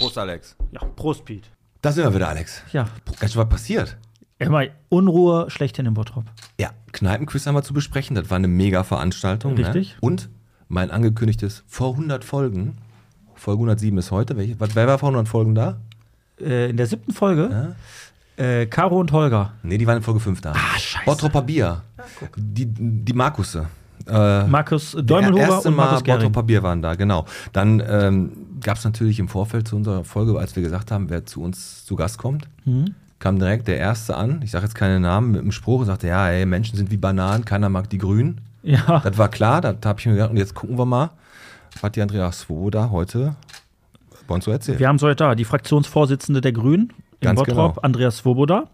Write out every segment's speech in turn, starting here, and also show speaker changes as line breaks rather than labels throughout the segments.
Prost, Alex.
Ja, Prost, Piet.
Da sind wir wieder, Alex.
Ja,
Ganz schön was passiert.
immer Unruhe schlechthin im Bottrop.
Ja, Kneipenquiz haben wir zu besprechen. Das war eine mega Veranstaltung.
Richtig.
Ne? Und mein angekündigtes vor 100 Folgen. Folge 107 ist heute. Welche, was, wer war vor 100 Folgen da?
Äh, in der siebten Folge, äh, Caro und Holger.
Nee, die waren in Folge 5 da.
Ah, scheiße.
Bottroper Bier. Die, die Markusse. Äh,
Markus Däumelhuber und
Mal
Markus Gering.
Bottroper Bier waren da, genau. Dann ähm, gab es natürlich im Vorfeld zu unserer Folge, als wir gesagt haben, wer zu uns zu Gast kommt,
Mhm.
kam direkt der Erste an. Ich sage jetzt keine Namen, mit dem Spruch und sagte, ja, ey, Menschen sind wie Bananen, keiner mag die Grünen.
Ja,
Das war klar, da habe ich mir gedacht, und jetzt gucken wir mal, was die Andrea Svoboda heute bei uns so erzählt.
wir haben es heute da. Die Fraktionsvorsitzende der Grünen in
Ganz
Bottrop,
genau.
Andreas Svoboda,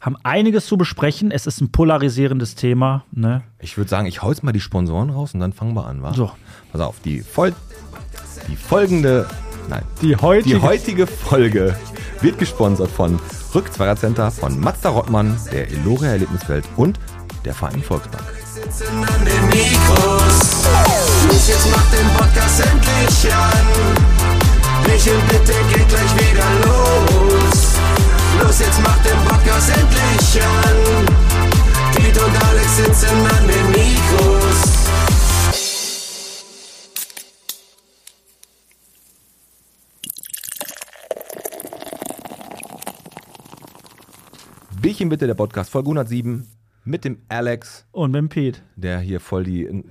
haben einiges zu besprechen. Es ist ein polarisierendes Thema. Ne?
Ich würde sagen, ich hau jetzt mal die Sponsoren raus und dann fangen wir an, wa?
So.
Pass auf, die, Fol die folgende, nein,
Die heutige,
die heutige Folge wird gesponsert von Rückzweigercenter, von Mazda Rottmann, der Eloria Erlebniswelt und der Verein Volksbank.
sitzen an den Mikros. Los, jetzt macht den Podcast endlich an. Michel, bitte geht gleich wieder los. Los, jetzt macht den Podcast endlich an. Piet und Alex sitzen an den Mikros.
Bierchen bitte, der Podcast, Folge 107 mit dem Alex,
und mit dem Pete.
der hier voll die äh,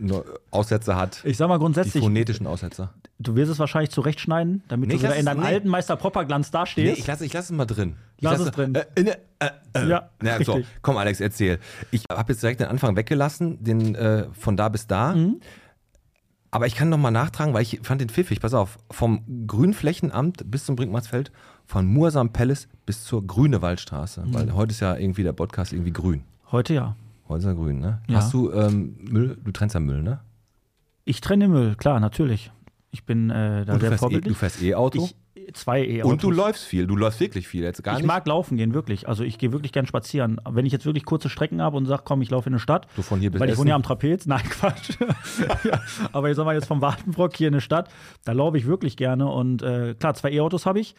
Aussätze hat.
Ich sag mal
Die
grundsätzlich,
phonetischen Aussetzer.
du wirst es wahrscheinlich zurechtschneiden, damit
Nee,
du wieder
lass
in deinem
nee.
alten Meister Propperglanz
Nee,
dastehst.
ich lasse ich lass es mal drin. Ich
Lass
lasse-
es drin.
Äh, äh, äh, äh.
Ja,
Na, so, komm, Alex, erzähl. Ich habe jetzt direkt den Anfang weggelassen, den äh, von da bis da.
Mhm.
Aber ich kann noch mal nachtragen, weil ich fand den pfiffig. Pass auf, vom Grünflächenamt bis zum Brinkmannsfeld, von Mursam Palace bis zur Grüne Waldstraße.
Mhm.
Weil heute ist ja irgendwie der Podcast irgendwie grün.
Heute ja.
Heute ist er grün, ne?
Ja.
Hast du ähm, Müll? Du trennst ja Müll, ne?
Ich trenne Müll, klar, natürlich. Ich bin äh, da
du
sehr
fährst, e,
vorbildlich.
du fährst E-Auto.
ich, zwei E-Autos.
Und du läufst viel. Du läufst wirklich viel. Jetzt gar
Ich
nicht.
mag laufen gehen, wirklich. Also ich gehe wirklich gern spazieren. Wenn ich jetzt wirklich kurze Strecken habe und sage, komm, ich laufe in eine Stadt,
So von hier bis
weil ich
Essen.
wohne ja am Trapez, nein, Quatsch. ja, aber ich sag mal jetzt vom Wartenbrock hier in eine Stadt, da laufe ich wirklich gerne. Und äh, klar, zwei E-Autos habe ich.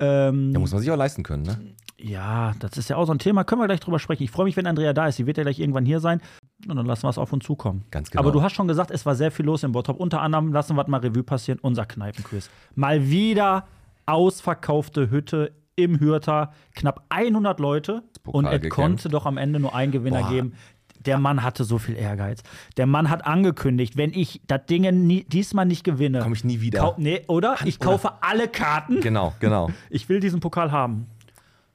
Ähm,
Da muss man sich auch leisten können, ne?
ja, das ist ja auch so ein Thema, können wir gleich drüber sprechen. Ich freue mich, wenn Andrea da ist. Sie wird ja gleich irgendwann hier sein. Und dann lassen wir es auf uns zukommen.
Ganz genau.
Aber du hast schon gesagt, es war sehr viel los im Bottrop. Unter anderem lassen wir mal Revue passieren, unser Kneipenquiz. Mal wieder ausverkaufte Hütte im Hürter, knapp 100 Leute. Und es konnte doch am Ende nur einen Gewinner
Boah.
geben. Der Mann hatte so viel Ehrgeiz. Der Mann hat angekündigt, wenn ich das Ding nie, diesmal nicht gewinne.
Komm ich nie wieder.
Kau nee, oder? Ich kaufe alle Karten.
Genau, genau.
Ich will diesen Pokal haben.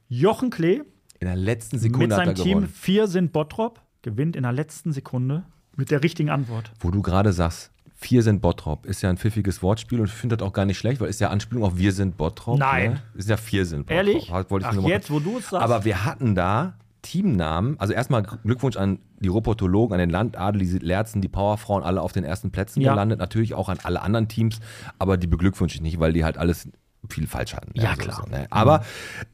Jochen Klee
In der letzten Sekunde
mit
hat er
seinem Team, vier sind Bottrop, gewinnt in der letzten Sekunde mit der richtigen Antwort.
Wo du gerade sagst, vier sind Bottrop, ist ja ein pfiffiges Wortspiel und ich finde das auch gar nicht schlecht, weil ist ja Anspielung auf wir sind Bottrop.
Nein.
Ne? Ist ja vier sind Bottrop.
Ehrlich?
Wollte ich
Ach, jetzt, wo du es sagst.
Aber wir hatten da Teamnamen, also erstmal Glückwunsch an die Robotologen, an den Landadel, die Lerzen, die Powerfrauen, alle auf den ersten Plätzen
Ja.
gelandet. Natürlich auch an alle anderen Teams, aber die beglückwünsche ich nicht, weil die halt alles viel falsch hatten.
Ja,
Also
klar.
So, ne? Aber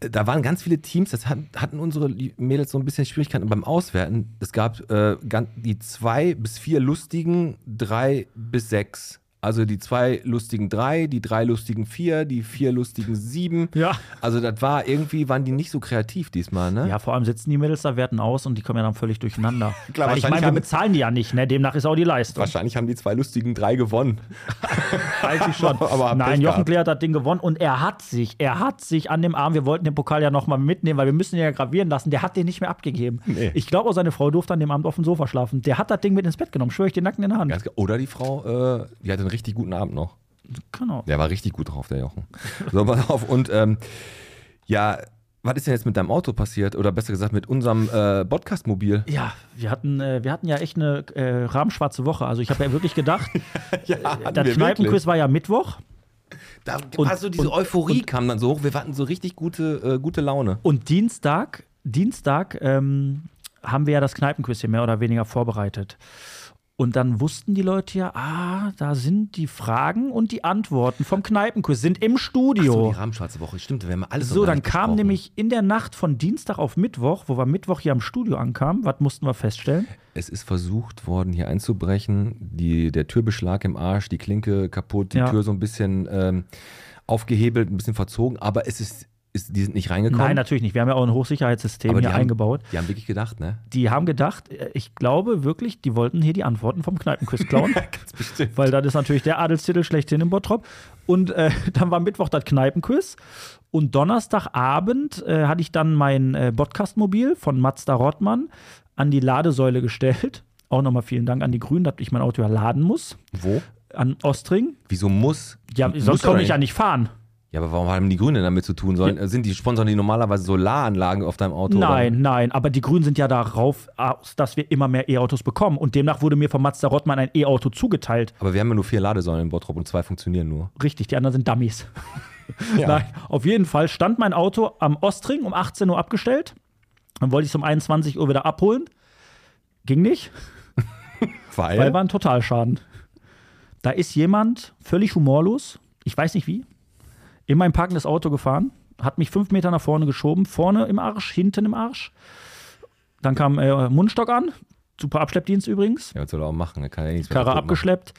äh, da waren ganz viele Teams, das hatten, unsere Mädels so ein bisschen Schwierigkeiten beim Auswerten. Es gab äh, die zwei bis vier lustigen, drei bis sechs. Also die zwei lustigen drei, die drei lustigen vier, die vier lustigen sieben.
Ja.
Also das war irgendwie, waren die nicht so kreativ diesmal, ne?
Ja, vor allem sitzen die Mädels da, werten aus und die kommen ja dann völlig durcheinander.
Klar,
Weil ich meine, wir
haben-
bezahlen die ja nicht, ne? Demnach ist auch die Leistung.
Wahrscheinlich haben die zwei lustigen drei gewonnen.
Eigentlich schon.
Aber
Nein, Jochen. Klee hat das Ding gewonnen und er hat sich, er hat sich an dem Arm, wir wollten den Pokal ja nochmal mitnehmen, weil wir müssen ihn ja gravieren lassen, der hat den nicht mehr abgegeben.
Nee.
Ich glaube auch, seine Frau durfte an dem Abend auf dem Sofa schlafen. Der hat das Ding mit ins Bett genommen, schwöre ich den Nacken in der Hand.
Oder die Frau, äh, die hatte einen richtig guten Abend noch.
Genau.
Der war richtig gut drauf, der Jochen. So, pass auf. Und ähm, ja, was ist denn jetzt mit deinem Auto passiert? Oder besser gesagt mit unserem äh, Podcast-Mobil?
Ja, wir hatten, äh, wir hatten ja echt eine äh, rahmenschwarze Woche. Also ich habe ja wirklich gedacht,
ja,
das Kneipenquiz war ja Mittwoch.
Da
Und-
war so diese
und-
Euphorie kam dann so hoch. Wir hatten so richtig gute, äh, gute Laune.
Und Dienstag, Dienstag ähm, haben wir ja das Kneipenquiz hier mehr oder weniger vorbereitet. Und dann wussten die Leute ja, ah, da sind die Fragen und die Antworten vom Kneipenquiz, sind im
So,
Studio.
die Rahmenschwarze Woche, stimmt, wir haben alles
So, dann kam nämlich in der Nacht von Dienstag auf Mittwoch, wo wir Mittwoch hier am Studio ankamen, was mussten wir feststellen?
Es ist versucht worden, hier einzubrechen. Die, der Türbeschlag im Arsch, die Klinke kaputt, die
Ja.
Tür so ein bisschen ähm, aufgehebelt, ein bisschen verzogen, aber es ist, ist die sind nicht reingekommen.
Nein, natürlich nicht. Wir haben ja auch ein Hochsicherheitssystem hier
haben,
eingebaut.
Die haben wirklich gedacht, ne?
Die haben gedacht, äh, ich glaube wirklich, die wollten hier die Antworten vom Kneipenquiz klauen.
Ganz bestimmt.
weil das ist natürlich der Adelstitel schlechthin im Bottrop. Und äh, dann war Mittwoch das Kneipenquiz. Und Donnerstagabend äh, hatte ich dann mein äh, Podcast-Mobil von Mazda Rottmann an die Ladesäule gestellt. Auch nochmal vielen Dank an die Grünen, dass ich mein Auto ja laden muss.
Wo?
An Ostring.
Wieso muss?
Ja, sonst komme ich ja nicht fahren.
Ja, aber warum haben die Grünen damit zu tun? Sollen, Sind die sponsern die normalerweise Solaranlagen auf deinem Auto?
Nein, nein, aber die Grünen sind ja darauf aus, dass wir immer mehr E-Autos bekommen. Und demnach wurde mir von Mazda Rottmann ein E-Auto zugeteilt.
Oder? Aber wir haben ja nur vier Ladesäulen in Bottrop und zwei funktionieren nur.
Richtig, die anderen sind Dummies. Nein, auf jeden Fall stand mein Auto am Ostring um 18 Uhr abgestellt. Dann wollte ich es um 21 Uhr wieder abholen. Ging nicht,
Weil?
weil war ein Totalschaden. Da ist jemand völlig humorlos, ich weiß nicht wie, in mein parkendes Auto gefahren, hat mich fünf Meter nach vorne geschoben, vorne im Arsch, hinten im Arsch. Dann kam äh, Mundstock an, super Abschleppdienst übrigens.
ja, soll er auch machen? Kann ja nichts
Karre
kaputt machen.
abgeschleppt.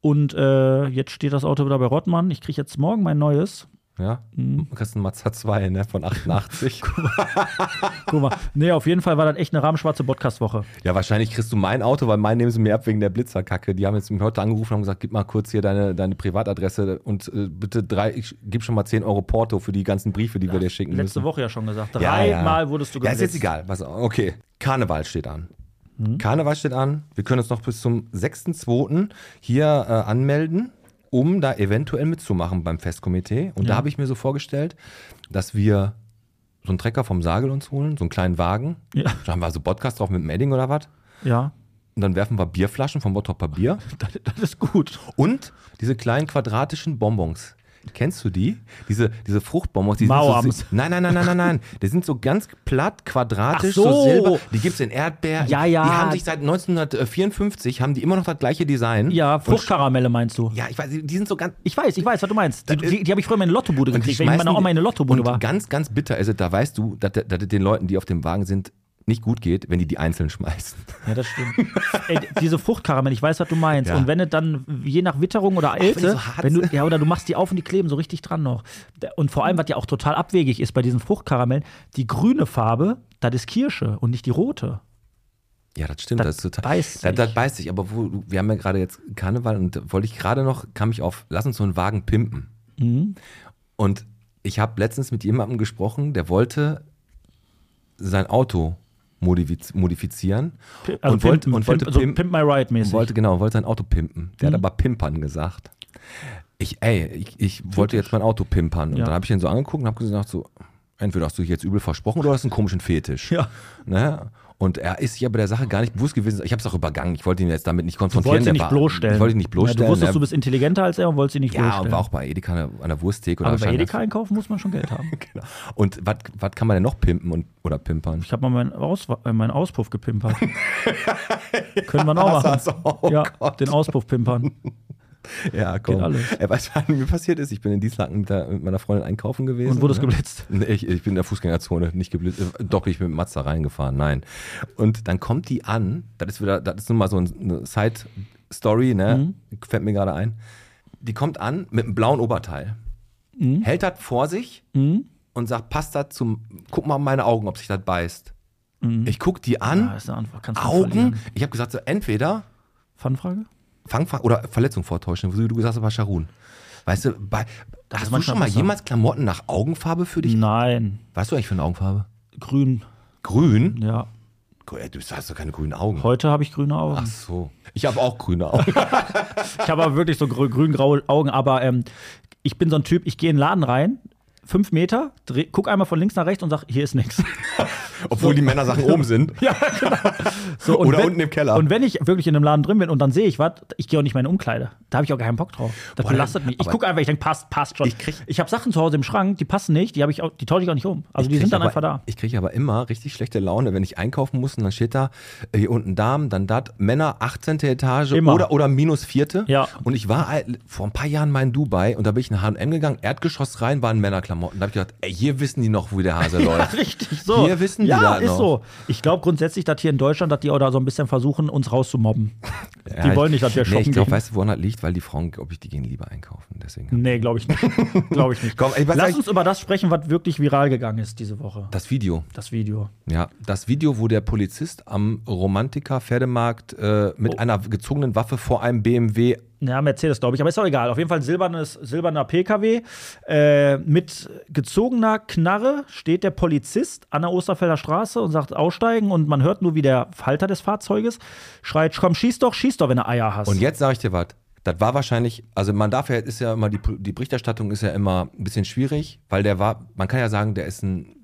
Und äh, jetzt steht das Auto wieder bei Rottmann. Ich kriege jetzt morgen mein neues.
Ja?
Mhm.
Du kriegst einen Mazda 2, ne? Von 88.
Guck mal. Nee, auf jeden Fall war das echt eine rahmenschwarze Podcast-Woche.
ja, wahrscheinlich kriegst du mein Auto, weil mein nehmen sie mir ab wegen der Blitzerkacke. Die haben jetzt mich heute angerufen und haben gesagt, gib mal kurz hier deine, deine Privatadresse und äh, bitte drei, ich gib schon mal 10 Euro Porto für die ganzen Briefe, die wir dir schicken
Letzte
müssen.
Woche ja schon gesagt.
Ja,
Dreimal
ja.
wurdest du
Ja,
geblitzt.
ist jetzt egal. Was, okay. Karneval steht an. Karneval steht an. Wir können uns noch bis zum 6.2. hier äh, anmelden, um da eventuell mitzumachen beim Festkomitee. Und da
Ja.
habe ich mir so vorgestellt, dass wir so einen Trecker vom Sagel uns holen, so einen kleinen Wagen.
Ja.
Da haben wir so Podcast drauf mit dem Edding oder was.
Ja,
Und dann werfen wir Bierflaschen vom Bottroper Bier.
das, das ist gut.
Und diese kleinen quadratischen Bonbons. Kennst du die? Diese, diese Fruchtbonbons, die
Mauams.
sind so, nein, nein, nein, nein, nein, nein. Die sind so ganz platt, quadratisch, so.
so.
silber. Die gibt es in Erdbeer.
Ja, ja.
Die haben sich seit 1954, haben die immer noch das gleiche Design.
Ja, Fruchtkaramelle meinst du?
Ja, ich weiß, die sind so ganz.
Ich weiß, ich weiß, was du meinst. Die, die, die habe ich früher in meine Lottobude gekriegt, wenn ich meine Oma in eine Lottobude
und
war.
ganz, ganz bitter ist es, da weißt du, dass, dass es den Leuten, die auf dem Wagen sind, nicht gut geht, wenn die die einzeln schmeißen.
Ja, das stimmt. Ey, diese Fruchtkaramelle, ich weiß, was du meinst.
Ja.
Und wenn es dann, je nach Witterung oder Älte,
die so
wenn du, ja, oder du machst die auf und die kleben so richtig dran noch. Und vor allem, was ja auch total abwegig ist bei diesen Fruchtkaramellen, die grüne Farbe, das ist Kirsche und nicht die rote.
Ja, das stimmt.
Das
Das, ist total.
beißt
das, das beißt sich. Aber wo, wir haben ja gerade jetzt Karneval und wollte ich gerade noch, kam ich auf, lass uns so einen Wagen pimpen.
Mhm.
Und ich habe letztens mit jemandem gesprochen, der wollte sein Auto modifiz modifizieren
Also
und wollte,
pimpen,
und wollte
pimp, so
pimpen.
Pimp My Ride mäßig.
wollte, genau, wollte sein Auto pimpen. Der
Mhm.
hat aber Pimpern gesagt. Ich, ey, ich, ich wollte jetzt mein Auto pimpern. Und
Ja.
dann habe ich ihn so angeguckt und habe gesagt, so, entweder hast du dich jetzt übel versprochen oder hast einen komischen Fetisch.
Ja.
Ne? Und er ist sich aber der Sache gar nicht bewusst gewesen. Ich habe es auch übergangen. Ich wollte ihn jetzt damit nicht
Du
konfrontieren.
wolltest ihn nicht
war-
bloßstellen.
Ich wollte ihn nicht
Ja,
bloßstellen.
du wusstest, du bist intelligenter als er und wolltest ihn nicht
ja,
bloßstellen.
und war auch bei Edeka an der- Wursttheke.
Aber bei Edeka einkaufen muss man schon Geld haben.
Genau. Und was kann man denn noch pimpen und, oder pimpern?
Ich habe mal meinen, Aus, äh, meinen Auspuff gepimpert. Können wir auch machen.
Ach so, oh
ja,
Gott.
den Auspuff pimpern.
Ja, komm.
Geht alles.
Ey, weißt du, was mir passiert ist? Ich bin in Dienstlaken mit, der, mit meiner Freundin einkaufen gewesen.
Und wurdest
ne?
geblitzt.
Nee, Ich, ich bin in der Fußgängerzone, nicht geblitzt. äh, Doch, ich bin mit Mazda reingefahren, nein. Und dann kommt die an, das ist wieder, das ist nun mal so eine Side-Story, ne?
Mhm.
Fällt mir gerade ein. Die kommt an mit einem blauen Oberteil,
Mhm.
hält das vor sich und sagt, passt das zum, guck mal in meine Augen, ob sich das beißt. Ich guck die an,
Mhm. Ja,
Augen, ich habe gesagt, so, entweder
Fanfrage?
Fangfach oder Verletzung vortäuschen, wie du gesagt hast, war Scharun. Weißt du, bei, hast du schon mal
besser.
jemals Klamotten nach Augenfarbe für dich?
Nein.
Weißt du eigentlich für eine Augenfarbe?
Grün.
Grün?
Ja.
Du hast doch keine grünen Augen.
Heute habe ich grüne Augen.
Ach so. Ich habe auch grüne Augen.
Ich habe aber wirklich so grü- grün-graue Augen, aber ähm, ich bin so ein Typ, ich gehe in den Laden rein, fünf Meter, dreh, guck einmal von links nach rechts und sag, hier ist nichts.
Obwohl die Männersachen oben sind.
ja, genau. So, und
Oder
wenn,
unten im Keller.
Und wenn ich wirklich in einem Laden drin bin und dann sehe ich was, ich gehe auch nicht mehr in eine Umkleide. Da habe ich auch keinen Bock drauf. Das
Boah,
belastet mich. Ich gucke einfach, ich denke, passt, passt schon.
Ich
Ich, habe Sachen zu Hause im Schrank, die passen nicht, die, hab ich auch, die tausche ich auch nicht um. Also die sind dann
aber,
einfach da.
Ich kriege aber immer richtig schlechte Laune, wenn ich einkaufen muss und dann steht da äh, hier unten Damen, dann dat Männer 18. Etage
Immer.
oder oder minus vierte.
Ja.
Und ich war vor ein paar Jahren mal in Dubai und da bin ich in H&M gegangen, Erdgeschoss rein, war ein Klamotten. Da habe ich gedacht, ey, hier wissen die noch, wie der Hase
Ja,
läuft.
richtig, so.
Hier wissen die
ja,
das
ist
noch.
so. Ich glaube grundsätzlich, dass hier in Deutschland, dass die auch da so ein bisschen versuchen, uns rauszumobben.
Ja,
die
ich-
wollen nicht, dass wir
nee,
shoppen
ich glaube,
gehen.
weißt du, woran das liegt? Weil die Frauen, glaube ich, die gehen lieber einkaufen. Deswegen.
Nee, glaube ich nicht. glaube ich nicht.
Komm, ey,
Lass
ich-
uns über das sprechen, was wirklich viral gegangen ist diese Woche.
Das Video.
Das Video.
Ja, das Video, wo der Polizist am Romantiker Pferdemarkt äh, mit
Oh.
einer gezogenen Waffe vor einem BMW
Ja, Mercedes, glaube ich. Aber ist auch egal. Auf jeden Fall silbernes, silberner PKW. Äh, mit gezogener Knarre steht der Polizist an der Osterfelder Straße und sagt aussteigen. Und man hört nur, wie der Halter des Fahrzeuges schreit: Komm, schieß doch, schieß doch, wenn du Eier hast.
Und jetzt sage ich dir was. Das war wahrscheinlich, also man darf ja, ist ja immer, die, die Berichterstattung ist ja immer ein bisschen schwierig, weil der war, man kann ja sagen, der ist ein,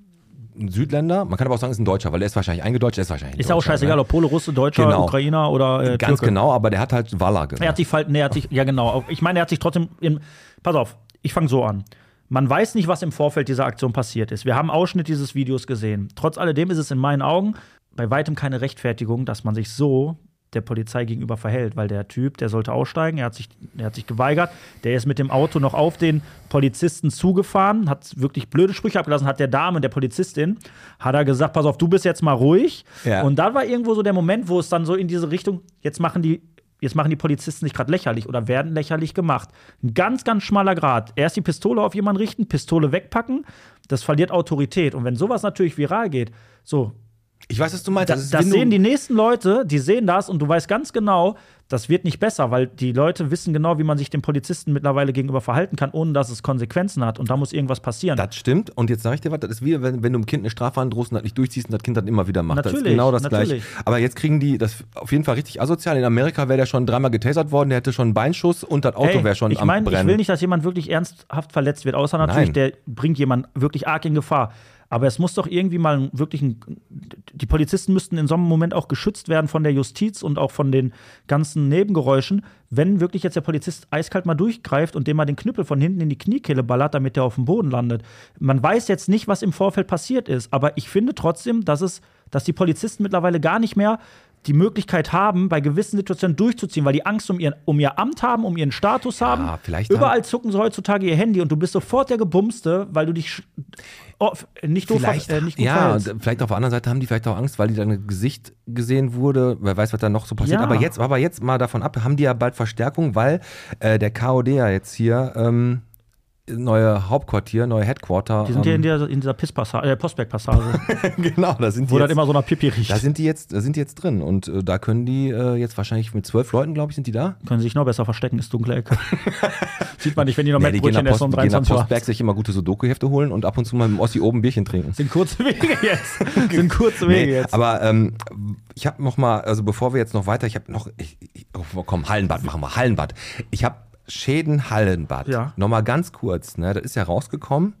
ein Südländer, man kann aber auch sagen, ist ein Deutscher, weil der ist wahrscheinlich eingedeutscht, der ist wahrscheinlich ein
ist ja auch scheißegal,
ne?
ob Pole, Russe, Deutscher,
Genau.
Ukrainer oder äh,
Ganz
Türke.
genau, aber der hat halt Walla gemacht.
Er hat sich er hat sich, ja genau. Ich meine, er hat sich trotzdem, in, pass auf, ich fange so an. Man weiß nicht, was im Vorfeld dieser Aktion passiert ist. Wir haben Ausschnitt dieses Videos gesehen. Trotz alledem ist es in meinen Augen bei weitem keine Rechtfertigung, dass man sich so der Polizei gegenüber verhält, weil der Typ, der sollte aussteigen, er hat sich, er hat sich geweigert, der ist mit dem Auto noch auf den Polizisten zugefahren, hat wirklich blöde Sprüche abgelassen, hat der Dame, der Polizistin, hat er gesagt, pass auf, du bist jetzt mal ruhig.
Ja.
Und da war irgendwo so der Moment, wo es dann so in diese Richtung, jetzt machen die Jetzt machen die Polizisten sich gerade lächerlich oder werden lächerlich gemacht. Ein ganz, ganz schmaler Grad. Erst die Pistole auf jemanden richten, Pistole wegpacken, das verliert Autorität. Und wenn sowas natürlich viral geht, so,
Ich weiß, was du meinst.
da,
Das
das
du-
sehen die nächsten Leute, die sehen das und du weißt ganz genau, das wird nicht besser, weil die Leute wissen genau, wie man sich dem Polizisten mittlerweile gegenüber verhalten kann, ohne dass es Konsequenzen hat. Und da muss irgendwas passieren.
Das stimmt. Und jetzt sage ich dir was, das ist wie, wenn, wenn du einem Kind eine Strafe androhst und das nicht durchziehst und das Kind das immer wieder macht. das ist
Natürlich,
genau das
natürlich.
gleiche. Aber jetzt kriegen die das auf jeden Fall richtig asozial. In Amerika wäre der schon dreimal getasert worden, der hätte schon einen Beinschuss und das Auto wäre schon
ich
am
meine, ich
Brennen.
will nicht, dass jemand wirklich ernsthaft verletzt wird, außer natürlich,
Nein.
der bringt jemand wirklich arg in Gefahr. Aber es muss doch irgendwie mal wirklich ein, die Polizisten müssten in so einem Moment auch geschützt werden von der Justiz und auch von den ganzen Nebengeräuschen, wenn wirklich jetzt der Polizist eiskalt mal durchgreift und dem mal den Knüppel von hinten in die Kniekehle ballert, damit der auf dem Boden landet. Man weiß jetzt nicht, was im Vorfeld passiert ist, aber ich finde trotzdem, dass es, dass die Polizisten mittlerweile gar nicht mehr die Möglichkeit haben, bei gewissen Situationen durchzuziehen, weil die Angst um, ihren, um ihr Amt haben, um ihren Status haben.
vielleicht
Überall
haben-
zucken sie heutzutage ihr Handy und du bist sofort der Gebumste, weil du dich oh, nicht, doof,
Vielleicht,
äh, nicht gut
ja,
verhältst.
vielleicht auf der anderen Seite haben die vielleicht auch Angst, weil die dein Gesicht gesehen wurde. Wer weiß, was da noch so passiert.
Ja.
Aber jetzt, aber jetzt mal davon ab, haben die ja bald Verstärkung, weil äh, der KOD ja jetzt hier ähm, neue Hauptquartier, neue Headquarter.
Die sind ja in
ähm,
dieser, in dieser Pisspassage, äh, Postback-Passage,
genau, da sind die
wo das immer so nach Pipi riecht.
da sind die jetzt, da sind die jetzt drin und äh, da können die äh, jetzt wahrscheinlich mit zwölf Leuten, glaube ich, sind die da.
Können sich noch besser verstecken, ist dunkle Ecke. Sieht man nicht, wenn die noch
Nee, die gehen Post,
um
die gehen nach
23 Uhr.
Postberg sich immer gute Sudoku-Hefte holen und ab und zu mal dem Ossi oben ein Bierchen trinken.
Sind kurze Wege jetzt. Sind kurze Wege
Nee,
jetzt.
Aber ähm, ich habe noch mal, also bevor wir jetzt noch weiter, ich habe noch, ich, ich, oh, komm, Hallenbad machen wir, Hallenbad. Ich habe Schäden Hallenbad.
Ja.
Noch mal ganz kurz, ne, das ist ja rausgekommen.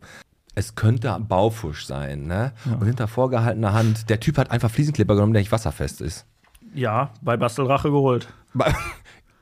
Es könnte Baufusch sein, ne? Und hinter vorgehaltener Hand, der Typ hat einfach Fliesenkleber genommen, der nicht wasserfest ist.
ja, bei Bastelrache geholt.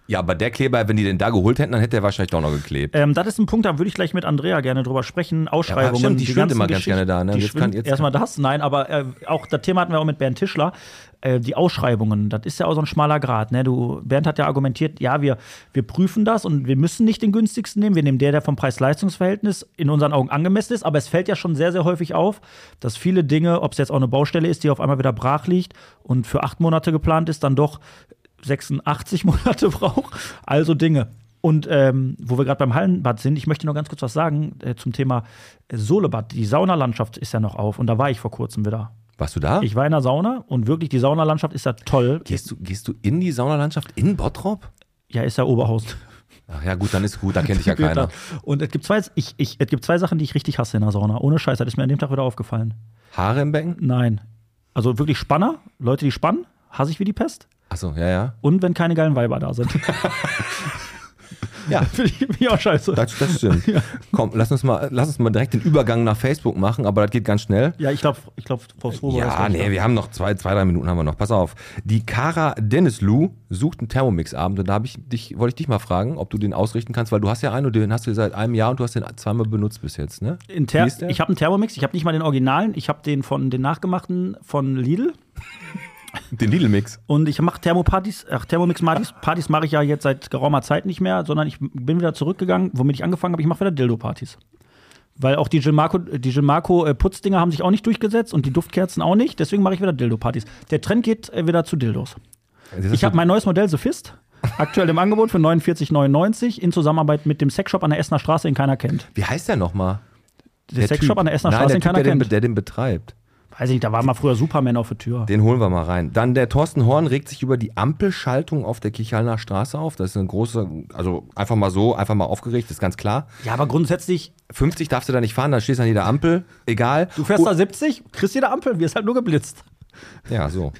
Ja, aber der Kleber, wenn die den da geholt hätten, dann hätte er wahrscheinlich doch noch geklebt.
Ähm, das ist ein Punkt, da würde ich gleich mit Andrea gerne drüber sprechen. Ausschreibungen.
stimmt, die schwimmt
ganzen
immer ganz gerne da, ne?
Die
Jetzt
schwimmt,
kann- jetzt-
erstmal das, nein, aber äh, auch das Thema hatten wir auch mit Bernd Tischler. Äh, die Ausschreibungen, das ist ja auch so ein schmaler Grad. Ne? Du, Bernd hat ja argumentiert, ja, wir, wir prüfen das und wir müssen nicht den günstigsten nehmen. Wir nehmen der, der vom Preis-Leistungs-Verhältnis in unseren Augen angemessen ist. Aber es fällt ja schon sehr, sehr häufig auf, dass viele Dinge, ob es jetzt auch eine Baustelle ist, die auf einmal wieder brach liegt und für acht Monate geplant ist, dann doch 86 Monate braucht. Also Dinge. Und ähm, wo wir gerade beim Hallenbad sind, ich möchte noch ganz kurz was sagen äh, zum Thema äh, Solebad. Die Saunalandschaft ist ja noch auf und da war ich vor kurzem wieder.
Warst du da?
Ich war in der Sauna und wirklich, die Saunalandschaft ist ja toll.
gehst, du, gehst du in die Saunalandschaft in Bottrop?
Ja, ist ja Oberhausen.
Ach ja, gut, dann ist gut, da kennt dich ja keiner.
Und es gibt, zwei, ich, ich, es gibt zwei Sachen, die ich richtig hasse in der Sauna. Ohne Scheiß, das ist mir an dem Tag wieder aufgefallen.
Haare im Becken?
Nein. Also wirklich Spanner, Leute, die spannen, hasse ich wie die Pest.
Achso, ja, ja.
Und wenn keine geilen Weiber da sind.
Ja,
Finde ich, find ich auch scheiße.
Das, das stimmt. Komm, lass uns, mal, lass uns mal direkt den Übergang nach Facebook machen, aber das geht ganz schnell.
ja, ich glaube, ich glaub, Frau ist
Ja, nee, wir haben noch zwei, zwei, drei Minuten haben wir noch. Pass auf. Die Kara Dennis Lou sucht einen Thermomix-Abend und da ich dich, wollte ich dich mal fragen, ob du den ausrichten kannst, weil du hast ja einen und den hast du seit einem Jahr und du hast den zweimal benutzt bis jetzt, ne?
In ich habe einen Thermomix, ich habe nicht mal den Originalen, ich habe den von den nachgemachten von Lidl.
Den Lidl-Mix.
Und ich mache Thermopartys, ach, Thermomix-Partys Partys mache ich ja jetzt seit geraumer Zeit nicht mehr, sondern ich bin wieder zurückgegangen, womit ich angefangen habe, ich mache wieder Dildo-Partys. Weil auch die Gilmarco, die Gilmarco äh, Putzdinger haben sich auch nicht durchgesetzt und die Duftkerzen auch nicht. Deswegen mache ich wieder Dildo-Partys. Der Trend geht äh, wieder zu Dildos. Ich habe mein neues Modell Sophist. Aktuell im Angebot für 49,99 in Zusammenarbeit mit dem Sexshop an der Essener Straße, den keiner kennt.
Wie heißt der nochmal?
Der, Sexshop
Typ.
an der Essener
Nein,
Straße,
der
den
typ,
keiner
der, den,
kennt.
der den betreibt.
Weiß ich nicht, da war mal früher Superman auf der Tür.
Den holen wir mal rein. Dann der Thorsten Horn regt sich über die Ampelschaltung auf der Kirchhallner Straße auf. Das ist eine große, also einfach mal so, einfach mal aufgeregt, ist ganz klar.
Ja, aber grundsätzlich,
50 darfst du da nicht fahren, da stehst du an jeder Ampel. Egal.
du fährst
Oh,
da 70, kriegst jede Ampel, wirst halt nur geblitzt.
Ja, so.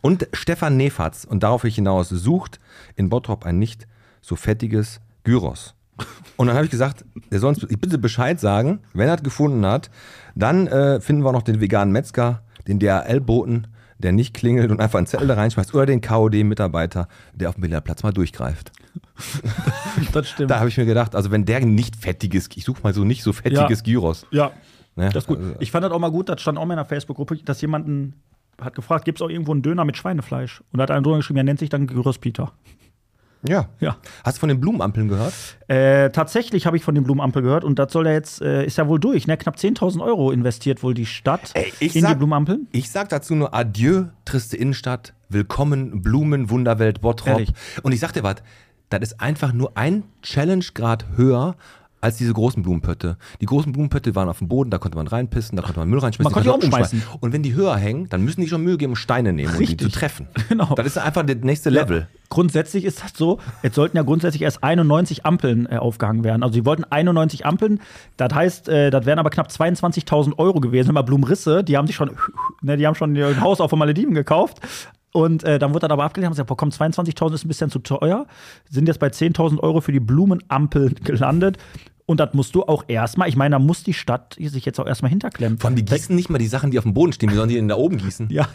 Und Stefan Nefatz, und darauf ich hinaus, sucht in Bottrop ein nicht so fettiges Gyros. Und dann habe ich gesagt, der soll uns bitte Bescheid sagen, wenn er es gefunden hat. Dann äh, finden wir noch den veganen Metzger, den DHL-Boten, der nicht klingelt und einfach einen Zettel da reinschmeißt, oder den KOD-Mitarbeiter, der auf dem Bilderplatz mal durchgreift.
Das stimmt.
Da habe ich mir gedacht, also wenn der nicht fettiges, ich suche mal so nicht so fettiges
Ja.
Gyros.
ja,
Ne?
das ist gut.
Also,
Ich fand das auch mal gut, das stand auch mal in der Facebook-Gruppe, dass jemanden hat gefragt, gibt es auch irgendwo einen Döner mit Schweinefleisch? Und da hat einer drunter geschrieben, er nennt sich dann Gyros Peter.
Ja.
Ja.
Hast du von den Blumenampeln gehört?
Äh, tatsächlich habe ich von dem Blumenampel gehört und das soll ja jetzt, äh, ist ja wohl durch, ne? Knapp 10.000 Euro investiert wohl die Stadt
Ey, ich
in die
sag-
Blumenampeln.
Ich sag dazu nur Adieu, triste Innenstadt, willkommen, Blumen, Wunderwelt, Bottrop.
Ehrlich.
Und ich sag dir was, das ist einfach nur ein Challenge-Grad höher als diese großen Blumenpötte. Die großen Blumenpötte waren auf dem Boden, da konnte man reinpissen, da konnte man Müll reinschmeißen.
Man konnte
die
umschmeißen.
Und wenn die höher hängen, dann müssen die schon Mühe geben, Steine nehmen, um die
Richtig.
zu treffen.
Genau.
Das ist einfach das nächste Level.
Grundsätzlich ist das so, jetzt sollten ja grundsätzlich erst 91 Ampeln äh, aufgehangen werden. Also sie wollten 91 Ampeln, das heißt, äh, das wären aber knapp 22.000 Euro gewesen. Immer Blumenrisse, die haben sich schon, ne, die haben schon ein Haus auf den Malediven gekauft. Und äh, dann wurde das aber abgelehnt, haben gesagt, boah, komm, 22.000 ist ein bisschen zu teuer. Sind jetzt bei 10.000 Euro für die Blumenampel gelandet. Und das musst du auch erstmal, ich meine, da muss die Stadt sich jetzt auch erstmal hinterklemmen.
Vor allem, die gießen nicht mal die Sachen, die auf dem Boden stehen, die sollen die denn da oben gießen.
Ja,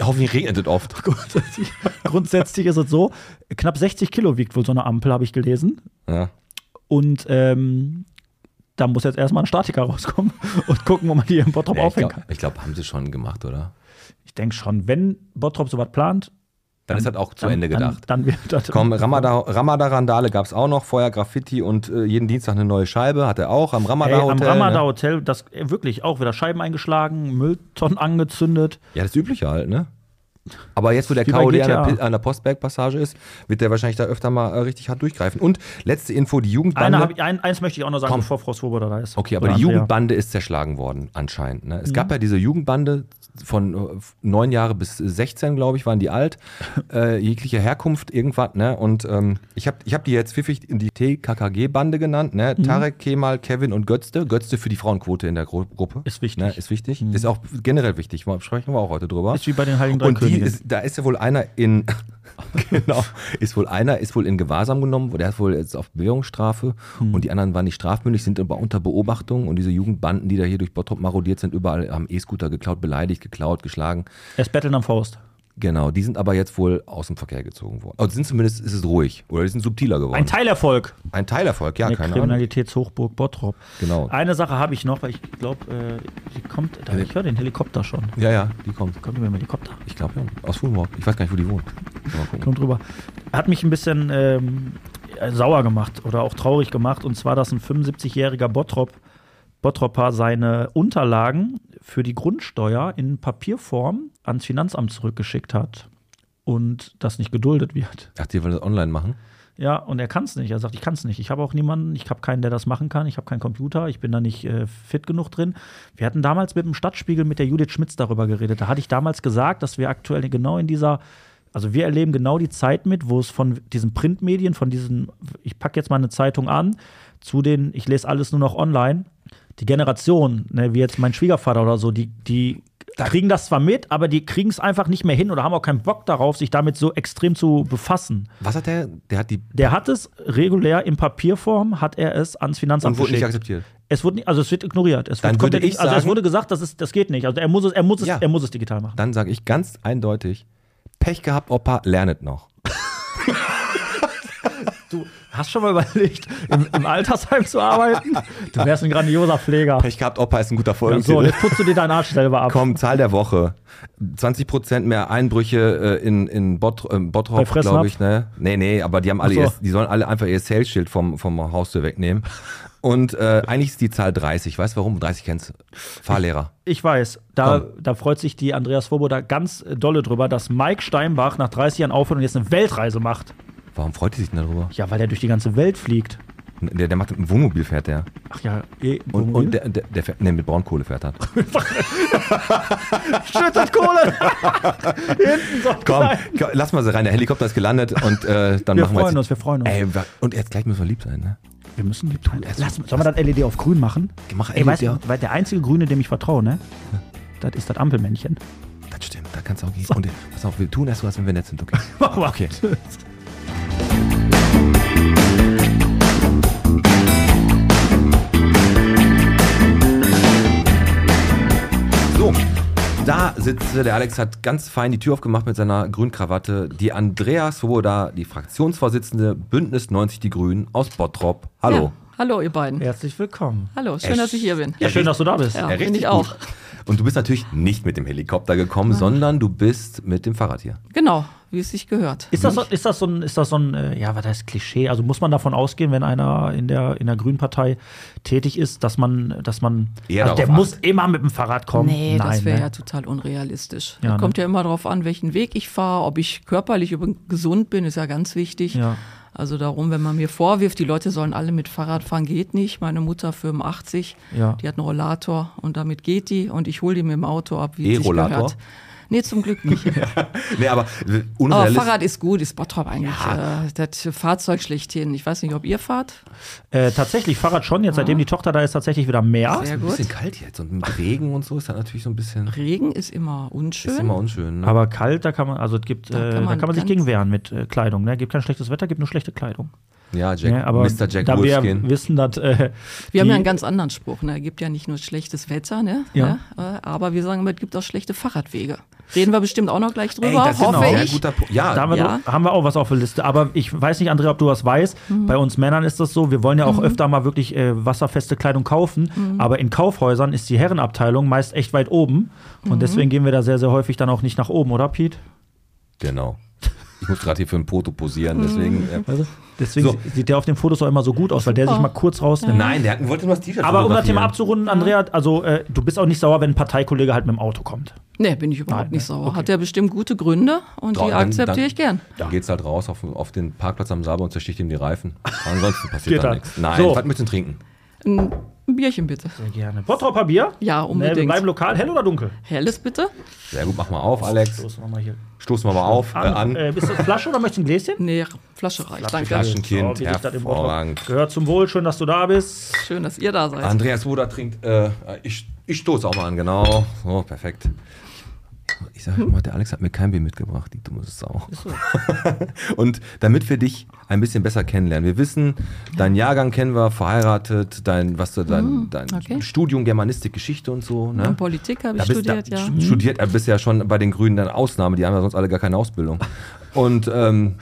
Hoffentlich regnet es oft.
grundsätzlich, grundsätzlich ist es so, knapp 60 Kilo wiegt wohl so eine Ampel, habe ich gelesen.
Ja.
Und ähm, da muss jetzt erstmal ein Statiker rauskommen und gucken, wo man die im Bottrop
ich
aufhängen
glaube,
kann.
glaub, haben sie schon gemacht, oder?
Ich denke schon, wenn Bottrop sowas plant,
Dann, ist das auch zu
dann,
Ende gedacht.
Dann, dann wird das.
Komm, Ramada- Ramada-Randale gab es auch noch, Feuer, Graffiti und äh, jeden Dienstag eine neue Scheibe hat er auch am
Ey, am
Ramada-Hotel.
Ramada
ne?
Hotel, das äh, wirklich auch wieder Scheiben eingeschlagen, Mülltonnen angezündet.
Ja, das Übliche halt, ne? Aber jetzt, wo der KOD an der, an der Postberg-Passage ist, wird der wahrscheinlich da öfter mal äh, richtig hart durchgreifen. Und letzte Info, die Jugendbande.
Eine ich, ein, eins möchte ich auch noch sagen,
Komm.
bevor Frau Swoboda da ist.
Okay, aber
Oder
die
Andrea.
Jugendbande ist zerschlagen worden, anscheinend. Ne? Es
Mhm.
gab ja diese Jugendbande von äh, neun Jahre bis 16, glaube ich, waren die alt. äh, jeglicher Herkunft, irgendwas. Ne? Und ähm, ich habe ich hab die jetzt pfiffig in die TKKG-Bande genannt. Ne?
Mhm.
Tarek, Kemal, Kevin und Götzte. Götzte für die Frauenquote in der Gru Gruppe.
Ist wichtig.
Ne? Ist wichtig. Ist auch generell wichtig. Sprechen wir auch heute drüber.
Ist wie bei den Heiligen Drei
Und die ist, da ist ja wohl einer in, genau, ist wohl einer, ist wohl in Gewahrsam genommen, der ist wohl jetzt auf Bewährungsstrafe
Hm.
und die anderen waren nicht strafmündig, sind aber unter Beobachtung und diese Jugendbanden, die da hier durch Bottrop marodiert sind, überall haben E-Scooter geklaut, beleidigt, geklaut, geschlagen.
Er ist Betteln am Faust.
Genau, die sind aber jetzt wohl aus dem Verkehr gezogen worden. Also sind zumindest, ist es ruhig oder die sind subtiler geworden.
Ein Teilerfolg.
Ein Teilerfolg, ja,
der
keine Ahnung.
Kriminalitätshochburg Bottrop.
Genau.
Eine Sache habe ich noch, weil ich glaube, äh, die kommt. Da, ich höre den Helikopter schon.
Ja, ja, die kommt.
Kommt über den Helikopter.
Ich glaube ja, aus Fulmorg. Ich weiß gar nicht, wo die wohnt. Mal gucken.
Kommt drüber. Hat mich ein bisschen ähm, äh, sauer gemacht oder auch traurig gemacht. Und zwar, dass ein 75-jähriger Bottrop, Bottropper seine Unterlagen für die Grundsteuer in Papierform ans Finanzamt zurückgeschickt hat. Und das nicht geduldet wird.
Ach, die wollen das online machen?
Ja, und er kann es nicht. Er sagt, ich kann es nicht. Ich habe auch niemanden, ich habe keinen, der das machen kann. Ich habe keinen Computer, ich bin da nicht äh, fit genug drin. Wir hatten damals mit dem Stadtspiegel mit der Judith Schmitz darüber geredet. Da hatte ich damals gesagt, dass wir aktuell genau in dieser, also wir erleben genau die Zeit mit, wo es von diesen Printmedien, von diesen, ich packe jetzt mal eine Zeitung an, zu den, ich lese alles nur noch online. Die Generation, ne, wie jetzt mein Schwiegervater oder so, die, die kriegen das zwar mit, aber die kriegen es einfach nicht mehr hin oder haben auch keinen Bock darauf, sich damit so extrem zu befassen.
Was hat der? Der hat die.
Der hat es regulär in Papierform, hat er es ans Finanzamt
Und wurde nicht akzeptiert.
Es wurde nicht, also es wird ignoriert. Es
Dann würde ich
also es
sagen-
wurde gesagt, das, ist, das geht nicht. Also er muss es, er muss es,
Ja.
er muss es digital machen.
Dann sage ich ganz eindeutig: Pech gehabt, Opa, lernet noch.
Hast schon mal überlegt, im, im Altersheim zu arbeiten? Du wärst ein grandioser Pfleger.
Pech gehabt, Opa ist ein guter
Ja,
Folgentitel.
so, jetzt putzt du dir deinen Arsch selber ab.
Komm, Zahl der Woche. 20% mehr Einbrüche äh, in, in Bott, äh,
Bei
Bottrop, glaube ich. Ne? Nee, nee, aber die haben alle
so.
ihr, die sollen alle einfach ihr Sales-Schild vom, vom Haustür wegnehmen. Und äh, eigentlich ist die Zahl 30. Weißt du warum? 30 kennst du. Fahrlehrer.
Ich weiß, da,
Komm.
da freut sich die Andreas Svoboda ganz äh, dolle drüber, dass Mike Steinbach nach 30 Jahren aufhört und jetzt eine Weltreise macht.
Warum freut die sich denn darüber?
Ja, weil er durch die ganze Welt fliegt.
Der, der macht ein Wohnmobil, fährt der.
Ach ja, eh,
Und,
Wohnmobil?
und der, der, der fährt, nee, mit Braunkohle fährt er.
schüttet Kohle. Hinten so
Komm,
klein.
komm, lass mal so rein. Der Helikopter ist gelandet und äh, dann
Wir
machen wir
freuen
jetzt.
uns, wir freuen uns.
Ey, wa- und jetzt gleich müssen wir lieb sein, ne?
Wir müssen die tun. Lass, sollen wir das LED auf grün machen?
Mach
Ey, weißt
LED
du, weil der einzige Grüne, dem ich vertraue, ne? Das ist das Ampelmännchen.
Das stimmt, da kannst du auch gehen. Und äh, pass auf, wir tun erst was, wenn wir nett sind, okay? Okay. So, da sitzt der Alex hat ganz fein die Tür aufgemacht mit seiner Grünkrawatte. Die Andrea Svoboda, die Fraktionsvorsitzende Bündnis 90 Die Grünen aus Bottrop. Hallo.
Ja. Hallo, ihr beiden.
Herzlich willkommen.
Hallo, schön,
Echt?
dass ich hier bin.
Ja, schön, dass du da bist.
Ja,
Ja, richtig
ich auch.
Und du bist natürlich nicht mit dem Helikopter gekommen, sondern du bist mit dem Fahrrad hier.
Genau, wie es sich gehört.
Ist das, so, ist das so ein, ist das so ein äh, ja, was heißt Klischee? Also muss man davon ausgehen, wenn einer in der, in der Grünen Partei tätig ist, dass man, dass man,
Eher
also der
darauf
muss immer mit dem Fahrrad kommen?
Nee, das wäre
ne?
ja total unrealistisch.
Ja,
da kommt
ne?
ja immer darauf an, welchen Weg ich fahre, ob ich körperlich gesund bin, ist ja ganz wichtig.
Ja.
Also darum, wenn man mir vorwirft, die Leute sollen alle mit Fahrrad fahren, geht nicht. Meine Mutter 85,
Ja.
die hat einen Rollator und damit geht die und ich hole die mit dem Auto ab, wie es sich gehört. Nee, zum Glück nicht.
Nee, aber äh,
Aber
unrealistisch.
Fahrrad ist gut, ist Bottrop eigentlich äh, das Fahrzeug schlechthin. Ich weiß nicht, ob ihr fahrt.
Äh, tatsächlich, Fahrrad schon. Jetzt, seitdem die Tochter da ist, tatsächlich wieder mehr.
Sehr
ein
gut.
bisschen kalt jetzt und mit Regen und so ist das natürlich so ein bisschen
Regen ist immer unschön.
ist immer unschön. Ne?
Aber kalt, da kann man, also es gibt,
Da
äh,
kann
da
man
kann man sich gegen wehren mit äh, Kleidung. Ne? Gibt kein schlechtes Wetter, gibt nur schlechte Kleidung.
Ja, Jack,
Ne? Aber
Mr. Jack
da wir wissen, dass äh,
Wir haben ja einen ganz anderen Spruch. Ne? Es gibt ja nicht nur schlechtes Wetter, ne?
Ja.
ne? Äh, aber wir sagen immer, es gibt auch schlechte Fahrradwege. Reden wir bestimmt auch noch gleich drüber,
Ey, das ist ein
hoffe
sehr
ich.
guter Punkt. Ja,
Da haben wir,
Ja.
haben wir auch was auf der Liste. Aber ich weiß nicht, Andrea, ob du was weißt.
Mhm.
Bei uns Männern ist das so, wir wollen ja auch öfter mal wirklich äh, wasserfeste Kleidung kaufen.
Mhm.
Aber in Kaufhäusern ist die Herrenabteilung meist echt weit oben.
Mhm.
Und deswegen gehen wir da sehr, sehr häufig dann auch nicht nach oben, oder Pete?
genau. Ich muss gerade hier für ein Foto posieren, deswegen. Äh,
Also, deswegen
So.
sieht der auf dem Fotos auch immer so gut aus, weil der sich
Super.
mal kurz rausnimmt.
nein, der hat, wollte nur das T-Shirt
Aber um das Thema abzurunden, Andrea, also äh, du bist auch nicht sauer, wenn ein Parteikollege halt mit dem Auto kommt.
Nee, bin ich überhaupt
Nein,
nicht
ne?
sauer.
Okay.
Hat ja bestimmt gute Gründe und
Dann-
die akzeptiere ich gern.
Dann geht's halt raus auf, auf den Parkplatz am Saber und zersticht ihm die Reifen. Ansonsten passiert da nichts. Nein,
So.
was möchtest du trinken?
Ein, ein Bierchen bitte.
Sehr gerne. Bottroper Bier?
Ja,
wir
unbedingt.
bleiben lokal, hell oder dunkel?
Helles bitte?
Sehr gut, mach mal auf, Alex.
Machen wir hier.
Stoßen wir mal auf, äh,
An.
an.
Äh, ist das Flasche oder möchtest du ein Gläschen?
Nee, Flasche reicht. Danke.
Flaschenkind,
So,
hervorragend.
Gehört zum Wohl, schön, dass du da bist.
Schön, dass ihr da seid.
Andreas Woder trinkt, äh, ich, ich stoße auch mal an, genau. So, perfekt. Ich sage mal, der Alex hat mir kein Bier mitgebracht, die dumme Sau. Und damit wir dich ein bisschen besser kennenlernen, wir wissen, dein Jahrgang kennen wir, verheiratet, dein, was du, dein, dein
Mhm, okay.
Studium Germanistik, Geschichte und so. Ne?
Und Politik habe ich studiert,
da,
ja.
st- Studiert, er bist ja schon bei den Grünen eine Ausnahme, die haben ja sonst alle gar keine Ausbildung. Und ähm,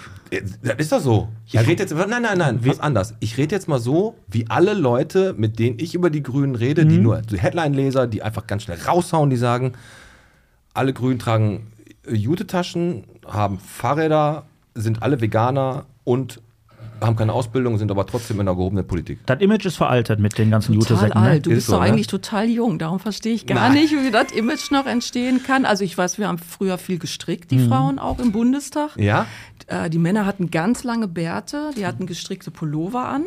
das ist doch so. Ich rede jetzt, nein, nein, nein, was anders. Ich rede jetzt mal so, wie alle Leute, mit denen ich über die Grünen rede,
Mhm.
die nur so Headline-Leser, die einfach ganz schnell raushauen, die sagen, alle Grünen tragen äh, Jute-Taschen, haben Fahrräder, sind alle Veganer und haben keine Ausbildung, sind aber trotzdem in der gehobenen Politik.
Das Image ist veraltet mit den ganzen
Total
Jute-Säcken. Ne?
alt. Du
Ist
bist
so,
doch
ne?
eigentlich total jung. Darum verstehe ich gar
Nein.
nicht, wie das Image noch entstehen kann. Also ich weiß, wir haben früher viel gestrickt, die Frauen auch im Bundestag.
Ja?
Äh, die Männer hatten ganz lange Bärte, die hatten gestrickte Pullover an.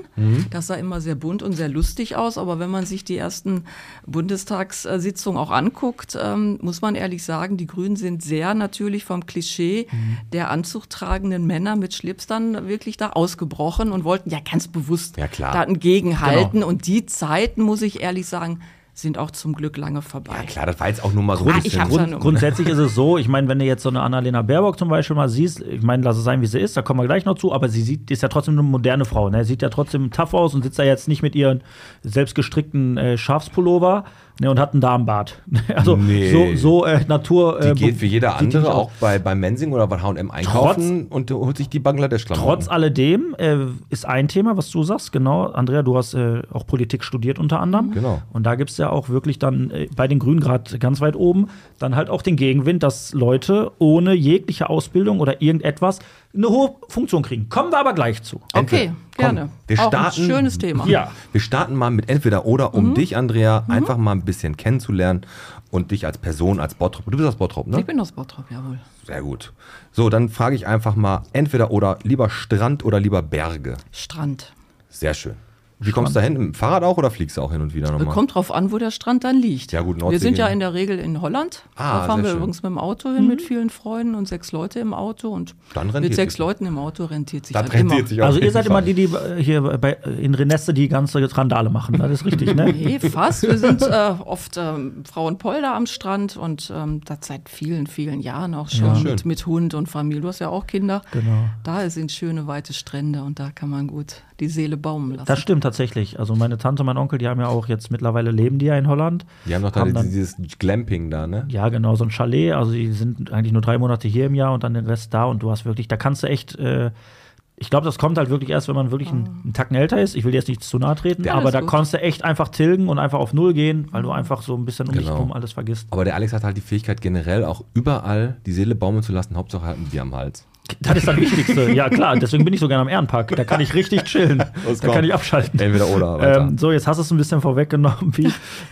Das sah immer sehr bunt und sehr lustig aus. Aber wenn man sich die ersten Bundestagssitzungen auch anguckt, ähm, muss man ehrlich sagen, die Grünen sind sehr natürlich vom Klischee der anzugtragenden Männer mit Schlips dann wirklich da ausgebrochen und wollten ja ganz bewusst
Ja, klar.
da entgegenhalten. Und die Zeiten, muss ich ehrlich sagen, sind auch zum Glück lange vorbei.
Ja, klar, das war jetzt auch nur mal so ein
Ah,
bisschen.
Grund, grundsätzlich ist es so, ich meine, wenn du jetzt so eine Annalena Baerbock zum Beispiel mal siehst, ich meine, lass es sein, wie sie ist, da kommen wir gleich noch zu, aber sie sieht, ist ja trotzdem eine moderne Frau, ne? Sieht ja trotzdem tough aus und sitzt da jetzt nicht mit ihren selbstgestrickten äh, Schafspullover ne, und hat einen Darmbart. Also
Nee.
so, so äh, Natur.
Die
äh,
geht wie jeder andere auch bei, bei Mensing oder bei H&M einkaufen und holt sich die Bangladesch-Klamotten.
Trotz alledem äh, ist ein Thema, was du sagst, genau. Andrea, du hast äh, auch Politik studiert unter anderem.
Genau.
Und da gibt es ja auch wirklich dann äh, bei den Grünen gerade ganz weit oben dann halt auch den Gegenwind, dass Leute ohne jegliche Ausbildung oder irgendetwas eine hohe Funktion kriegen. Kommen wir aber gleich zu.
Okay,
Komm,
gerne.
wir
Auch
starten-
ein schönes Thema.
Ja.
Wir starten mal mit entweder oder, um
Mhm.
dich, Andrea, einfach mal ein bisschen kennenzulernen und dich als Person, als Bottrop. Du bist aus Bottrop, ne?
Ich bin aus Bottrop, jawohl.
Sehr gut. So, dann frage ich einfach mal entweder oder, lieber Strand oder lieber Berge.
Strand.
Sehr schön. Wie kommst du da hin? Dem Fahrrad auch oder fliegst du auch hin und wieder nochmal?
Kommt drauf an, wo der Strand dann liegt.
Ja, gut, Nordsee
Wir sind ja in der Regel in Holland.
Ah,
da fahren wir
schön.
übrigens mit dem Auto hin mit vielen Freunden und sechs Leute im Auto. Und
Dann rentiert
mit sechs
sich.
Leuten im Auto rentiert sich
Das rentiert
immer.
sich
Also ihr seid immer die, die äh, hier bei, in Renesse die ganze Randale machen. Das ist richtig, ne?
Nee, fast. Wir sind äh, oft ähm, Frau und Polder am Strand und ähm, das seit vielen, vielen Jahren auch schon
Ja, schön.
mit, mit Hund und Familie. Du hast ja auch Kinder.
Genau.
Da sind schöne, weite Strände und da kann man gut die Seele baumen lassen.
Das stimmt tatsächlich. Also meine Tante, mein Onkel, die haben ja auch jetzt mittlerweile leben die ja in Holland.
Die haben doch da dieses Glamping da, ne?
Ja, genau, so ein Chalet. Also die sind eigentlich nur drei Monate hier im Jahr und dann den Rest da. Und du hast wirklich, da kannst du echt, äh, ich glaube, das kommt halt wirklich erst, wenn man wirklich einen, einen Tacken älter ist. Ich will dir jetzt nicht zu nahe treten,
Ja,
aber da
gut.
kannst du echt einfach tilgen und einfach auf Null gehen, weil du einfach so ein bisschen um dich
Genau.
herum alles vergisst.
Aber der Alex hat halt die Fähigkeit, generell auch überall die Seele baumeln zu lassen. Hauptsache halt ein Bier am Hals.
Das ist das Wichtigste. Ja, klar, deswegen bin ich so gerne am Ehrenpark. Da kann ich richtig chillen.
Los,
Da kann ich abschalten.
Entweder oder.
Ähm, so, jetzt hast du es ein bisschen vorweggenommen. Wie,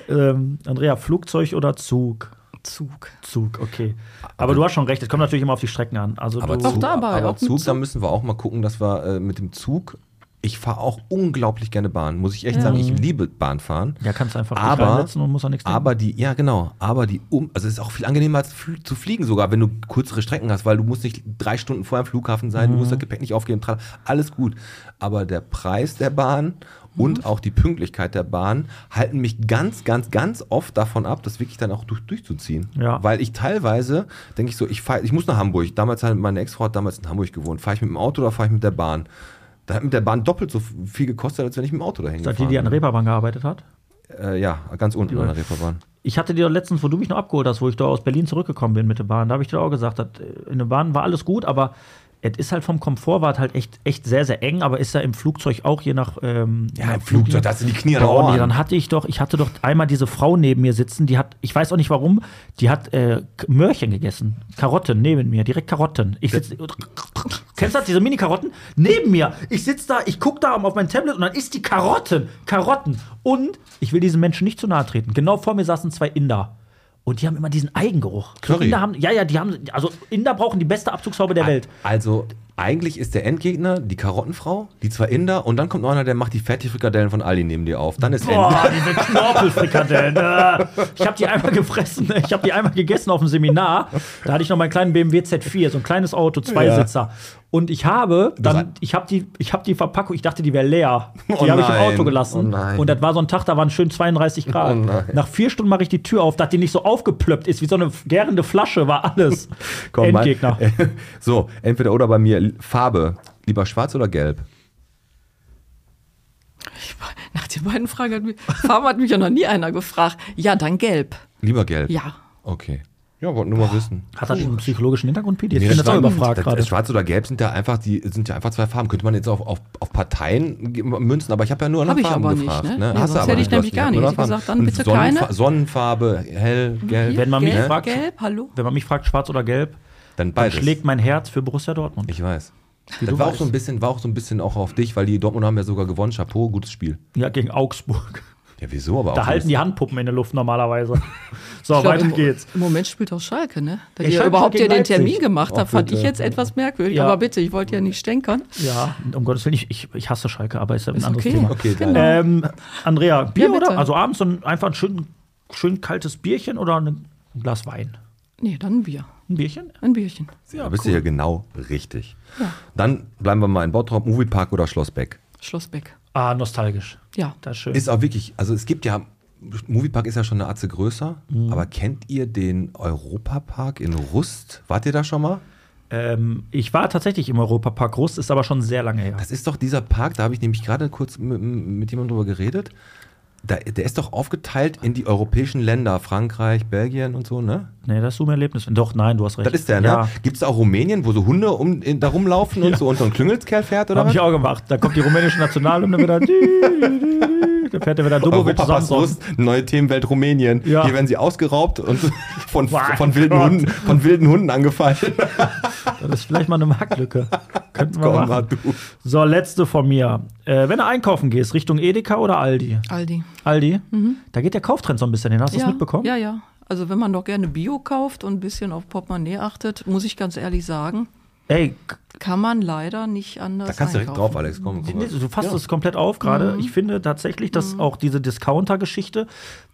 ähm, Andrea, Flugzeug oder Zug?
Zug.
Zug, okay. Aber, du hast schon recht, es kommt natürlich immer auf die Strecken an. Also
aber
du,
Auch
Zug,
dabei,
aber
auch
Zug,
Zug.
da müssen wir auch mal gucken, dass wir äh, mit dem Zug. Ich fahre auch unglaublich gerne Bahn, muss ich echt sagen. Ich liebe Bahnfahren.
ja, kannst du einfach
Aber,
und musst auch nichts denken.
aber die, ja genau, aber die um, also es ist auch viel angenehmer als zu fliegen sogar, wenn du kürzere Strecken hast, weil du musst nicht drei Stunden vorher am Flughafen sein, du musst
Mhm.
das Gepäck nicht aufgeben, alles gut. Aber der Preis der Bahn
Mhm.
und auch die Pünktlichkeit der Bahn halten mich ganz, ganz, ganz oft davon ab, das wirklich dann auch durch, durchzuziehen.
Ja.
Weil ich teilweise denke ich so, ich fahr, ich muss nach Hamburg. Damals hat meine Ex-Frau damals in Hamburg gewohnt. Fahre ich mit dem Auto oder fahre ich mit der Bahn? Da hat mit der Bahn doppelt so viel gekostet, als wenn ich mit dem Auto dahin
Ist das die,
gefahren
die an der. Reeperbahn gearbeitet hat?
Äh, ja, ganz unten an der Reeperbahn.
Ich hatte dir letztens, wo du mich noch abgeholt hast, wo ich da aus Berlin zurückgekommen bin mit der Bahn, da habe ich dir auch gesagt, äh, in der Bahn war alles gut, aber es ist halt vom Komfort war es halt echt, echt sehr, sehr eng, aber ist ja im Flugzeug auch je nach. Ähm,
Ja, im Flugzeug, da hast du die Knie
Boah, nee, dann hatte ich doch, ich hatte doch einmal diese Frau neben mir sitzen, die hat, ich weiß auch nicht warum, die hat äh, Möhrchen gegessen. Karotten neben mir, direkt Karotten. Ich sitze. Kennst du das, diese Mini-Karotten? Neben mir. Ich sitze da, ich gucke da auf mein Tablet und dann isst die Karotten. Karotten. Und ich will diesen Menschen nicht zu nahe treten. Genau vor mir saßen zwei Inder. Und die haben immer diesen Eigengeruch. So
Curry.
Inder haben, ja, ja, die haben, also Inder brauchen die beste Abzugshaube der Welt.
Also, eigentlich ist der Endgegner die Karottenfrau, die zwei Inder und dann kommt noch einer, der macht die Fertigfrikadellen von Aldi neben dir auf. Dann ist Ende.
Boah, diese Knorpelfrikadellen. äh. Ich habe die einmal gefressen. Ich habe die einmal gegessen auf dem Seminar. Da hatte ich noch meinen kleinen BMW Z4, so ein kleines Auto, Zweisitzer. Und ich habe dann, ich habe die, ich habe die Verpackung, ich dachte, die wäre leer. Die
Oh
habe ich im Auto gelassen.
oh.
Und das war so ein Tag, da waren schön 32 Grad.
Oh.
Nach vier Stunden mache ich die Tür auf, dass die nicht so aufgeplöppt ist, wie so eine gärende Flasche, war alles.
Komm, mal.
Endgegner.
So, entweder oder bei mir. Farbe. Lieber schwarz oder gelb?
Nach den beiden Fragen hat mich, Farbe hat mich ja noch nie einer gefragt. Ja, dann gelb.
Lieber gelb.
Ja.
Okay. Ja, wollte nur mal wissen.
Hat das einen psychologischen Hintergrund, Pete? Jetzt
Nee,
bin ich überfragt
das-
gerade.
Schwarz oder gelb sind ja einfach die sind ja einfach zwei Farben. Könnte man jetzt auf, auf, auf Parteien münzen, aber ich habe ja nur nach
Hab ich
Farben
aber nicht,
gefragt.
ne?
Ne?
Nee,
Hast du aber
hätte ich nämlich gar nicht. Ich gesagt, dann bitte
Sonnenfa
keine.
Sonnenfarbe, hell, gelb.
Wenn man mich
gelb,
fragt-
gelb, hallo?
Wenn man mich fragt, schwarz oder gelb,
Dann
dann
beides.
schlägt mein Herz für Borussia Dortmund.
ich weiß.
Wie
Das
du
war auch so ein bisschen, war auch so ein bisschen auch auf dich, weil die Dortmund haben ja sogar gewonnen. Chapeau, gutes Spiel.
Ja, gegen Augsburg.
Ja, wieso? Aber
Da
auch
halten
so-
die Handpuppen in der Luft normalerweise. So,
glaub,
weiter
im,
geht's.
Im Moment spielt auch Schalke, ne? Da
Ja,
ihr
Schalke
überhaupt ja den
Leipzig.
Termin gemacht habt, fand ich jetzt etwas merkwürdig.
Ja.
Aber bitte, ich wollte ja nicht stänkern.
Ja, um Gottes Willen, ich, ich, ich hasse Schalke, aber ist ja ein
Ist
anderes
okay.
Thema.
Okay.
Genau.
Ähm, Andrea, Bier
Ja,
oder? Also abends ein, einfach ein schön, schön kaltes Bierchen oder ein Glas Wein?
Nee, dann ein Bier.
Ein Bierchen?
Ein Bierchen.
Ja, bist du hier genau richtig. Dann bleiben wir mal in Bottrop, Moviepark oder Schlossbeck.
Schlossbeck.
Ah, nostalgisch.
Ja.
Das ist schön.
Ist auch wirklich, also es gibt ja Moviepark ist ja schon eine Atze größer,
Mhm.
aber kennt ihr den Europapark in Rust? Wart ihr da schon mal?
Ähm, ich war tatsächlich im Europapark Rust, ist aber schon sehr lange her.
Das ist doch dieser Park, da habe ich nämlich gerade kurz mit, mit jemandem drüber geredet. Da, der ist doch aufgeteilt in die europäischen Länder, Frankreich, Belgien und so, ne?
Nee, das ist so ein Erlebnis. Doch, nein, du hast recht.
Das ist der, ne?
Ja,
Gibt es da auch Rumänien, wo so Hunde um, in, da rumlaufen und so und so ein Klüngelskerl fährt oder
habe
was?
ich auch gemacht. Da kommt die rumänische Nationalhymne wieder. Da fährt er wieder Dubovic Samson.
Neue Themenwelt Rumänien.
Ja.
Hier werden sie ausgeraubt und von, von, wilden
Gott.
Hunden, von wilden Hunden angefallen.
Das ist vielleicht mal eine Marktlücke. Könnten wir
Komm
machen.
mal, du.
So, letzte von mir. Äh, wenn du einkaufen gehst, Richtung Edeka oder Aldi?
Aldi.
Aldi? Da geht der Kauftrend so ein bisschen hin. Hast du das
ja,
mitbekommen?
Ja, ja. Also wenn man doch gerne Bio kauft und ein bisschen auf Portemonnaie achtet, muss ich ganz ehrlich sagen,
Ey,
kann man leider nicht anders
Da kannst du direkt
einkaufen.
drauf, Alex. Komm, komm.
Du fasst es komplett auf gerade. Ich finde tatsächlich, dass auch diese Discounter-Geschichte,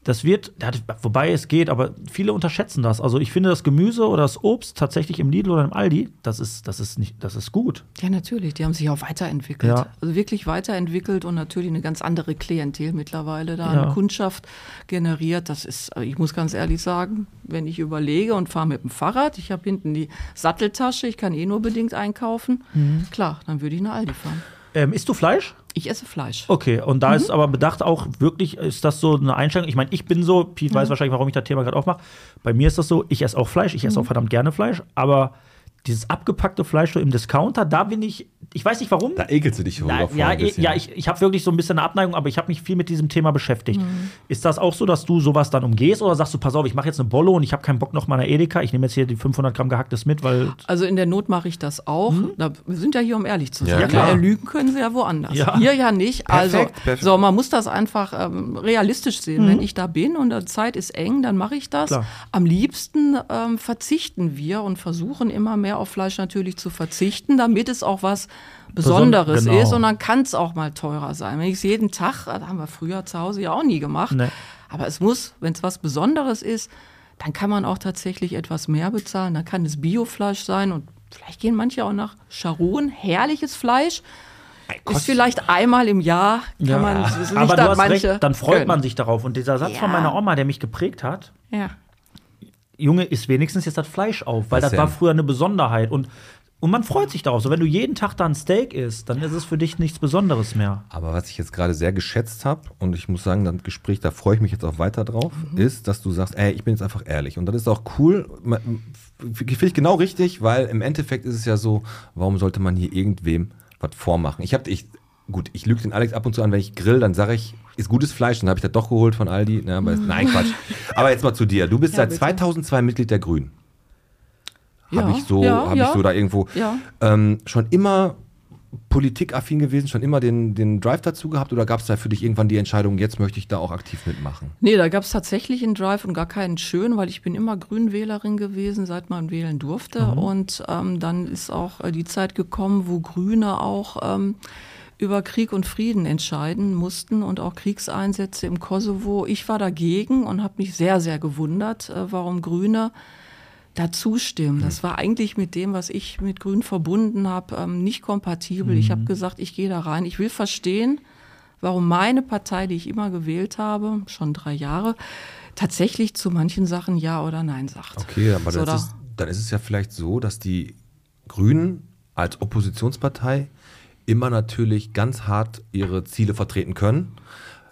das wird, ja, wobei es geht, aber viele unterschätzen das. Also ich finde das Gemüse oder das Obst tatsächlich im Lidl oder im Aldi, das ist, das ist nicht, das ist gut.
Ja, natürlich. Die haben sich auch weiterentwickelt.
Ja.
Also wirklich weiterentwickelt und natürlich eine ganz andere Klientel mittlerweile da
Ja.
eine Kundschaft generiert. Das ist, also ich muss ganz ehrlich sagen, wenn ich überlege und fahre mit dem Fahrrad, ich habe hinten die Satteltasche, ich kann eh nur bedingt einkaufen,
Mhm.
klar, dann würde ich nach Aldi fahren.
Ähm, isst du Fleisch?
Ich esse Fleisch.
Okay, und da ist aber bedacht auch wirklich, ist das so eine Einstellung? Ich meine, ich bin so, Pete weiß wahrscheinlich, warum ich das Thema gerade aufmache. Bei mir ist das so, ich esse auch Fleisch, ich esse auch verdammt gerne Fleisch, aber dieses abgepackte Fleisch so im Discounter, da bin ich, ich weiß nicht warum.
Da ekelst du dich
Na,
vor
ja,
ein bisschen.
ja, ich, ich habe wirklich so ein bisschen eine Abneigung, aber ich habe mich viel mit diesem Thema beschäftigt.
Mhm.
Ist das auch so, dass du sowas dann umgehst oder sagst du, pass auf, ich mache jetzt eine Bolle und ich habe keinen Bock noch mal eine Edeka, ich nehme jetzt hier die 500 Gramm gehacktes mit, weil
Also in der Not mache ich das auch. Da, wir sind ja hier, um ehrlich zu
Ja,
sein.
klar.
Ja, lügen können sie ja woanders.
Ja.
Hier ja nicht.
Perfekt,
also,
perfekt.
so, man muss das einfach ähm, realistisch sehen. Wenn ich da bin und die Zeit ist eng, dann mache ich das.
Klar.
Am liebsten ähm, verzichten wir und versuchen immer mehr auf Fleisch natürlich zu verzichten, damit es auch was Besonderes
genau.
ist und dann kann es auch mal teurer sein. Wenn ich es jeden Tag, das haben wir früher zu Hause ja auch nie gemacht,
Nee.
aber es muss, wenn es was Besonderes ist, dann kann man auch tatsächlich etwas mehr bezahlen. Dann kann es Biofleisch sein und vielleicht gehen manche auch nach Charon. Herrliches Fleisch. Ist vielleicht einmal im Jahr, kann
Ja.
man nicht
aber
da
du hast
manche
recht, dann freut
können.
man sich darauf. Und dieser Satz von
Ja.
meiner Oma, der mich geprägt hat,
Ja.
Junge, isst wenigstens jetzt das Fleisch auf, weil
Was
das war früher eine Besonderheit. Und, und man freut sich darauf. So, wenn du jeden Tag da ein Steak isst, dann ist es für dich nichts Besonderes mehr.
Aber was ich jetzt gerade sehr geschätzt habe, und ich muss sagen, das Gespräch, da freue ich mich jetzt auch weiter drauf, ist, dass du sagst, ey, ich bin jetzt einfach ehrlich. Und das ist auch cool. Finde ich genau richtig, weil im Endeffekt ist es ja so, warum sollte man hier irgendwem was vormachen? Ich habe, ich, gut, ich lüge den Alex ab und zu an, wenn ich grill, dann sage ich, ist gutes Fleisch, dann habe ich das doch geholt von Aldi. Ne, aber nein, Quatsch. Aber jetzt mal zu dir. Du bist
Ja,
seit
bitte.
2002 Mitglied der Grünen. Habe
Ja,
ich so,
ja,
habe
ja.
ich so da irgendwo
Ja.
ähm, schon immer politikaffin gewesen, schon immer den, den Drive dazu gehabt oder gab es da für dich irgendwann die Entscheidung, jetzt möchte ich da auch aktiv mitmachen?
Nee, da gab es tatsächlich einen Drive und gar keinen schönen, weil ich bin immer Grünwählerin gewesen, seit man wählen durfte. Und ähm, dann ist auch äh, die Zeit gekommen, wo Grüne auch ähm, über Krieg und Frieden entscheiden mussten und auch Kriegseinsätze im Kosovo. Ich war dagegen und habe mich sehr, sehr gewundert, äh, warum Grüne dazu stimmen. Das war eigentlich mit dem, was ich mit Grün verbunden habe, ähm, nicht kompatibel. Ich habe gesagt, ich gehe da rein. Ich will verstehen, warum meine Partei, die ich immer gewählt habe, schon drei Jahre, tatsächlich zu manchen Sachen Ja oder Nein sagt.
Okay, aber
So, da-
ist, dann ist es ja vielleicht so, dass die Grünen als Oppositionspartei immer natürlich ganz hart ihre Ziele vertreten können.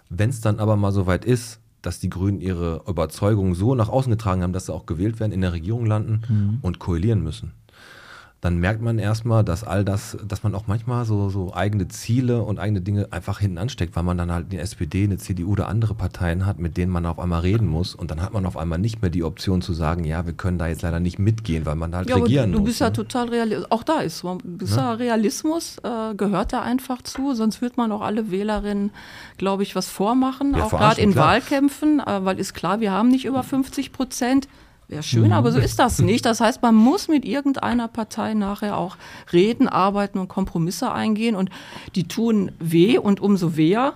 Wenn es dann aber mal so weit ist, dass die Grünen ihre Überzeugung so nach außen getragen haben, dass sie auch gewählt werden, in der Regierung landen
Mhm.
und koalieren müssen, dann merkt man erstmal, dass all das, dass man auch manchmal so, so eigene Ziele und eigene Dinge einfach hinten ansteckt, weil man dann halt eine SPD, eine CDU oder andere Parteien hat, mit denen man auf einmal reden muss und dann hat man auf einmal nicht mehr die Option zu sagen, ja, wir können da jetzt leider nicht mitgehen, weil man halt
Ja,
regieren
du
muss.
bist ja
ne?
total realistisch. Auch da ist so. Bist ja. Realismus äh, gehört da einfach zu, sonst wird man auch alle Wählerinnen, glaube ich, was vormachen,
Ja,
auch gerade in
klar.
Wahlkämpfen, äh, weil ist klar, wir haben nicht über 50 Prozent. Wäre schön, aber so ist das nicht. Das heißt, man muss mit irgendeiner Partei nachher auch reden, arbeiten und Kompromisse eingehen und die tun weh und umso weher,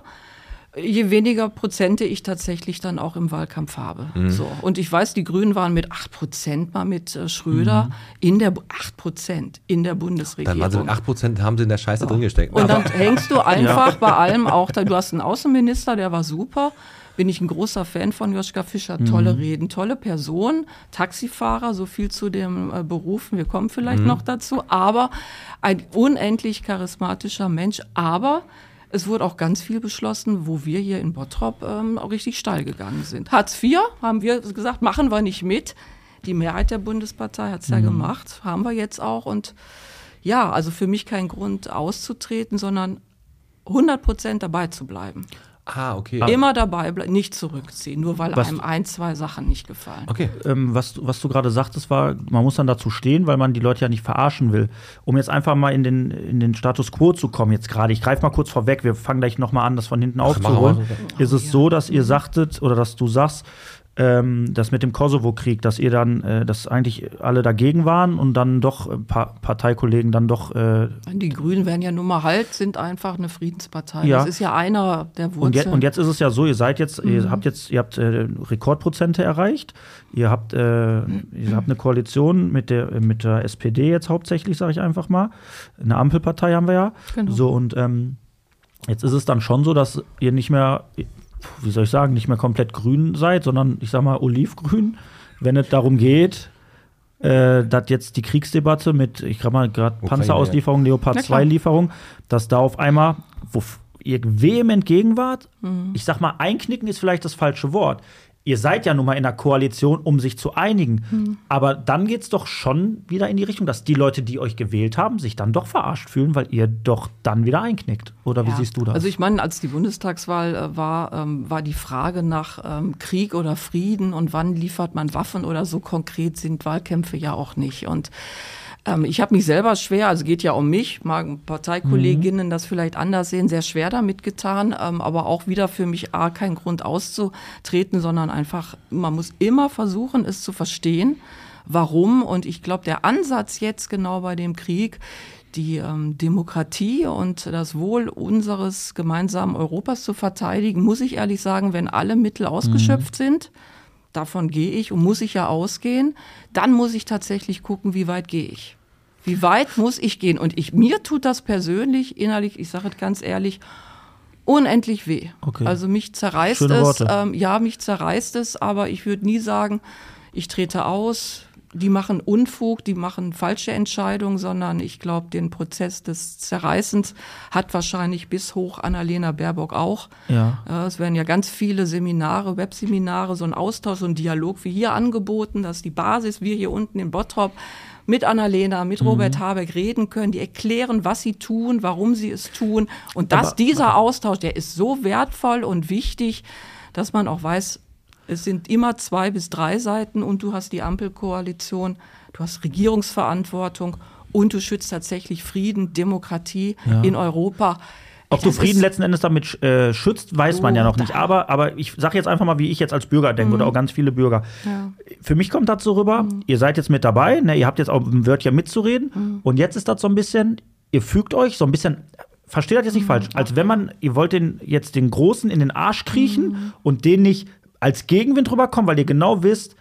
Je weniger Prozente ich tatsächlich dann auch im Wahlkampf habe. So. Und ich weiß, die Grünen waren mit 8 Prozent mal mit äh, Schröder in der, Bu- 8 Prozent in der Bundesregierung.
Dann waren sie mit 8% haben sie in der Scheiße drin gesteckt.
Und dann
Aber-
hängst du einfach bei allem auch da. Du hast einen Außenminister, der war super. Bin ich ein großer Fan von Joschka Fischer. Tolle Reden, tolle Person, Taxifahrer, so viel zu dem äh, Berufen. Wir kommen vielleicht noch dazu. Aber ein unendlich charismatischer Mensch. Aber es wurde auch ganz viel beschlossen, wo wir hier in Bottrop ähm, auch richtig steil gegangen sind. Hartz IV haben wir gesagt, machen wir nicht mit. Die Mehrheit der Bundespartei hat es ja gemacht, haben wir jetzt auch. Und ja, also für mich kein Grund auszutreten, sondern 100 Prozent dabei zu bleiben.
Ah, okay.
Immer dabei bleiben, nicht zurückziehen, nur weil
Was-
einem ein, zwei Sachen nicht gefallen.
Okay.
ähm, was, du- was du gerade sagtest, war, man muss dann dazu stehen, weil man die Leute ja nicht verarschen will. Um jetzt einfach mal in den, in den Status quo zu kommen, jetzt gerade, ich greife mal kurz vorweg, wir fangen gleich nochmal an, das von hinten
wir
aufzuholen. Ist es so, dass ihr sagtet oder dass du sagst, ähm, das mit dem Kosovo-Krieg, dass ihr dann, äh, dass eigentlich alle dagegen waren und dann doch ein paar Parteikollegen dann doch äh,
Die Grünen werden ja nun mal halt, sind einfach eine Friedenspartei.
Ja.
Das ist ja einer der
Und,
Wurzeln.
je, und jetzt ist es ja so, ihr seid jetzt, ihr habt jetzt, ihr habt äh, Rekordprozente erreicht. Ihr habt, äh, ihr habt eine Koalition mit der, mit der SPD jetzt hauptsächlich, sage ich einfach mal. Eine Ampelpartei haben wir ja.
Genau.
So und ähm, jetzt ist es dann schon so, dass ihr nicht mehr, wie soll ich sagen, nicht mehr komplett grün seid, sondern ich sag mal olivgrün, wenn es darum geht, äh, dass jetzt die Kriegsdebatte mit, ich glaube mal gerade Panzerauslieferung, Leopard
Na klar.
2 Lieferung, dass da auf einmal, wo ihr vehement gegen wart, ich sag mal, einknicken ist vielleicht das falsche Wort. Ihr seid ja nun mal in einer Koalition, um sich zu einigen. Aber dann geht es doch schon wieder in die Richtung, dass die Leute, die euch gewählt haben, sich dann doch verarscht fühlen, weil ihr doch dann wieder einknickt. Oder wie
Ja.
siehst du das?
Also ich meine, als die Bundestagswahl äh, war, ähm, war die Frage nach ähm, Krieg oder Frieden und wann liefert man Waffen oder so konkret sind Wahlkämpfe ja auch nicht. Und ähm, ich habe mich selber schwer, also geht ja um mich, mag Parteikolleginnen das vielleicht anders sehen, sehr schwer damit getan, ähm, aber auch wieder für mich A, kein Grund auszutreten, sondern einfach, man muss immer versuchen, es zu verstehen, warum. Und ich glaube, der Ansatz jetzt genau bei dem Krieg, die ähm, Demokratie und das Wohl unseres gemeinsamen Europas zu verteidigen, muss ich ehrlich sagen, wenn alle Mittel ausgeschöpft sind, davon gehe ich und muss ich ja ausgehen, dann muss ich tatsächlich gucken, wie weit gehe ich. Wie weit muss ich gehen? Und ich, mir tut das persönlich, innerlich, ich sage es ganz ehrlich, unendlich weh.
Okay.
Also mich zerreißt
Schöne
es, ähm, ja, mich zerreißt es, aber ich würde nie sagen, ich trete aus, die machen Unfug, die machen falsche Entscheidungen, sondern ich glaube, den Prozess des Zerreißens hat wahrscheinlich bis hoch Annalena Baerbock auch.
Ja.
Äh, Es werden ja ganz viele Seminare, Webseminare, so ein Austausch, so ein Dialog wie hier angeboten, dass die Basis, wir hier unten in Bottrop mit Annalena, mit Robert Habeck reden können, die erklären, was sie tun, warum sie es tun. Und dass
Aber-
dieser Austausch, der ist so wertvoll und wichtig, dass man auch weiß, es sind immer zwei bis drei Seiten und du hast die Ampelkoalition, du hast Regierungsverantwortung und du schützt tatsächlich Frieden, Demokratie in Europa.
Ob du
Das
Frieden
ist-
letzten Endes damit äh, schützt, weiß man ja noch nicht. Aber, aber ich sage jetzt einfach mal, wie ich jetzt als Bürger denke oder auch ganz viele Bürger. Für mich kommt das so rüber, ihr seid jetzt mit dabei, ne, ihr habt jetzt auch ein Wörtchen mitzureden. Und jetzt ist das so ein bisschen, ihr fügt euch so ein bisschen, versteht das jetzt nicht falsch, als wenn man, ihr wollt den, jetzt den Großen in den Arsch kriechen und den nicht als Gegenwind rüberkommen, weil ihr genau wisst,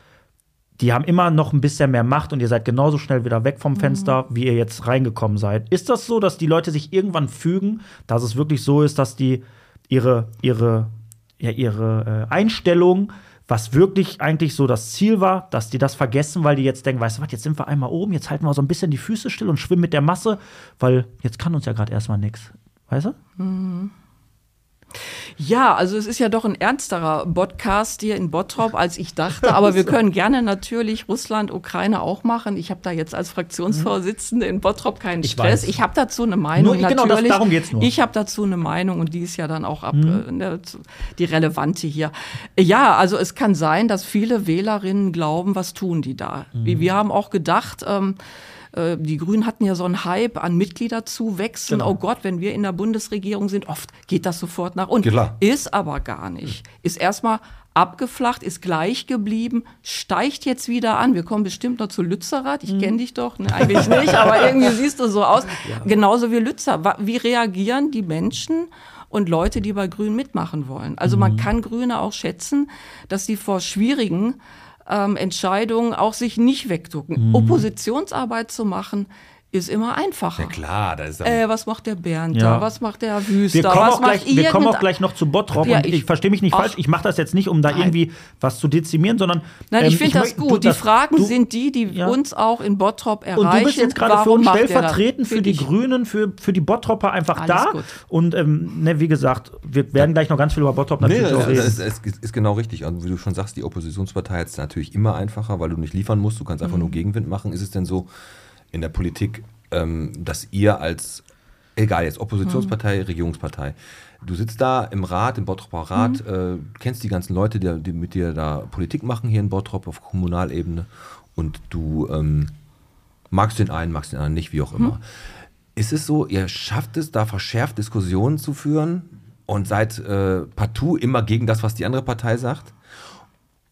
die haben immer noch ein bisschen mehr Macht und ihr seid genauso schnell wieder weg vom Fenster, wie ihr jetzt reingekommen seid. Ist das so, dass die Leute sich irgendwann fügen, dass es wirklich so ist, dass die ihre, ihre, ja, ihre äh, Einstellung, was wirklich eigentlich so das Ziel war, dass die das vergessen, weil die jetzt denken, weißt du was, jetzt sind wir einmal oben, jetzt halten wir so ein bisschen die Füße still und schwimmen mit der Masse, weil jetzt kann uns ja gerade erstmal nichts. Weißt du?
Ja, also es ist ja doch ein ernsterer Podcast hier in Bottrop, als ich dachte. Aber wir können gerne natürlich Russland, Ukraine auch machen. Ich habe da jetzt als Fraktionsvorsitzende in Bottrop keinen
Ich
Stress.
weiß.
Ich habe dazu eine Meinung.
Nur- genau, das- darum geht's nur.
Ich habe dazu eine Meinung und die ist ja dann auch ab, äh, ne, die relevante hier. Ja, also es kann sein, dass viele Wählerinnen glauben, was tun die da? Wie Wir haben auch gedacht, ähm, äh, die Grünen hatten ja so einen Hype an Mitgliederzuwächsen.
Genau.
Oh Gott, wenn wir in der Bundesregierung sind, oft geht das sofort nach unten.
Klar.
Ist aber gar nicht. Ist erstmal abgeflacht, ist gleich geblieben, steigt jetzt wieder an. Wir kommen bestimmt noch zu Lützerath. Ich kenne dich doch, ne, eigentlich nicht, aber irgendwie siehst du so aus. Genauso wie Lützer. Wie reagieren die Menschen? und Leute, die bei Grün mitmachen wollen. Also man kann Grüne auch schätzen, dass sie vor schwierigen ähm, Entscheidungen auch sich nicht wegducken. Oppositionsarbeit zu machen, ist immer einfacher.
Ja klar, da ist
Äh, was macht der Bernd
Ja.
da? Was macht der Wüster?
Wir kommen,
was
auch gleich,
macht
wir kommen auch gleich noch zu Bottrop
Ja,
und ich,
ich-
verstehe mich nicht falsch. Ich mache das jetzt nicht, um da
Nein.
irgendwie was zu dezimieren, sondern
Nein,
ähm,
ich finde das gut.
du-
die
das-
Fragen
du,
sind die, die
Ja.
uns auch in Bottrop erreichen.
Und du bist jetzt gerade für uns
das?
stellvertretend für die Grünen, für, für die Bottropper einfach
Alles
da.
gut.
Und ähm, ne, wie gesagt, wir werden gleich noch ganz viel über Bottrop
Nee,
natürlich
das,
auch reden.
das, ist, ist, ist genau richtig. Und wie du schon sagst, die Oppositionspartei hat es natürlich immer einfacher, weil du nicht liefern musst, du kannst einfach nur Gegenwind machen. Ist es denn so in der Politik, ähm, dass ihr als, egal jetzt, Oppositionspartei, Regierungspartei, du sitzt da im Rat, im Bottroper Rat, äh, kennst die ganzen Leute, die, die mit dir da Politik machen hier in Bottrop auf Kommunalebene und du ähm, magst den einen, magst den anderen nicht, wie auch immer. Ist es so, ihr schafft es, da verschärft Diskussionen zu führen und seid äh, partout immer gegen das, was die andere Partei sagt?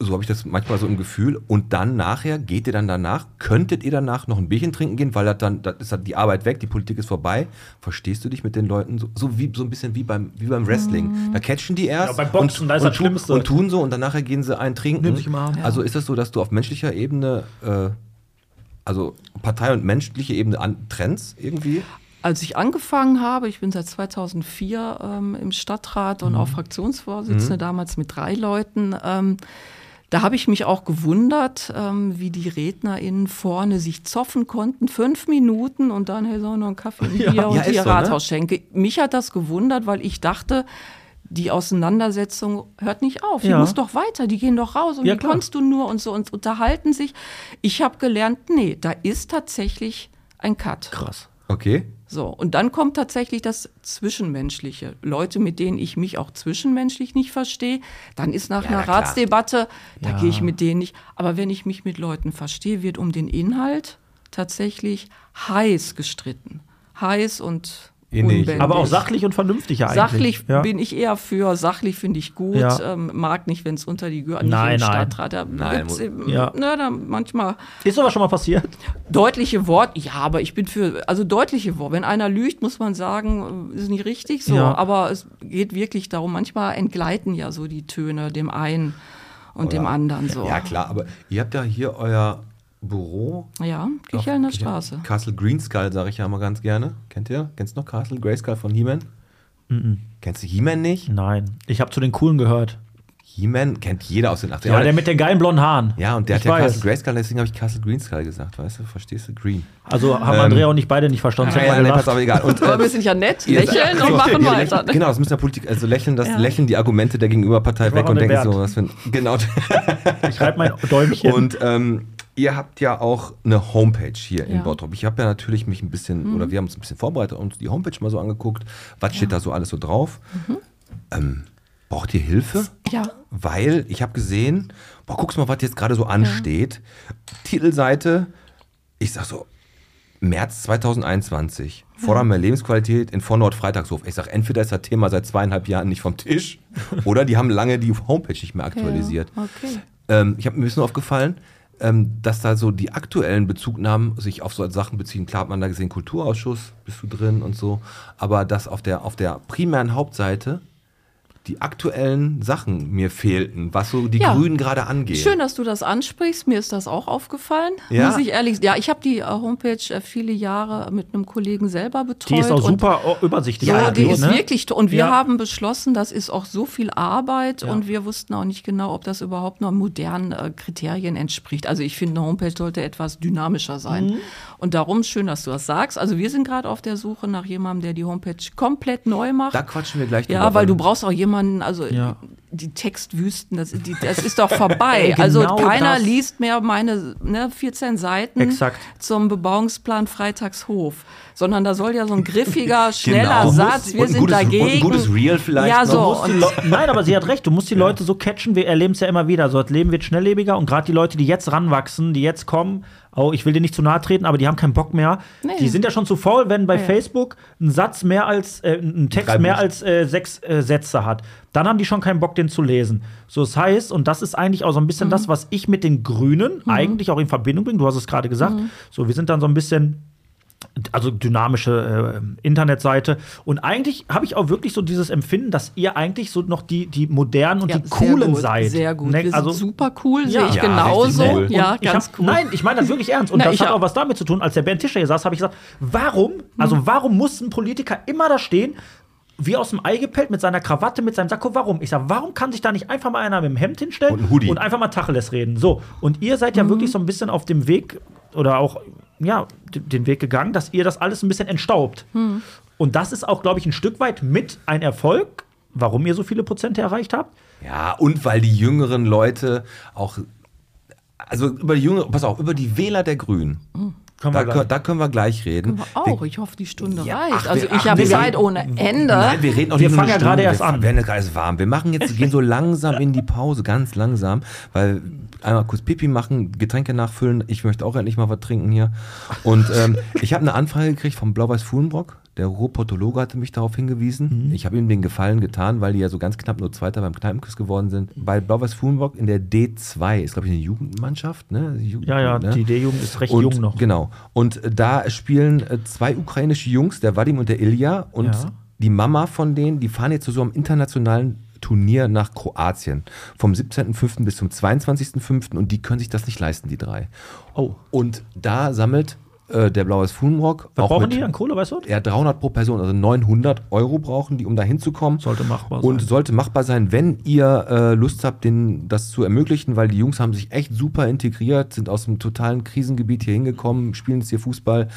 So habe ich das manchmal so im Gefühl. Und dann nachher, geht ihr dann danach, könntet ihr danach noch ein Bierchen trinken gehen, weil das dann, das ist dann die Arbeit weg, die Politik ist vorbei. Verstehst du dich mit den Leuten so, so wie so ein bisschen wie beim, wie beim Wrestling? Da catchen die erst
Ja, beim Boxen, da ist
und,
das
tun-
Schlimmste.
und tun so und dann nachher gehen sie einen trinken.
Arm.
Also ist das so, dass du auf menschlicher Ebene, äh, also Partei und menschliche Ebene an trends irgendwie?
Als ich angefangen habe, ich bin seit 2004 ähm, im Stadtrat und auch Fraktionsvorsitzende, damals mit drei Leuten, ähm, da habe ich mich auch gewundert, ähm, wie die RednerInnen vorne sich zoffen konnten, fünf Minuten und dann, hey, so noch einen Kaffee und Bier
Ja,
und
ist
hier
so, ne?
Rathausschenke. Mich hat das gewundert, weil ich dachte, die Auseinandersetzung hört nicht auf. Die
Ja.
muss doch weiter, die gehen doch raus und
Ja,
wie
klar.
konntest du nur und so und unterhalten sich. Ich habe gelernt, nee, da ist tatsächlich ein Cut.
Krass.
Okay.
So, und dann kommt tatsächlich das Zwischenmenschliche. Leute, mit denen ich mich auch zwischenmenschlich nicht verstehe, dann ist nach
Ja,
einer
klar.
Ratsdebatte, da
Ja.
gehe ich mit denen nicht. Aber wenn ich mich mit Leuten verstehe, wird um den Inhalt tatsächlich heiß gestritten. Heiß und
Innig.
unbändig.
Aber auch sachlich und vernünftig eigentlich.
Sachlich
ja.
bin ich eher für, sachlich finde ich gut,
Ja.
ähm, mag nicht, wenn es unter die Gürtel, nicht
Nein,
im
nein.
Stadtrat, da
Nein,
eben,
Ja.
ne, da manchmal
Ist sowas schon mal passiert?
Deutliche Wort, ja, aber ich bin für, also deutliche Wort. Wenn einer lügt, muss man sagen, ist nicht richtig so.
Ja.
Aber es geht wirklich darum, manchmal entgleiten ja so die Töne dem einen und dem
Oder-
anderen so.
Ja, klar, aber ihr habt ja hier euer Büro.
Ja,
Kichel-
Straße.
Castle Greenskull, sage ich ja mal ganz gerne. Kennt ihr? Kennst du noch Castle Grayskull von He-Man? Kennst du He-Man nicht?
Nein. Ich habe zu den coolen gehört.
He-Man kennt jeder aus den 80ern.
Ja, der mit den geilen blonden Haaren.
ja, und der
Ich
hat ja
weiß.
Castle Grayskull, deswegen habe ich Castle Greenskull gesagt, weißt du? Verstehst du? Green.
Also haben
Ähm,
Andrea und ich beide nicht verstanden.
Ja, ja,
wir
pass auf, egal. Und,
Aber
äh,
wir sind ja nett, lächeln
so,
und machen
ja,
weiter.
lächeln- Genau, das müssen ja Politik, also lächeln, das,
Ja.
lächeln die Argumente der Gegenüberpartei
Ich
weg und denken so,
Bert.
was für ein, genau.
Ich schreibe mein Däumchen.
Und ähm, ihr habt ja auch eine Homepage hier in
Ja. Mhm.
Bottrop. Ich habe ja natürlich mich ein bisschen, oder wir haben uns ein bisschen vorbereitet und uns die Homepage mal so angeguckt. Was steht da so alles so drauf?
Mhm.
Ähm, braucht ihr Hilfe?
Ja.
Weil ich habe gesehen, boah, guck's mal, was jetzt gerade so ansteht. Titelseite, ich sag so, März 2021. Fordern mehr Lebensqualität in Vornord Freitagshof. Ich sag, entweder ist das Thema seit zweieinhalb Jahren nicht vom Tisch oder die haben lange die Homepage nicht mehr aktualisiert.
Ja, okay.
Ähm, ich habe mir ein bisschen aufgefallen, ähm, dass da so die aktuellen Bezugnahmen sich auf so Sachen beziehen. Klar hat man da gesehen, Kulturausschuss, bist du drin und so. Aber dass auf der, auf der primären Hauptseite die aktuellen Sachen mir fehlten, was so die
Ja.
Grünen gerade angeht.
Schön, dass du das ansprichst. Mir ist das auch aufgefallen.
Ja?
Muss ich ehrlich Ja, ich habe die äh, Homepage äh, viele Jahre mit einem Kollegen selber betreut.
die ist auch super oh, übersichtlich.
Ja, die ist
ne?
wirklich Und wir
Ja.
haben beschlossen, das ist auch so viel Arbeit
Ja.
und wir wussten auch nicht genau, ob das überhaupt noch modernen äh, Kriterien entspricht. Also ich finde, eine Homepage sollte etwas dynamischer sein.
Mhm.
Und darum schön, dass du das sagst. Also wir sind gerade auf der Suche nach jemandem, der die Homepage komplett neu macht.
Da quatschen wir gleich
ja,
drüber,
weil du brauchst auch jemanden, also
Ja.
Die Textwüsten, das, die, das ist doch vorbei.
Genau
also keiner
das.
liest mehr meine ne, 14 Seiten
Exakt.
zum Bebauungsplan Freitagshof, sondern da soll ja so ein griffiger, schneller
Genau.
Satz, wir
Und
sind
gutes-
dagegen.
und ein gutes Reel vielleicht
Ja, so.
Nein, aber sie hat recht. Du musst die Leute so catchen. Wir erleben es ja immer wieder. So, das Leben wird schnelllebiger und gerade die Leute, die jetzt ranwachsen, die jetzt kommen, oh, ich will dir nicht zu nahe treten, aber die haben keinen Bock mehr.
Nee.
Die sind ja schon zu faul, wenn bei
Ja.
Facebook ein Satz mehr als, äh, ein Text mehr als äh, sechs äh, Sätze hat. Dann haben die schon keinen Bock, den zu lesen. So, das heißt, und das ist eigentlich auch so ein bisschen
Mhm.
das, was ich mit den Grünen eigentlich auch in Verbindung bringe. Du hast es gerade gesagt. So, wir sind dann so ein bisschen also dynamische äh, Internetseite. Und eigentlich habe ich auch wirklich so dieses Empfinden, dass ihr eigentlich so noch die, die modernen und
Ja,
die coolen
gut,
seid.
Sehr gut.
Ne? Also,
super cool,
Ja.
sehe ich
Ja,
genauso.
cool.
Ja, ganz
hab,
cool.
Nein, ich meine das wirklich ernst. Und
Na,
das
ich
hat auch
auch.
was damit zu tun. Als der Bernd Tischer hier saß, habe ich gesagt, warum, also
Hm.
warum muss ein Politiker immer da stehen, wie aus dem Ei gepellt, mit seiner Krawatte, mit seinem Sakko? Warum? Ich sage, warum kann sich da nicht einfach mal einer mit dem Hemd hinstellen
Und ein Hoodie.
einfach mal Tacheles reden? So, und ihr seid ja
Mhm.
wirklich so ein bisschen auf dem Weg oder auch, ja, den Weg gegangen, dass ihr das alles ein bisschen entstaubt.
Mhm.
Und das ist auch, glaube ich, ein Stück weit mit ein Erfolg, warum ihr so viele Prozente erreicht habt.
Ja, und weil die jüngeren Leute auch, also über die jüngeren, pass auf, über die Wähler der Grünen.
Können
Da,
wir gleich.
können- da können wir gleich reden.
Auch, ich hoffe, die Stunde
Ja,
reicht.
ach,
also
wir-
ich habe Zeit
wir-
ohne Ende.
Nein, wir reden auch
Wir fangen ja gerade erst
wir,
an.
Wir werden jetzt gerade erst warm. Wir machen jetzt, gehen so langsam in die Pause, ganz langsam, weil einmal kurz Pipi machen, Getränke nachfüllen. Ich möchte auch endlich mal was trinken hier. Und ähm, ich habe eine Anfrage gekriegt vom Blau-Weiß Fuhlenbrock. Der Ruhrportologe hatte mich darauf hingewiesen.
Mhm.
Ich habe ihm den Gefallen getan, weil die ja so ganz knapp nur Zweiter beim Kneipenquiz geworden sind. Bei Blau-Weiß Fuhlenbrock in der D2 ist, glaube ich, eine Jugendmannschaft. Ne? Jugend,
Ja, ja,
ne?
die D-Jugend ist recht
und,
jung noch.
Genau. Und äh, da spielen äh, zwei ukrainische Jungs, der Vadim und der Ilja. Und
Ja.
die Mama von denen, die fahren jetzt zu so einem internationalen Turnier nach Kroatien. Vom 17.05. bis zum 22.05. Und die können sich das nicht leisten, die drei.
Oh.
Und da sammelt äh, der Blaues Fuhlenrock
Was brauchen die an Kohle, weißt du?
ja, 300 pro Person, also 900 Euro brauchen die, um da hinzukommen.
Sollte machbar
Und
sein.
sollte machbar sein, wenn ihr äh, Lust habt, den, das zu ermöglichen, weil die Jungs haben sich echt super integriert, sind aus einem totalen Krisengebiet hier hingekommen, spielen jetzt hier Fußball,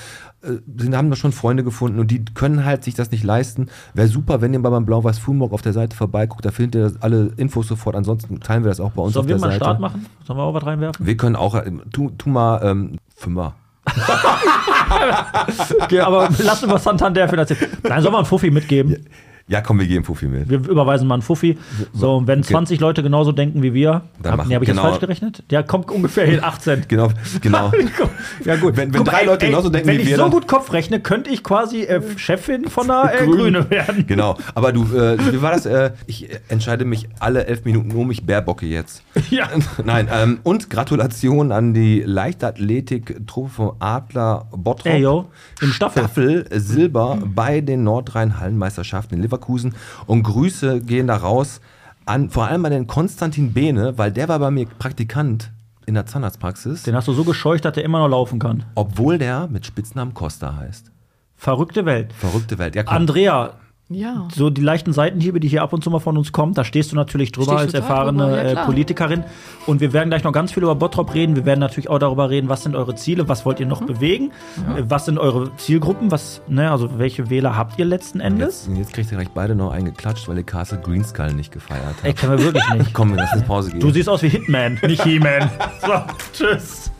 äh, sind, haben da schon Freunde gefunden und die können halt sich das nicht leisten. Wäre super, wenn ihr mal beim Blau-Weiß Fulmburg auf der Seite vorbeiguckt, da findet ihr alle Infos sofort. Ansonsten teilen wir das auch bei uns
Sollen
auf
wir
der
mal einen
Seite.
Start machen? Sollen wir auch was reinwerfen?
Wir können auch, äh, tu, tu mal ähm, Fünfer.
Okay, aber lassen wir Santander finanzieren. Nein, sollen wir einen Fuffi mitgeben?
Ja, komm, wir geben Fuffi mit.
Wir überweisen mal einen Fuffi. So, und wenn 20 Leute genauso denken wie wir,
Dann
hab, nee, habe ich
genau.
falsch gerechnet? Der kommt ungefähr hin 18.
Genau, genau.
Ja, gut.
Wenn- wenn drei Leute genauso denken
wenn
wie
ich
wir,
so
dann-
gut Kopf rechne, könnte ich quasi äh, Chefin von der äh,
Grün.
Grüne werden.
Genau, aber du, äh, wie war das? Äh, ich äh, entscheide mich alle elf Minuten um, ich bärbocke jetzt.
Ja.
Nein, ähm, und Gratulation an die Leichtathletik-Truppe vom Adler Bottrop.
Ey, yo, im Staffel.
Staffel Silber bei den Nordrhein-Hallenmeisterschaften in Leverkusen. Und Grüße gehen da raus an vor allem an den Konstantin Behne, weil der war bei mir Praktikant in der Zahnarztpraxis,
Den hast du so gescheucht, dass der immer noch laufen kann.
obwohl der mit Spitznamen Costa heißt.
Verrückte Welt.
Verrückte Welt. Ja, komm.
Andrea,
Ja.
so die leichten Seitenhiebe, die hier ab und zu mal von uns kommen, da stehst du natürlich drüber als erfahrene
drüber, ja,
äh. Politikerin. Und wir werden gleich noch ganz viel über Bottrop reden. Wir werden natürlich auch darüber reden, was sind eure Ziele, was wollt ihr noch bewegen, äh, was sind eure Zielgruppen, was, ne, also welche Wähler habt ihr letzten Endes?
Jetzt, jetzt kriegt ihr gleich beide noch eingeklatscht, weil ihr Castle Greenskull nicht gefeiert habt.
Ey, können wir wirklich nicht.
Komm, wir lassen uns Pause gehen.
Du siehst aus wie Hitman, nicht He-Man. So, tschüss.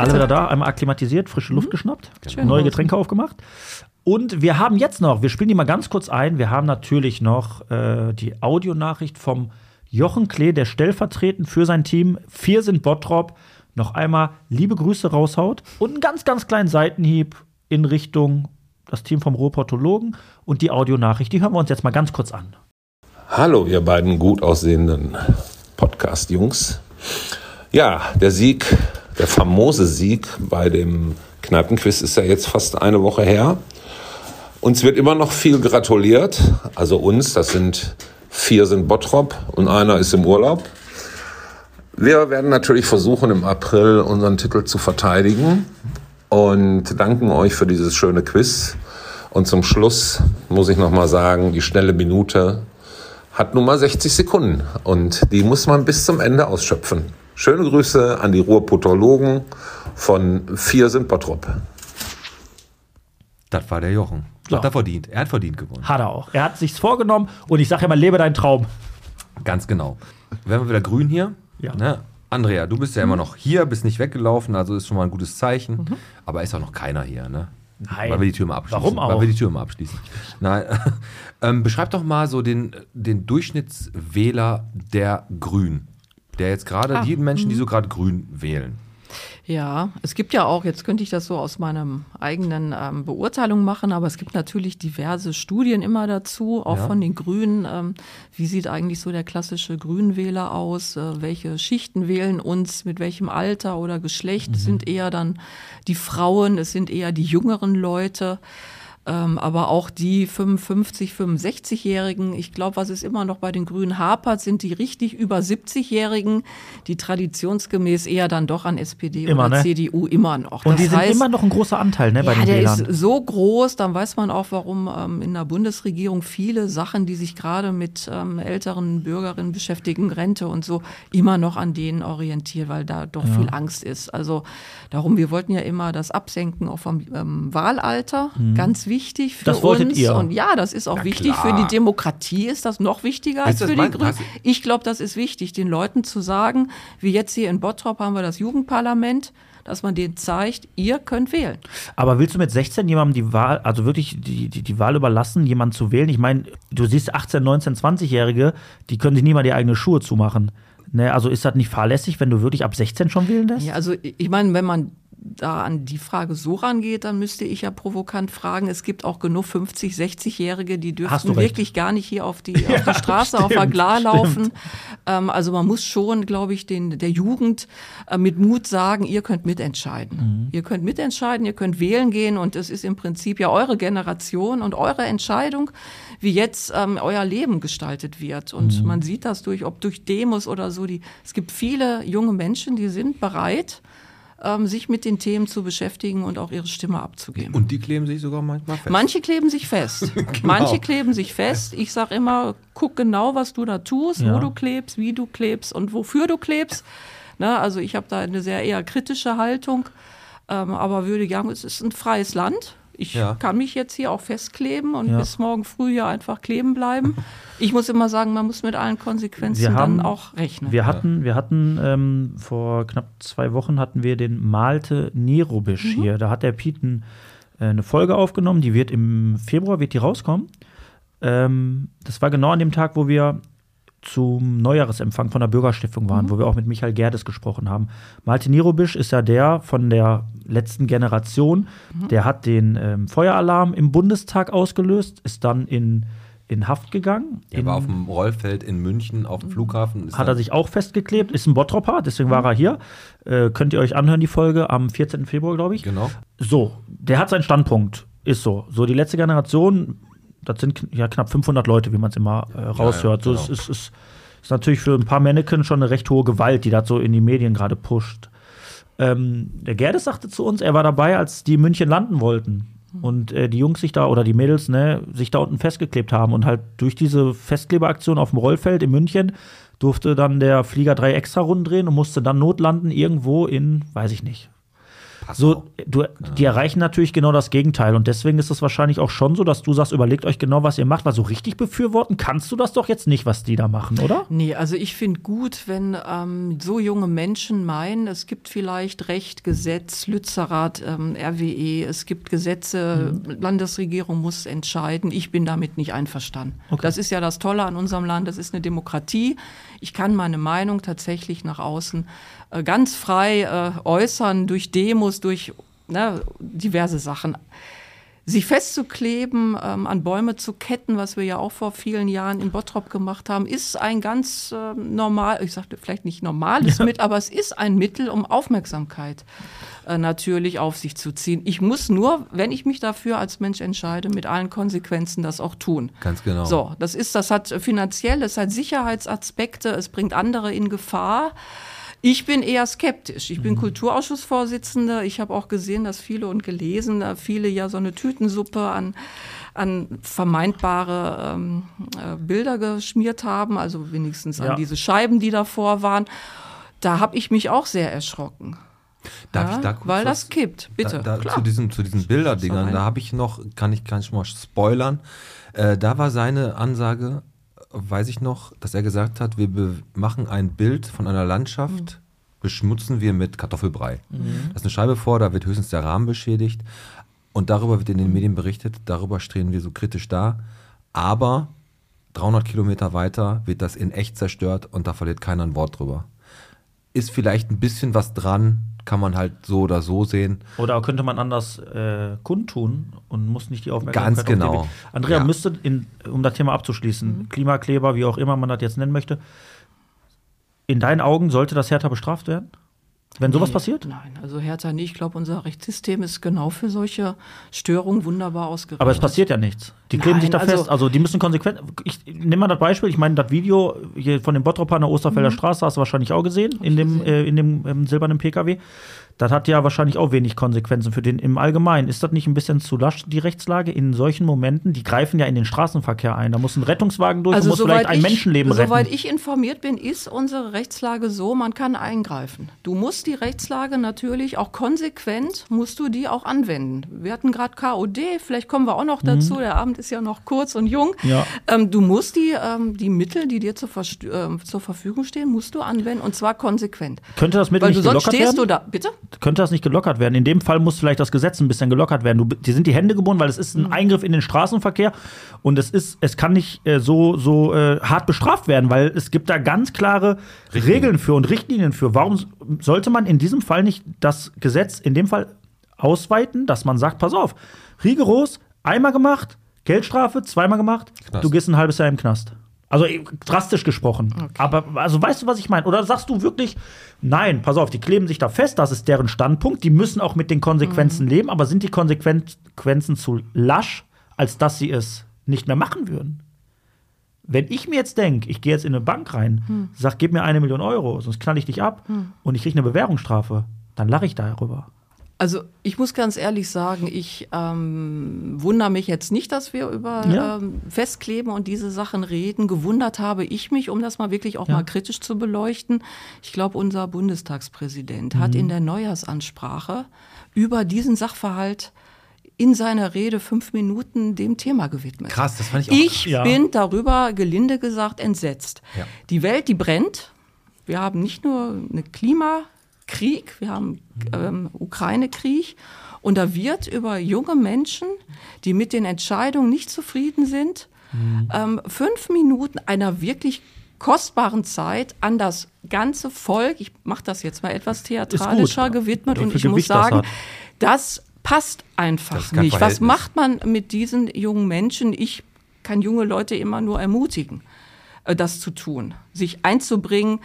Alle wieder da, einmal akklimatisiert, frische Luft geschnappt,
Schön
neue. Getränke aufgemacht. Und wir haben jetzt noch, wir spielen die mal ganz kurz ein, wir haben natürlich noch äh, die Audionachricht vom Jochen Klee, der stellvertretend für sein Team, vier sind Bottrop, noch einmal liebe Grüße raushaut und einen ganz, ganz kleinen Seitenhieb in Richtung das Team vom Ruhrportologen und die Audionachricht, die hören wir uns jetzt mal ganz kurz an.
Hallo, ihr beiden gut aussehenden Podcast-Jungs. Ja, der Sieg, der famose Sieg bei dem Kneipenquiz ist ja jetzt fast eine Woche her. Uns wird immer noch viel gratuliert. Also uns, das sind vier sind Bottrop und einer ist im Urlaub. Wir werden natürlich versuchen, im April unseren Titel zu verteidigen und danken euch für dieses schöne Quiz. Und zum Schluss muss ich nochmal sagen, die schnelle Minute hat nun mal 60 Sekunden und die muss man bis zum Ende ausschöpfen. Schöne Grüße an die Ruhrputologen von Vier sind Bottrop.
Das war der Jochen.
So.
Hat er verdient. Er hat verdient gewonnen.
Hat er auch. Er hat sich's vorgenommen und ich sage ja mal, lebe deinen Traum.
Ganz genau. Werden wir wieder grün hier?
Ja.
Ne? Andrea, du bist ja immer noch hier, bist nicht weggelaufen, also ist schon mal ein gutes Zeichen. Aber ist auch noch keiner hier, ne?
Nein.
Weil wir die Tür mal abschließen.
Warum auch?
Weil wir die Tür mal abschließen. Nein. ähm, beschreib doch mal so den, den Durchschnittswähler der Grün. Der jetzt gerade,
Ah,
die Menschen, die so gerade grün wählen.
Ja, es gibt ja auch, jetzt könnte ich das so aus meinem eigenen ähm, Beurteilung machen, aber es gibt natürlich diverse Studien immer dazu, auch
Ja.
von den Grünen. Ähm, wie sieht eigentlich so der klassische Grünwähler aus? Äh, welche Schichten wählen uns? Mit welchem Alter oder Geschlecht? Es sind eher dann die Frauen, es sind eher die jüngeren Leute. Ähm, aber auch die 55, 65-Jährigen, ich glaube, was es immer noch bei den Grünen hapert, sind die richtig über 70-Jährigen, die traditionsgemäß eher dann doch an SPD
Immer,
oder
ne?
CDU immer noch.
Und
Das
die sind
heißt,
immer noch ein großer Anteil ne, bei
ja,
den
der
Wählern.
ist so groß, dann weiß man auch, warum ähm, in der Bundesregierung viele Sachen, die sich gerade mit ähm, älteren Bürgerinnen beschäftigen, Rente und so, immer noch an denen orientiert, weil da doch viel Angst ist. Also darum, wir wollten ja immer das Absenken auch vom ähm, Wahlalter, ganz wichtig für.
Das wolltet
uns.
ihr.
Und ja, das ist auch
Ja,
wichtig
klar.
für die Demokratie, ist das noch wichtiger als für die Grünen. Ich glaube, das ist wichtig, den Leuten zu sagen, wie jetzt hier in Bottrop haben wir das Jugendparlament, dass man denen zeigt, ihr könnt wählen.
Aber willst du mit 16 jemandem die Wahl, also wirklich die, die, die Wahl überlassen, jemanden zu wählen? Ich meine, du siehst 18, 19, 20-Jährige, die können sich nie mal die eigenen Schuhe zumachen. Ne, also ist das nicht fahrlässig, wenn du wirklich ab 16 schon wählen lässt?
Ja, also ich meine, wenn man da an die Frage so rangeht, dann müsste ich ja provokant fragen, es gibt auch genug 50, 60-Jährige, die
recht.
wirklich gar nicht hier auf die, auf die Straße, auf der
stimmt,
Glar
stimmt.
laufen. Ähm, also man muss schon, glaube ich, den, der Jugend äh, mit Mut sagen, ihr könnt mitentscheiden.
Mhm.
Ihr könnt mitentscheiden, ihr könnt wählen gehen und es ist im Prinzip ja eure Generation und eure Entscheidung, wie jetzt ähm, euer Leben gestaltet wird. Und
Mhm.
man sieht das durch, ob durch Demos oder so. Die, es gibt viele junge Menschen, die sind bereit, ähm, sich mit den Themen zu beschäftigen und auch ihre Stimme abzugeben.
Und die kleben sich sogar manchmal fest.
Manche kleben sich fest.
Genau.
Manche kleben sich fest. Ich sage immer, guck genau, was du da tust,
Ja.
wo du klebst, wie du klebst und wofür du klebst. Ne, also ich habe da eine sehr eher kritische Haltung, ähm, aber würde sagen, es ist ein freies Land. Ich
Ja.
kann mich jetzt hier auch festkleben und
Ja.
bis morgen früh hier einfach kleben bleiben. Ich muss immer sagen, man muss mit allen Konsequenzen
haben-
dann auch rechnen.
Wir hatten, wir hatten ähm, vor knapp zwei Wochen hatten wir den Malte Nerobisch hier. Da hat der Pieten äh, eine Folge aufgenommen, die wird im Februar wird die rauskommen. Ähm, das war genau an dem Tag, wo wir zum Neujahresempfang von der Bürgerstiftung waren, wo wir auch mit Michael Gerdes gesprochen haben. Malte Nirobisch ist ja der von der letzten Generation, der hat den ähm, Feueralarm im Bundestag ausgelöst, ist dann in, in Haft gegangen.
Er war auf dem Rollfeld in München auf dem Flughafen.
hat er sich auch festgeklebt, ist ein Bottropper, deswegen war er hier. Äh, könnt ihr euch anhören, die Folge am 14. Februar, glaube ich.
Genau.
So, der hat seinen Standpunkt, ist so. So, die letzte Generation, das sind ja knapp 500 Leute, wie man es immer äh, raushört.
Ja, ja,
so,
genau.
es ist, ist, ist natürlich für ein paar Mannequin schon eine recht hohe Gewalt, die das so in die Medien gerade pusht. Ähm, der Gerdes sagte zu uns, er war dabei, als die in München landen wollten. Und äh, die Jungs sich da oder die Mädels, ne, sich da unten festgeklebt haben. Und halt durch diese Festklebeaktion auf dem Rollfeld in München durfte dann der Flieger drei extra Runden drehen und musste dann notlanden irgendwo in, weiß ich nicht, so, du, die erreichen natürlich genau das Gegenteil. Und deswegen ist es wahrscheinlich auch schon so, dass du sagst, überlegt euch genau, was ihr macht, weil so richtig befürworten kannst du das doch jetzt nicht, was die da machen, oder?
Nee, also ich finde gut, wenn ähm, so junge Menschen meinen, es gibt vielleicht Recht, Gesetz, Lützerath, ähm, RWE, es gibt Gesetze, Landesregierung muss entscheiden. Ich bin damit nicht einverstanden. Das ist ja das Tolle an unserem Land, das ist eine Demokratie. Ich kann meine Meinung tatsächlich nach außen äh, ganz frei äh, äußern, durch Demos, durch ne, diverse Sachen sich festzukleben, ähm, an Bäume zu ketten, was wir ja auch vor vielen Jahren in Bottrop gemacht haben, ist ein ganz ähm, normal, ich sagte vielleicht nicht normales Mittel, aber es ist ein Mittel, um Aufmerksamkeit äh, natürlich auf sich zu ziehen. Ich muss nur, wenn ich mich dafür als Mensch entscheide, mit allen Konsequenzen das auch tun.
Ganz genau.
So, das ist, das hat finanziell, es hat Sicherheitsaspekte, es bringt andere in Gefahr. Ich bin eher skeptisch. Ich bin Kulturausschussvorsitzende. Ich habe auch gesehen, dass viele und gelesen, äh, viele ja so eine Tütensuppe an, an vermeintbare ähm, äh, Bilder geschmiert haben, also wenigstens
Ja.
an diese Scheiben, die davor waren. Da habe ich mich auch sehr erschrocken.
Darf
Ja,
ich da kurz
weil
was-
das kippt, bitte.
Da, da, zu diesen, zu diesen Bilderdingern, da habe ich noch, kann ich, kann ich schon mal spoilern. Äh, da war seine Ansage, weiß ich noch, dass er gesagt hat, wir machen ein Bild von einer Landschaft, beschmutzen wir mit Kartoffelbrei. Da ist eine Scheibe vor, da wird höchstens der Rahmen beschädigt. Und darüber wird in den Medien berichtet, darüber stehen wir so kritisch da. Aber 300 Kilometer weiter wird das in echt zerstört und da verliert keiner ein Wort drüber ist vielleicht ein bisschen was dran, kann man halt so oder so sehen.
Oder könnte man anders äh, kundtun und muss nicht die Aufmerksamkeit
Ganz
auf die
genau.
Bi- Andrea,
Ja.
müsste, in, um das Thema abzuschließen, Klimakleber, wie auch immer man das jetzt nennen möchte, in deinen Augen sollte das härter bestraft werden? Wenn sowas
Nee,
passiert?
Nein, also Hertha nicht. Ich glaube, unser Rechtssystem ist genau für solche Störungen wunderbar ausgerichtet.
Aber es passiert ja nichts. Die kleben
Nein,
sich da
also-
fest. Also die müssen konsequent. Ich nehme mal das Beispiel. Ich meine, das Video hier von dem Bottropper an der Osterfelder Straße hast du wahrscheinlich auch gesehen, in dem,
Mhm.
äh, in dem ähm, silbernen PKW. Das hat ja wahrscheinlich auch wenig Konsequenzen für den im Allgemeinen. Ist das nicht ein bisschen zu lasch, die Rechtslage? In solchen Momenten, die greifen ja in den Straßenverkehr ein. Da muss ein Rettungswagen durch und muss vielleicht ein
ich,
Menschenleben
soweit
retten.
ich informiert bin, ist unsere Rechtslage so, man kann eingreifen. Du musst die Rechtslage natürlich auch konsequent, musst du die auch anwenden. Wir hatten gerade KOD, vielleicht kommen wir auch noch dazu, der Abend ist ja noch kurz und jung.
Mhm. Ja.
Ähm, du musst die, ähm, die Mittel, die dir zur, Verst- ähm, zur Verfügung stehen, musst du anwenden und zwar konsequent.
Könnte das Mittel
Weil du
nicht
sonst
gelockert
stehst
werden?
du da, bitte?
könnte das nicht gelockert werden. In dem Fall muss vielleicht das Gesetz ein bisschen gelockert werden. Du, dir sind die Hände gebunden, weil es ist
Mhm.
ein Eingriff in den Straßenverkehr und es ist, es kann nicht äh, so, so äh, hart bestraft werden, weil es gibt da ganz klare Regeln für und Richtlinien für. Warum sollte man in diesem Fall nicht das Gesetz in dem Fall ausweiten, dass man sagt, pass auf, rigoros, einmal gemacht, Geldstrafe, zweimal gemacht,
Knast.
du gehst ein halbes Jahr im Knast. Also eh, drastisch gesprochen. Aber also weißt du, was ich meine? Oder sagst du wirklich, nein, pass auf, die kleben sich da fest, das ist deren Standpunkt, die müssen auch mit den Konsequenzen leben, aber sind die Konsequenzen zu lasch, als dass sie es nicht mehr machen würden? Wenn ich mir jetzt denke, ich gehe jetzt in eine Bank rein, sag, gib mir eine Million Euro, sonst knall ich dich ab und ich kriege eine Bewährungsstrafe, dann lache ich darüber.
Also ich muss ganz ehrlich sagen, ich ähm, wundere mich jetzt nicht, dass wir über
Ja.
ähm, Festkleben und diese Sachen reden. Gewundert habe ich mich, um das mal wirklich auch
Ja.
mal kritisch zu beleuchten. Ich glaube, unser Bundestagspräsident hat
Mhm.
in der Neujahrsansprache über diesen Sachverhalt in seiner Rede fünf Minuten dem Thema gewidmet.
Krass, das fand ich auch.
Ich
Ja.
bin darüber gelinde gesagt entsetzt.
Ja.
Die Welt, die brennt. Wir haben nicht nur einen Klimakrieg, wir haben ähm, Ukraine-Krieg. Und da wird über junge Menschen, die mit den Entscheidungen nicht zufrieden sind, ähm, fünf Minuten einer wirklich kostbaren Zeit an das ganze Volk, ich mache das jetzt mal etwas theatralischer, gewidmet. Und ich muss
Gewicht das
sagen,
hat.
das passt
Das
einfach
kein
nicht. Was macht man mit diesen jungen Menschen? Ich kann junge Leute immer nur ermutigen, äh, das zu tun, sich einzubringen.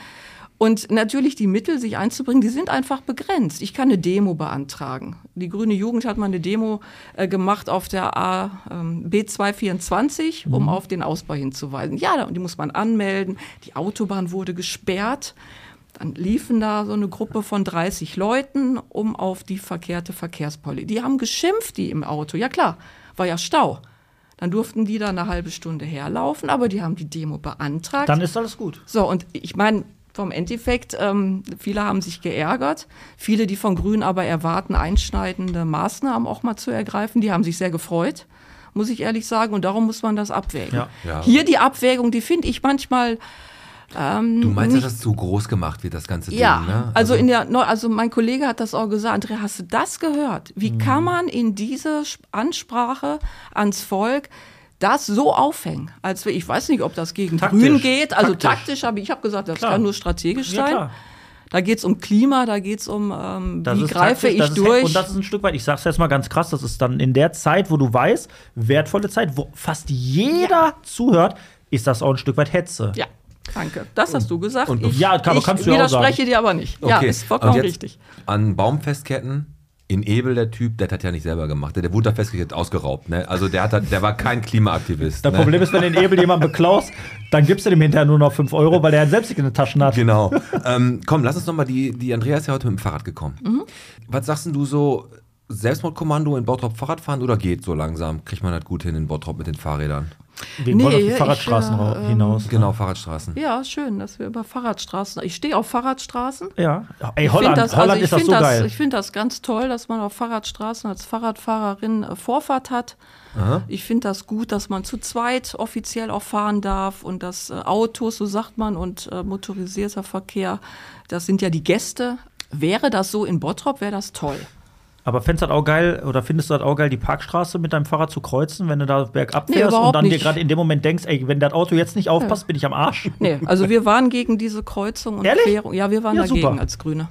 Und natürlich die Mittel, sich einzubringen, die sind einfach begrenzt. Ich kann eine Demo beantragen. Die Grüne Jugend hat mal eine Demo äh, gemacht auf der A, ähm, B224, um auf den Ausbau hinzuweisen. Ja, da- die muss man anmelden. Die Autobahn wurde gesperrt. Dann liefen da so eine Gruppe von 30 Leuten um auf die verkehrte Verkehrspolizei. Die haben geschimpft, die im Auto. Ja klar, war ja Stau. Dann durften die da eine halbe Stunde herlaufen, aber die haben die Demo beantragt.
Dann ist alles gut.
So, und ich meine, vom Endeffekt, ähm, viele haben sich geärgert. Viele, die von Grünen aber erwarten, einschneidende Maßnahmen auch mal zu ergreifen, die haben sich sehr gefreut, muss ich ehrlich sagen. Und darum muss man das abwägen.
Ja.
Ja.
Hier die Abwägung, die finde ich manchmal
Du meinst,
nicht-
dass das zu groß gemacht wird, das ganze
ja,
Ding, ne?
also in der, Neu- also mein Kollege hat das auch gesagt. Andrea, hast du das gehört? Wie
Mhm.
kann man in diese Ansprache ans Volk das so aufhängen? Als wir, ich weiß nicht, ob das gegen
Taktisch.
Grün geht. Also
Taktisch.
taktisch, habe ich habe gesagt, das
Klar.
kann nur strategisch
Ja,
sein.
klar.
Da geht es um Klima, da geht es um, ähm,
Das
wie greife
taktisch,
ich
das ist,
durch.
Und das ist ein Stück weit, ich sag's jetzt mal ganz krass, das ist dann in der Zeit, wo du weißt, wertvolle Zeit, wo fast jeder zuhört, ist das auch ein Stück weit Hetze.
ja, danke. Das hast du gesagt.
und-
ich,
Ja, kann-
ich
kannst du ja auch
widerspreche
sagen.
dir aber nicht. Ja, ist vollkommen
und jetzt
richtig.
An Baumfestketten in Ebel, der Typ, der hat ja nicht selber gemacht. Der, der wurde da festgekettet, ausgeraubt. Ne? Also der, hat, der war kein Klimaaktivist.
Das
ne?
Problem ist, wenn du den Ebel jemanden beklaust, dann gibst du dem hinterher nur noch 5 Euro, weil der selbst in den Taschen hat.
Genau. ähm, komm, lass uns noch mal die, die Andrea ist ja heute mit dem Fahrrad gekommen.
Mhm.
Was sagst denn du so, Selbstmordkommando in Bottrop Fahrrad fahren oder geht so langsam? Kriegt man das gut hin in Bottrop mit den Fahrrädern?
Wir
Nee,
wollen auf die
ich,
Fahrradstraßen
äh,
ra-
ähm,
hinaus.
Genau, Fahrradstraßen.
Ja, schön, dass wir über Fahrradstraßen. Ich stehe auf Fahrradstraßen.
Ja. Ey,
Ich
Holland,
das,
Holland
also ich
ist das so
das,
geil.
Ich finde das ganz toll, dass man auf Fahrradstraßen als Fahrradfahrerin äh, Vorfahrt hat. Ich finde das gut, dass man zu zweit offiziell auch fahren darf und dass äh, Autos, so sagt man, und äh, motorisierter Verkehr, das sind ja die Gäste. Wäre das so in Bottrop, wäre das toll.
Aber fändest du das auch geil, oder findest du das auch geil, die Parkstraße mit deinem Fahrrad zu kreuzen, wenn du da bergab
Nee,
fährst und
überhaupt
dann dir
nicht.
gerade in dem Moment denkst, ey, wenn das Auto jetzt nicht aufpasst, bin ich am Arsch.
Nee, also wir waren gegen diese Kreuzung und
Ehrlich?
Querung. Ja, wir waren
Ja,
dagegen
super.
als Grüne.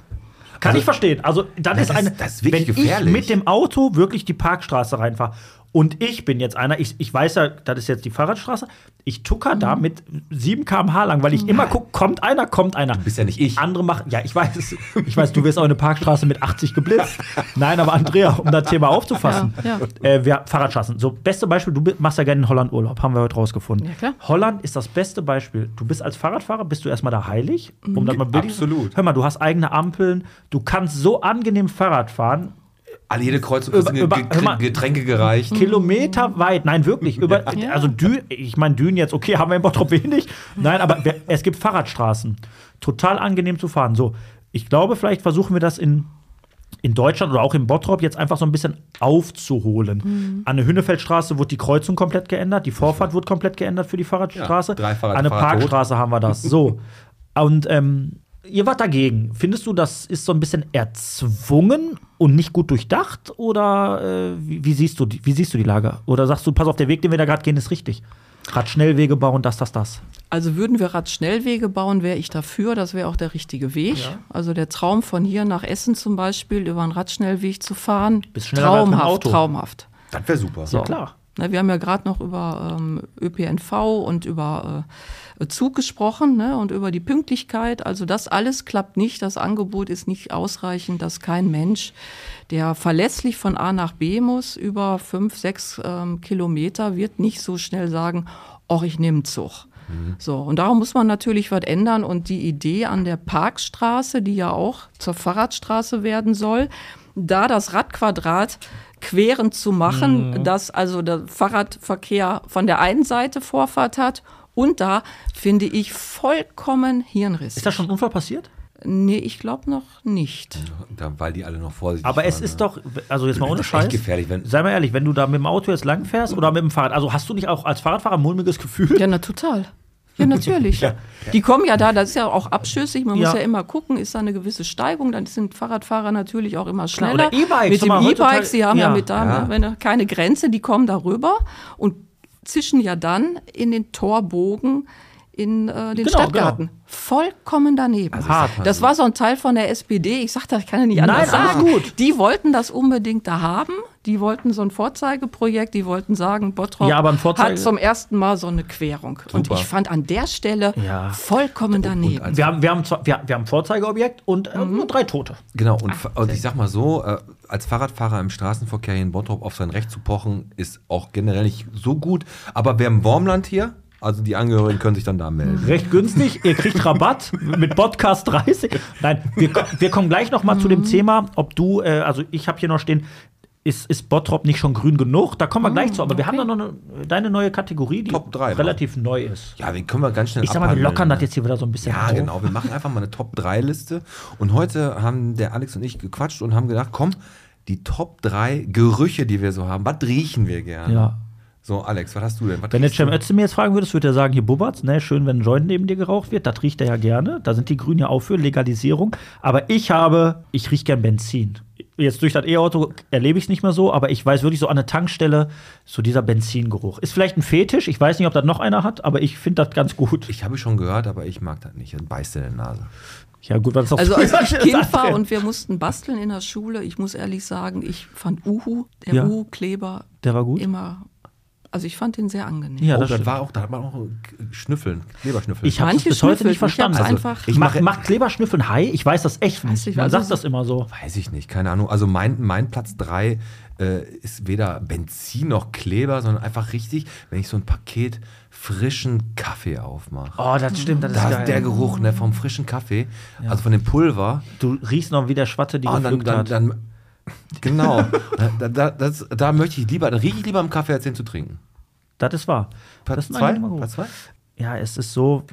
Kann
Also-
ich verstehen. Also, dann ist
das-
eine.
das ist wirklich
wenn
gefährlich.
ich mit dem Auto wirklich die Parkstraße reinfahre und ich bin jetzt einer, ich, ich weiß ja, das ist jetzt die Fahrradstraße, ich tucker da mit 7 km/h lang, weil ich immer gucke, kommt einer, kommt einer. Du
bist ja nicht ich.
Andere machen, ja, ich weiß, es- ich weiß, du wirst auch eine Parkstraße mit 80 geblitzt. Nein, aber Andrea, um das Thema aufzufassen,
Ja,
Äh, wir, Fahrradstraßen. So, beste Beispiel, du machst ja gerne in Holland Urlaub, haben wir heute rausgefunden.
Ja, klar.
Holland ist das beste Beispiel. Du bist als Fahrradfahrer, bist du erstmal da heilig, um das mal
Absolut.
Hör mal, du hast eigene Ampeln, du kannst so angenehm Fahrrad fahren,
Alle jede Kreuzung
Über-
Ge-
über- hör mal.
Ge- Getränke gereicht.
Kilometer weit, nein, wirklich. Über,
Ja.
Also Dün, ich meine Dünen jetzt, okay, haben wir in Bottrop wenig. Nein, aber es gibt Fahrradstraßen. Total angenehm zu fahren. So, ich glaube, vielleicht versuchen wir das in, in Deutschland oder auch in Bottrop jetzt einfach so ein bisschen aufzuholen. An der Hünnefeldstraße wurde die Kreuzung komplett geändert, die Vorfahrt wurde komplett geändert für die Fahrradstraße.
Ja, drei Fahrrad-
An der. Parkstraße haben wir das. So. Und ähm, ihr wart dagegen. Findest du, das ist so ein bisschen erzwungen und nicht gut durchdacht? Oder äh, wie, wie, siehst du, die- wie siehst du die Lage? Oder sagst du, pass auf, der Weg, den wir da gerade gehen, ist richtig? Radschnellwege bauen, das, das, das.
Also würden wir Radschnellwege bauen, wäre ich dafür. Das wäre auch der richtige Weg. Also der Traum von hier nach Essen zum Beispiel über einen Radschnellweg zu fahren, traumhaft,
Auto.
traumhaft.
Das wäre super.
So.
klar.
Na, wir haben ja gerade noch über ähm, ÖPNV und über äh, Zug gesprochen ne, und über die Pünktlichkeit. Also das alles klappt nicht. Das Angebot ist nicht ausreichend, dass kein Mensch, der verlässlich von A nach B muss, über fünf, sechs ähm, Kilometer, wird nicht so schnell sagen, ach, ich nehme Zug. So, und darum muss man natürlich was ändern. Und die Idee an der Parkstraße, die ja auch zur Fahrradstraße werden soll, da das Radquadrat querend zu machen, dass also der Fahrradverkehr von der einen Seite Vorfahrt hat und da finde ich vollkommen Hirnriss.
Ist da schon ein Unfall passiert?
Nee, ich glaube noch nicht.
Da, weil die alle noch vorsichtig
Aber es
waren,
ist
ne?
doch, also jetzt mal ohne Scheiß.
gefährlich, wenn-
Sei mal ehrlich, wenn du da mit dem Auto jetzt lang fährst oder mit dem Fahrrad, also hast du nicht auch als Fahrradfahrer ein mulmiges Gefühl?
Ja, na total. Ja, natürlich. Die kommen ja da, das ist ja auch abschüssig. Man
Ja.
muss ja immer gucken, ist da eine gewisse Steigung, dann sind Fahrradfahrer natürlich auch immer
Klar,
schneller.
E-Bikes,
Mit dem E-Bike, sie haben ja,
Ja.
mit da
Ja.
wenn, keine Grenze, die kommen darüber und zischen ja dann in den Torbogen in äh, den
Genau,
Stadtgarten. Vollkommen daneben.
Also
Hart.
Das war so ein Teil von der SPD. Ich sag das, ich kann ja nicht anders
Nein,
sagen.
gut.
Die wollten das unbedingt da haben. Die wollten so ein Vorzeigeprojekt. Die wollten sagen, Bottrop
Ja,
hat zum ersten Mal so eine Querung. Und
Super.
ich fand an der Stelle
Ja.
vollkommen daneben.
Wir haben, wir, haben wir, wir haben ein Vorzeigeobjekt und äh,
Mhm.
nur drei Tote.
Genau, und, und ich sag mal so, äh, als Fahrradfahrer im Straßenverkehr hier in Bottrop auf sein Recht zu pochen, ist auch generell nicht so gut. Aber wir haben Wormland hier, also die Angehörigen können sich dann da melden.
Recht günstig, ihr kriegt Rabatt mit Podcast 30. Nein, wir, wir kommen gleich noch mal zu dem Thema, ob du, äh, also ich habe hier noch stehen, ist, ist Bottrop nicht schon grün genug? Da kommen wir gleich zu, aber wir haben da noch eine, deine neue Kategorie, die
Top drei,
relativ neu ist.
Ja, den können wir ganz schnell
Ich sag mal, wir
abhandeln,
lockern das
ne?
jetzt hier wieder so ein bisschen
Ja,
auf.
genau. Wir machen einfach mal eine Top-3-Liste. Und heute haben der Alex und ich gequatscht und haben gedacht, komm, die Top 3 Gerüche, die wir so haben, was riechen wir gerne?
Ja.
So, Alex, was hast du denn? Was
Wenn der Cem
du?
Ötze mir jetzt fragen würdest, würde er sagen, hier Bubberts, ne, schön, wenn ein Joint neben dir geraucht wird, das riecht er ja gerne. Da sind die Grünen ja auch für Legalisierung. Aber ich habe, ich rieche gern Benzin. Jetzt durch das E-Auto erlebe ich es nicht mehr so, aber ich weiß wirklich so an der Tankstelle, so dieser Benzingeruch. Ist vielleicht ein Fetisch, ich weiß nicht, ob das noch einer hat, aber ich finde das ganz gut.
Ich habe schon gehört, aber ich mag das nicht. Dann beißt er in die Nase.
Ja, gut, was ist auch
Also als ich Kind war und wir mussten basteln in der Schule, ich muss ehrlich sagen, ich fand Uhu, der
Ja.
Uhu-Kleber,
Der war gut?
immer, also ich fand den sehr angenehm.
Ja,
oh,
das
das war auch, da hat man auch Schnüffeln, Kleberschnüffeln.
Ich habe es bis heute nicht verstanden.
ich hab's
Also,
einfach-
ich mache mach Kleberschnüffeln Hai, ich weiß das echt
Weiß
nicht.
nicht,
Man
also
sagt das immer so.
Weiß ich nicht, keine Ahnung. Also mein, mein Platz 3 äh, ist weder Benzin noch Kleber, sondern einfach richtig, wenn ich so ein Paket frischen Kaffee aufmache.
Oh, das stimmt, das ist
da
geil.
ist der Geruch ne, vom frischen Kaffee, also von dem Pulver.
Du riechst noch wie der Schwatte, die
Oh, und dann,
gepflückt
dann,
hat.
dann, genau. da, da, das, da möchte ich lieber, da rieche ich lieber am Kaffee, als den zu trinken.
das ist wahr.
Platz
das ist ein
2?
angenehmer Geruch.
Platz zwei?
Ja, es ist so.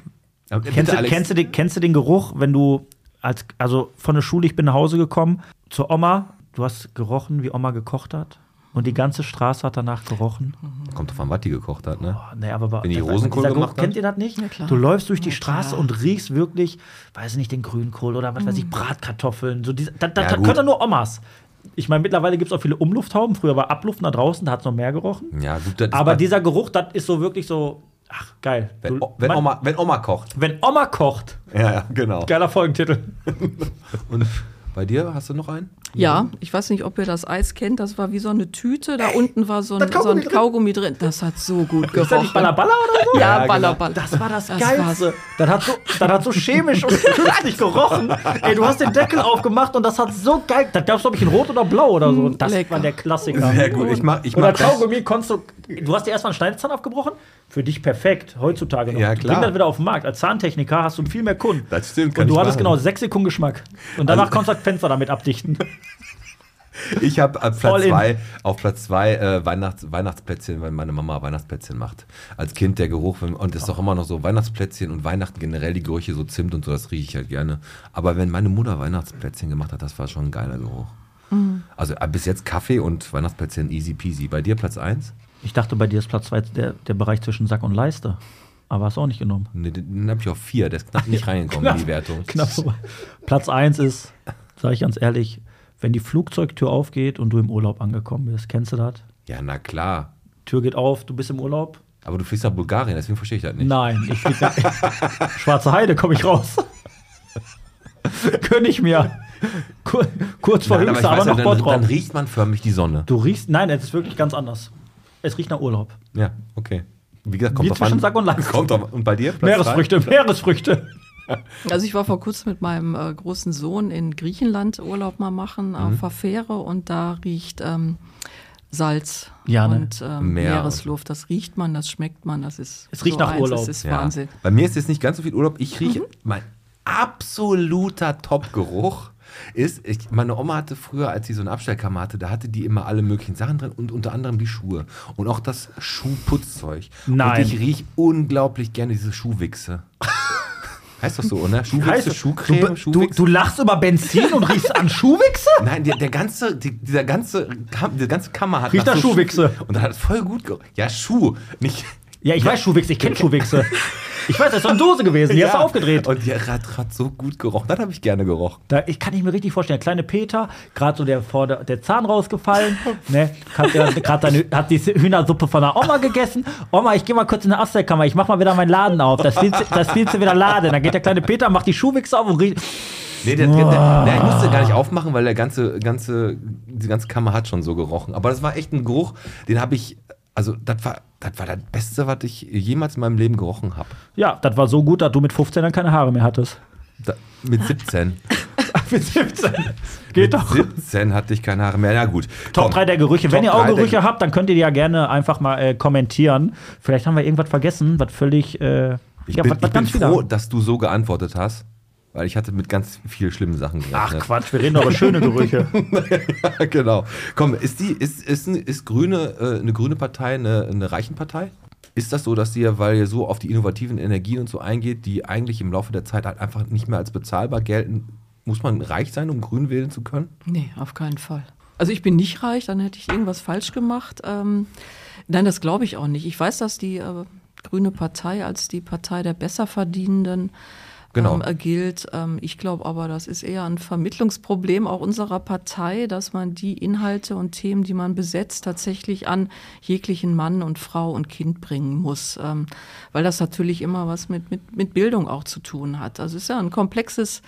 Aber
Kennst
bitte,
du, kennst, du den, kennst du den Geruch, wenn du als also von der Schule, ich bin nach Hause gekommen, zur Oma, du hast gerochen, wie Oma gekocht hat und die ganze Straße hat danach gerochen.
Kommt drauf an, was die gekocht hat, ne?
Oh, nee, aber
Wenn die Rosenkohl gemacht hat?
Kennt ihr das nicht?
Ja, klar.
Du läufst durch die
Ja,
Straße
klar.
und riechst wirklich, weiß ich nicht, den Grünkohl oder was weiß ich, Bratkartoffeln. So diese, das das,
Ja,
können nur Omas. Ich meine, mittlerweile gibt es auch viele Umlufthauben. Früher war Abluften da draußen, da hat es noch mehr gerochen.
Ja, gut, das
Aber dieser Geruch, das ist so wirklich so, ach, geil.
wenn,
Du-
wenn,
man-
Oma, wenn Oma kocht.
wenn Oma kocht,
Ja, ja, genau.
geiler Folgentitel.
Und, Bei dir hast du noch einen?
Ja, ich weiß nicht, ob ihr das Eis kennt. Das war wie so eine Tüte. Da unten war so ein,
da
so ein
Kaugummi drin.
Kaugummi drin. Das hat so gut
Ist das nicht
gerochen.
Ballaballa oder so?
Ja,
Ja,
Ballerball.
Das war das,
Das
Geilste. Das hat, so, das hat so chemisch und künstlich gerochen. Ey, du hast den Deckel aufgemacht und das hat so geil. Das gab es, glaube ich, in Rot oder Blau oder so. Das
lecker.
war der Klassiker.
Sehr gut. Ich mach, ich
Oder
mach das.
Kaugummi konntest du. Du hast dir erstmal einen Schneidezahn abgebrochen. Für dich perfekt, heutzutage noch.
Ja, klar.
Bring das wieder auf den Markt. Als Zahntechniker hast du viel mehr Kunden.
Das stimmt, kann
Und du
ich
hattest
machen.
genau sechs Sekunden Geschmack. Und danach
Also-
konntest du das Fenster damit abdichten.
Ich habe auf
All
Platz zwei, auf Platz zwei äh, Weihnachts Weihnachtsplätzchen, weil meine Mama Weihnachtsplätzchen macht. Als Kind der Geruch wenn- und ist doch immer noch so Weihnachtsplätzchen und Weihnachten generell die Gerüche so Zimt und so, das rieche ich halt gerne. Aber wenn meine Mutter Weihnachtsplätzchen gemacht hat, das war schon ein geiler Geruch. Also äh, bis jetzt Kaffee und Weihnachtsplätzchen easy peasy. Bei dir Platz eins?
Ich dachte, bei dir ist Platz zwei der, der Bereich zwischen Sack und Leiste. Aber hast du auch nicht genommen.
Ne, den habe ich auf vier, der ist knapp nicht reingekommen in die Wertung.
Knapp vorbei. Platz 1 ist, sage ich ganz ehrlich, wenn die Flugzeugtür aufgeht und du im Urlaub angekommen bist. Kennst du das?
Ja, na klar.
Tür geht auf, du bist im Urlaub?
Aber du fliegst nach Bulgarien, deswegen verstehe ich das nicht.
Nein, ich flieg nach Schwarze Heide, komme ich raus. Gönn ich mir. Kur kurz vor
Nein,
Hüngste, aber,
weiß ja,
noch
dann, dann riecht man förmlich die Sonne.
Du riechst, nein, es ist wirklich ganz anders. Es riecht nach Urlaub.
Ja, okay. Wie gesagt,
Wie
kommt drauf
zwischen
an.
Sack und Leiste.
Kommt drauf, und bei dir? Platz
Meeresfrüchte, Meeresfrüchte.
Also ich war vor kurzem mit meinem äh, großen Sohn in Griechenland Urlaub mal machen
Mhm.
auf der Fähre und da riecht ähm, Salz
Ja, ne?
und ähm,
Meer.
Meeresluft. Das riecht man, das schmeckt man, das ist
Es riecht
so
nach
eins,
Urlaub.
Das ist
Ja.
Wahnsinn.
Bei mir ist jetzt nicht ganz so viel Urlaub. Ich rieche,
Mhm.
mein absoluter Top-Geruch ist, ich, meine Oma hatte früher, als sie so eine Abstellkammer hatte, da hatte die immer alle möglichen Sachen drin und unter anderem die Schuhe. Und auch das Schuhputzzeug.
Nein.
Und ich rieche unglaublich gerne diese Schuhwichse. heißt doch so, oder? Schuhwichse, Schuhcreme,
du, du, du lachst über Benzin und riechst an Schuhwichse?
Nein, der, der ganze, die, dieser ganze, die ganze Kammer hat
Riecht nach
so
Schuhwichse.
Schuh- Und da hat es voll gut gerochen. Ja, Schuh, nicht.
Ja, ich weiß Schuhwichse, ich kenne Schuhwichse. Ich weiß, das ist so eine Dose gewesen, die hast du
Ja.
aufgedreht.
Und der hat, hat so gut gerochen. Das habe ich gerne gerochen.
Da, ich kann ich mir richtig vorstellen, der kleine Peter, gerade so der, vor der, der Zahn rausgefallen, ne, hat, der, grad seine, hat die Hühnersuppe von der Oma gegessen. Oma, ich gehe mal kurz in die Abstellkammer, ich mach mal wieder meinen Laden auf. Das willst, du- das willst du wieder laden. Dann geht der kleine Peter, macht die Schuhwichse auf und riecht.
Nee, der, der, der, der, ich musste gar nicht aufmachen, weil der ganze, ganze, die ganze Kammer hat schon so gerochen. Aber das war echt ein Geruch, den habe ich, also das war, das war das Beste, was ich jemals in meinem Leben gerochen habe.
Ja, das war so gut, dass du mit 15 dann keine Haare mehr hattest.
Da, mit 17.
mit 17. Geht doch.
17 hatte ich keine Haare mehr. Na gut.
Top
komm.
3 der Gerüche. Wenn
Top
ihr auch Gerüche habt, dann könnt ihr die ja gerne einfach mal äh, kommentieren. Vielleicht haben wir irgendwas vergessen, was völlig. Äh,
Ich
ja,
bin,
was, was
ich bin froh, dass du so geantwortet hast, weil ich hatte mit ganz vielen schlimmen Sachen
Ach
gerechnet.
Quatsch, wir reden doch über schöne Gerüche.
ja, genau. Komm, ist die, ist, ist, ist Grüne, äh, eine grüne Partei eine, eine Reichenpartei? Ist das so, dass ihr, weil ihr so auf die innovativen Energien und so eingeht, die eigentlich im Laufe der Zeit halt einfach nicht mehr als bezahlbar gelten, muss man reich sein, um grün wählen zu können?
Nee, auf keinen Fall. Also ich bin nicht reich, dann hätte ich irgendwas falsch gemacht. Ähm, nein, das glaube ich auch nicht. Ich weiß, dass die äh, Grüne Partei als die Partei der Besserverdienenden
Genau.
ähm, äh, gilt. Ähm, ich glaube aber, das ist eher ein Vermittlungsproblem auch unserer Partei, dass man die Inhalte und Themen, die man besetzt, tatsächlich an jeglichen Mann und Frau und Kind bringen muss. Ähm, weil das natürlich immer was mit, mit, mit Bildung auch zu tun hat. Also es ist ja ein komplexes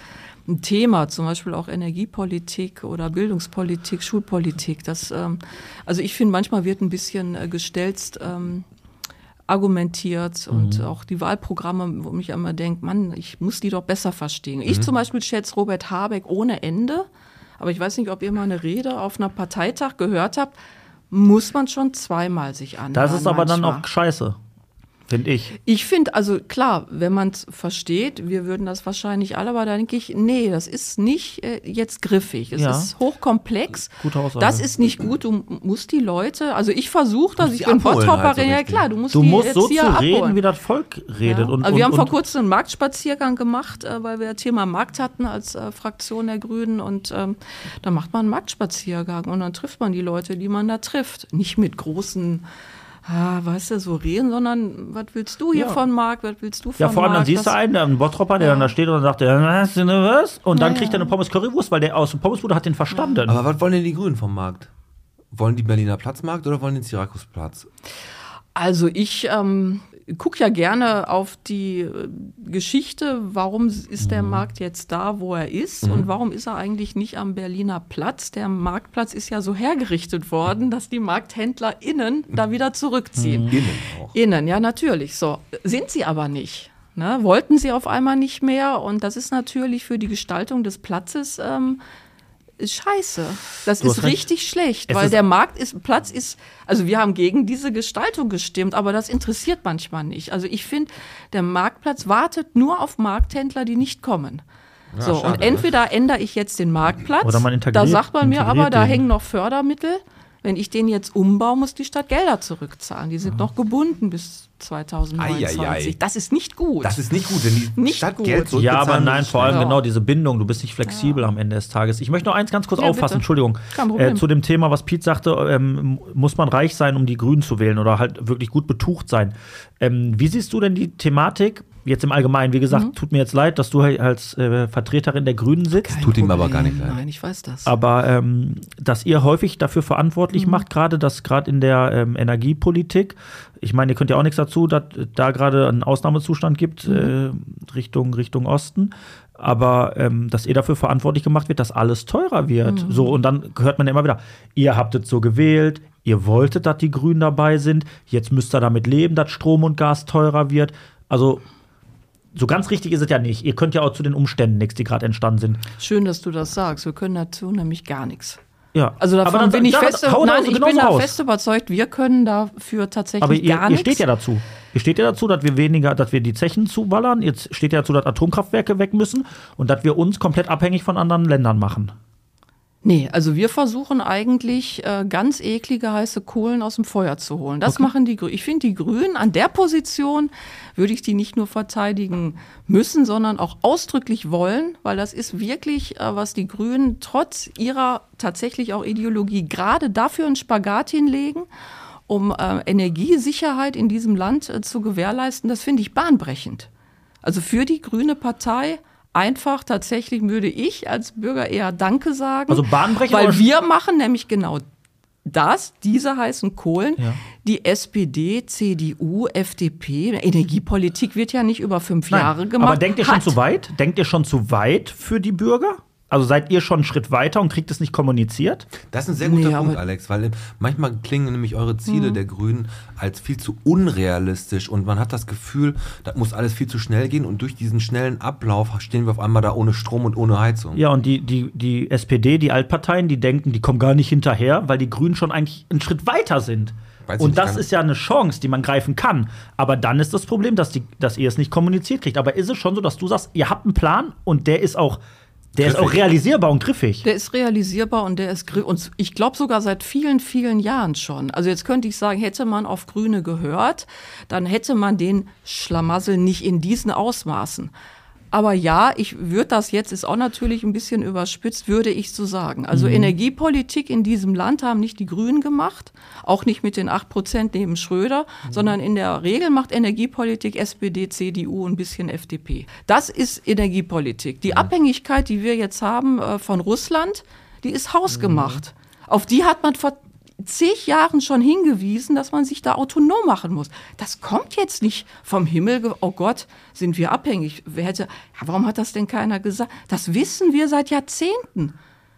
Thema, zum Beispiel auch Energiepolitik oder Bildungspolitik, Schulpolitik. Das, ähm, also ich finde, manchmal wird ein bisschen äh, gestelzt ähm, argumentiert und auch die Wahlprogramme, wo mich immer denkt, Mann, ich muss die doch besser verstehen. Ich zum Beispiel schätze Robert Habeck ohne Ende, aber ich weiß nicht, ob ihr mal eine Rede auf einer Parteitag gehört habt, muss man schon zweimal sich anhören.
Das ist aber dann
manchmal.
auch scheiße. Finde ich.
Ich finde, also klar, wenn man es versteht, wir würden das wahrscheinlich alle, aber da denke ich, nee, das ist nicht äh, jetzt griffig. Es
Ja.
ist hochkomplex.
Gute Aussage.
Das ist nicht gut. Du musst die Leute, also ich versuche das,
musst
ich
abholen
Bottropperin,
halt so
ja klar, du musst
Du
die
musst so zu
Erzieher
reden,
abholen.
wie das Volk redet.
Ja.
Und,
also wir
und,
haben vor kurzem einen Marktspaziergang gemacht, äh, weil wir Thema Markt hatten als äh, Fraktion der Grünen und ähm, da macht man einen Marktspaziergang und dann trifft man die Leute, die man da trifft. Nicht mit großen, ah, weißt du, so reden, sondern was willst du hier
Ja.
von Markt, was willst du von
Ja, vor allem dann
Markt?
siehst du einen, einen Bottropper, der
Ja.
dann da steht und dann sagt, was, ne, was? Und dann
Ja,
kriegt er eine Pommes Currywurst, weil der aus dem Pommesbude hat den verstanden.
Aber was wollen denn die Grünen vom Markt? Wollen die Berliner Platzmarkt oder wollen die den Syrakusplatz?
Also ich ähm, gucke ja gerne auf die äh, Geschichte, warum ist der Markt jetzt da, wo er ist und warum ist er eigentlich nicht am Berliner Platz. Der Marktplatz ist ja so hergerichtet worden, dass die MarkthändlerInnen da wieder zurückziehen.
Innen auch.
Innen, ja natürlich. So sind sie aber nicht. Ne? Wollten sie auf einmal nicht mehr und das ist natürlich für die Gestaltung des Platzes ähm, scheiße. Das
Du
ist
recht.
richtig schlecht,
Es
weil der Markt ist, Platz ist, also wir haben gegen diese Gestaltung gestimmt, aber das interessiert manchmal nicht. Also ich finde, der Marktplatz wartet nur auf Markthändler, die nicht kommen. so,
schade,
und
ne?
entweder ändere ich jetzt den Marktplatz,
Oder man integriert-
da sagt man mir aber, da
den.
hängen noch Fördermittel. Wenn ich den jetzt umbaue, muss die Stadt Gelder zurückzahlen. Die sind noch gebunden bis 2029.
Eieiei.
Das ist nicht gut.
Das ist nicht gut, wenn die
Nicht
Stadt
gut.
Geld
Ja, aber nein, vor allem
Ja.
genau diese Bindung. Du bist nicht flexibel am Ende des Tages. Ich möchte noch eins ganz kurz
Ja,
auffassen,
bitte.
Entschuldigung.
Kein Problem.
Äh, zu dem Thema, was Pete sagte, ähm, muss man reich sein, um die Grünen zu wählen oder halt wirklich gut betucht sein. Ähm, wie siehst du denn die Thematik? Jetzt im Allgemeinen, wie gesagt,
Mhm.
tut mir jetzt leid, dass du als äh, Vertreterin der Grünen sitzt.
Tut ihm aber gar nicht leid.
Nein, ich weiß das.
Aber ähm, dass ihr häufig dafür verantwortlich macht, gerade dass gerade in der ähm, Energiepolitik, ich meine, ihr könnt ja auch nichts dazu, dass da gerade einen Ausnahmezustand gibt äh, Richtung, Richtung Osten. Aber ähm, dass ihr dafür verantwortlich gemacht wird, dass alles teurer wird. So, und dann hört man ja immer wieder, ihr habt es so gewählt, ihr wolltet, dass die Grünen dabei sind, jetzt müsst ihr damit leben, dass Strom und Gas teurer wird. Also so ganz richtig ist es ja nicht. Ihr könnt ja auch zu den Umständen nichts, die gerade entstanden sind.
Schön, dass du das sagst. Wir können dazu nämlich gar nichts.
Ja.
Also davon
Aber dann-
bin ich fest,
da
nein, ich bin da
raus.
fest überzeugt, wir können dafür tatsächlich
Aber ihr,
gar
ihr
nichts.
steht ja dazu. Ihr steht ja dazu, dass wir weniger, dass wir die Zechen zuballern. Jetzt steht ja dazu, dass Atomkraftwerke weg müssen und dass wir uns komplett abhängig von anderen Ländern machen.
Nee, also wir versuchen eigentlich äh, ganz eklige heiße Kohlen aus dem Feuer zu holen. Das machen die Grünen. Ich finde die Grünen an der Position würde ich die nicht nur verteidigen müssen, sondern auch ausdrücklich wollen, weil das ist wirklich, äh, was die Grünen trotz ihrer tatsächlich auch Ideologie gerade dafür einen Spagat hinlegen, um äh, Energiesicherheit in diesem Land zu gewährleisten. Das finde ich bahnbrechend. Also für die Grüne Partei einfach tatsächlich würde ich als Bürger eher Danke sagen.
Also bahnbrechend
Weil wir machen nämlich genau das, diese heißen Kohlen,
Ja.
die SPD, CDU, FDP, Energiepolitik wird ja nicht über fünf Jahre gemacht.
Aber denkt ihr schon
hat.
zu weit? Denkt ihr schon zu weit für die Bürger? Also seid ihr schon einen Schritt weiter und kriegt es nicht kommuniziert?
Das ist ein sehr guter
Nee,
Punkt, Alex, weil manchmal klingen nämlich eure Ziele der Grünen als viel zu unrealistisch und man hat das Gefühl, das muss alles viel zu schnell gehen und durch diesen schnellen Ablauf stehen wir auf einmal da ohne Strom und ohne Heizung.
Ja, und die, die, die SPD, die Altparteien, die denken, die kommen gar nicht hinterher, weil die Grünen schon eigentlich einen Schritt weiter sind.
Weiß
und das ist ja eine Chance, die man greifen kann. Aber dann ist das Problem, dass, die, dass ihr es nicht kommuniziert kriegt. Aber ist es schon so, dass du sagst, ihr habt einen Plan und der ist auch, der ist auch
Griffig.
realisierbar und griffig?
Der ist realisierbar und der ist gri- und ich glaube sogar seit vielen, vielen Jahren schon. Also jetzt könnte ich sagen, hätte man auf Grüne gehört, dann hätte man den Schlamassel nicht in diesen Ausmaßen. Aber ja, ich würde das jetzt, ist auch natürlich ein bisschen überspitzt, würde ich so sagen. Also Energiepolitik in diesem Land haben nicht die Grünen gemacht, auch nicht mit den 8 Prozent neben Schröder, sondern in der Regel macht Energiepolitik SPD, CDU und ein bisschen FDP. Das ist Energiepolitik. Die Abhängigkeit, die wir jetzt haben äh, von Russland, die ist hausgemacht. Auf die hat man vor zig Jahren schon hingewiesen, dass man sich da autonom machen muss. Das kommt jetzt nicht vom Himmel. Oh Gott, sind wir abhängig. Wer hätte, ja, warum hat das denn keiner gesagt? Das wissen wir seit Jahrzehnten.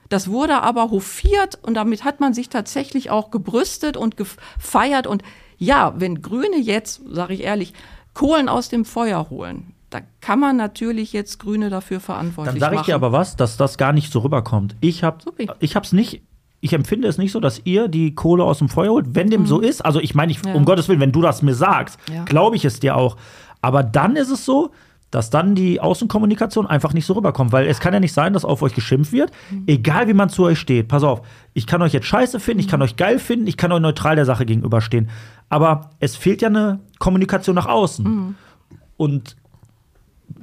Das wurde aber hofiert und damit hat man sich tatsächlich auch gebrüstet und gefeiert. Und ja, wenn Grüne jetzt, sage ich ehrlich, Kohlen aus dem Feuer holen, da kann man natürlich jetzt Grüne dafür verantwortlich
Dann sage ich
machen.
dir aber was, dass das gar nicht so rüberkommt. Ich habe hab's nicht ich empfinde es nicht so, dass ihr die Kohle aus dem Feuer holt, wenn dem so ist. Also ich meine, ich,
Mhm. Ja.
um Gottes Willen, wenn du das mir sagst,
Ja.
glaube ich es dir auch. Aber dann ist es so, dass dann die Außenkommunikation einfach nicht so rüberkommt, weil es kann ja nicht sein, dass auf euch geschimpft wird,
Mhm.
egal wie man zu euch steht. Pass auf, ich kann euch jetzt scheiße finden, ich kann euch geil finden, ich kann euch neutral der Sache gegenüberstehen. Aber es fehlt ja eine Kommunikation nach außen.
Mhm.
Und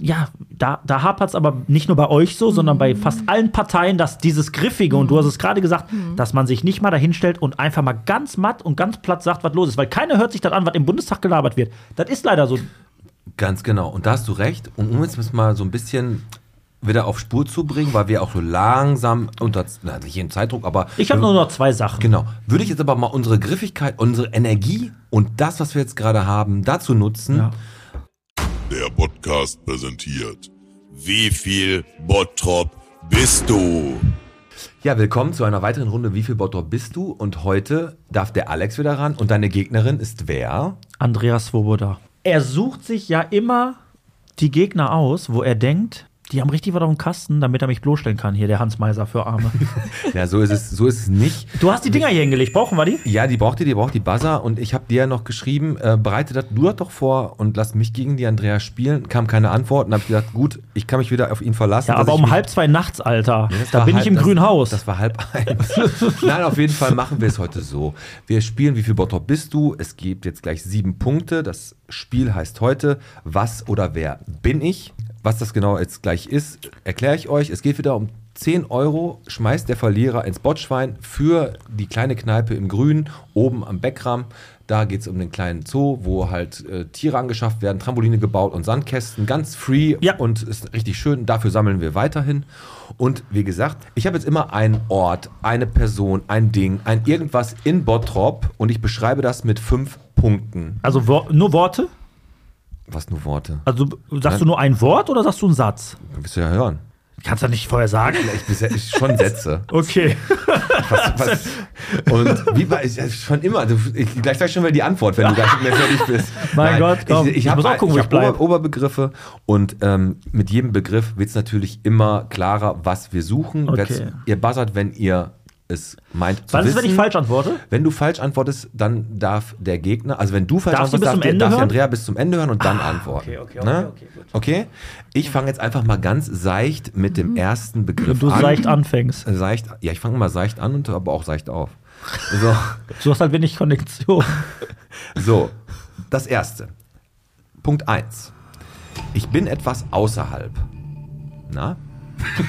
ja, da, da hapert es aber nicht nur bei euch so, sondern bei fast allen Parteien, dass dieses Griffige, und du hast es gerade gesagt, dass man sich nicht mal dahinstellt und einfach mal ganz matt und ganz platt sagt, was los ist. Weil keiner hört sich das an, was im Bundestag gelabert wird. Das ist leider so.
Ganz genau. Und da hast du recht. Und um jetzt mal so ein bisschen wieder auf Spur zu bringen, weil wir auch so langsam unter, na, nicht in Zeitdruck, aber.
Ich habe nur noch zwei Sachen.
Genau. Würde ich jetzt aber mal unsere Griffigkeit, unsere Energie und das, was wir jetzt gerade haben, dazu nutzen.
Ja.
Der Podcast präsentiert. Wie viel Bottrop bist du?
Ja, willkommen zu einer weiteren Runde Wie viel Bottrop bist du? Und heute darf der Alex wieder ran und deine Gegnerin ist wer?
Andreas Svoboda. Er sucht sich ja immer die Gegner aus, wo er denkt, die haben richtig was auf dem Kasten, damit er mich bloßstellen kann. Hier, der Hans Meiser für Arme.
Ja, so ist es, so ist es nicht.
Du hast die Dinger hier hingelegt, brauchen wir die?
Ja, die braucht ihr, die braucht die Buzzer und ich habe dir ja noch geschrieben, äh, bereite das du das doch vor und lass mich gegen die Andrea spielen. Kam keine Antwort und habe gesagt, gut, ich kann mich wieder auf ihn verlassen.
Ja, aber um halb zwei nachts, Alter.
Ja,
da bin
halb-
ich im
das,
grünen Haus.
Das war halb eins. Nein, auf jeden Fall machen wir es heute so. Wir spielen, wie viel Bottrop bist du? Es gibt jetzt gleich sieben Punkte. Das Spiel heißt heute, was oder wer bin ich? Was das genau jetzt gleich ist, erkläre ich euch. Es geht wieder um 10 Euro, schmeißt der Verlierer ins Botschwein für die kleine Kneipe im Grün, oben am Beckramm. Da geht es um den kleinen Zoo, wo halt äh, Tiere angeschafft werden, Trampoline gebaut und Sandkästen, ganz free
Ja.
und ist richtig schön. Dafür sammeln wir weiterhin. Und wie gesagt, ich habe jetzt immer einen Ort, eine Person, ein Ding, ein irgendwas in Bottrop und ich beschreibe das mit fünf Punkten.
also wo, nur Worte?
Was nur Worte?
Also sagst
Nein.
du nur ein Wort oder sagst du einen Satz?
Willst du ja hören.
Kannst du nicht vorher sagen?
Ich, schon Sätze.
Okay.
Was, was, und wie war ich schon immer? Ich, gleich sag ich schon mal die Antwort, wenn du gleich nicht mehr fertig bist.
Mein Gott, komm,
ich, ich,
ich
hab,
muss auch gucken, wo
ich
ich bleib.
hab Ober, Oberbegriffe und ähm, mit jedem Begriff wird es natürlich immer klarer, was wir suchen.
Okay.
Ihr buzzert, wenn ihr es meint zu
Was ist,
wissen.
wenn ich falsch antworte?
Wenn du falsch antwortest, dann darf der Gegner, also wenn du falsch
Darf
antwortest, darf, darf die
hören?
Andrea bis zum Ende hören und dann
Ah,
antworten.
okay, okay, okay,
Ne?
okay, gut.
okay? Ich fange jetzt einfach mal ganz seicht mit dem ersten Begriff
Wenn du
an.
seicht anfängst.
Seicht, ja, ich fange mal seicht an und aber auch seicht auf. So,
Du hast halt wenig Konnexion.
so, das erste. Punkt 1. Ich bin etwas außerhalb. Na?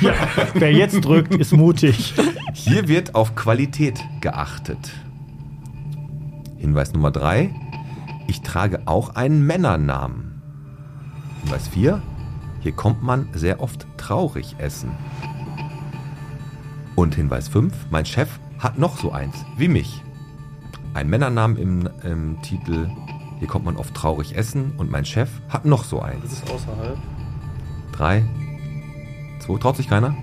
Ja, wer jetzt drückt, ist mutig.
Hier wird auf Qualität geachtet. Hinweis Nummer 3. Ich trage auch einen Männernamen. Hinweis 4. Hier kommt man sehr oft traurig essen. Und Hinweis 5. Mein Chef hat noch so eins, wie mich. Ein Männernamen im, im Titel. Hier kommt man oft traurig essen. Und mein Chef hat noch so eins.
ist außerhalb.
Drei, zwei, traut sich keiner?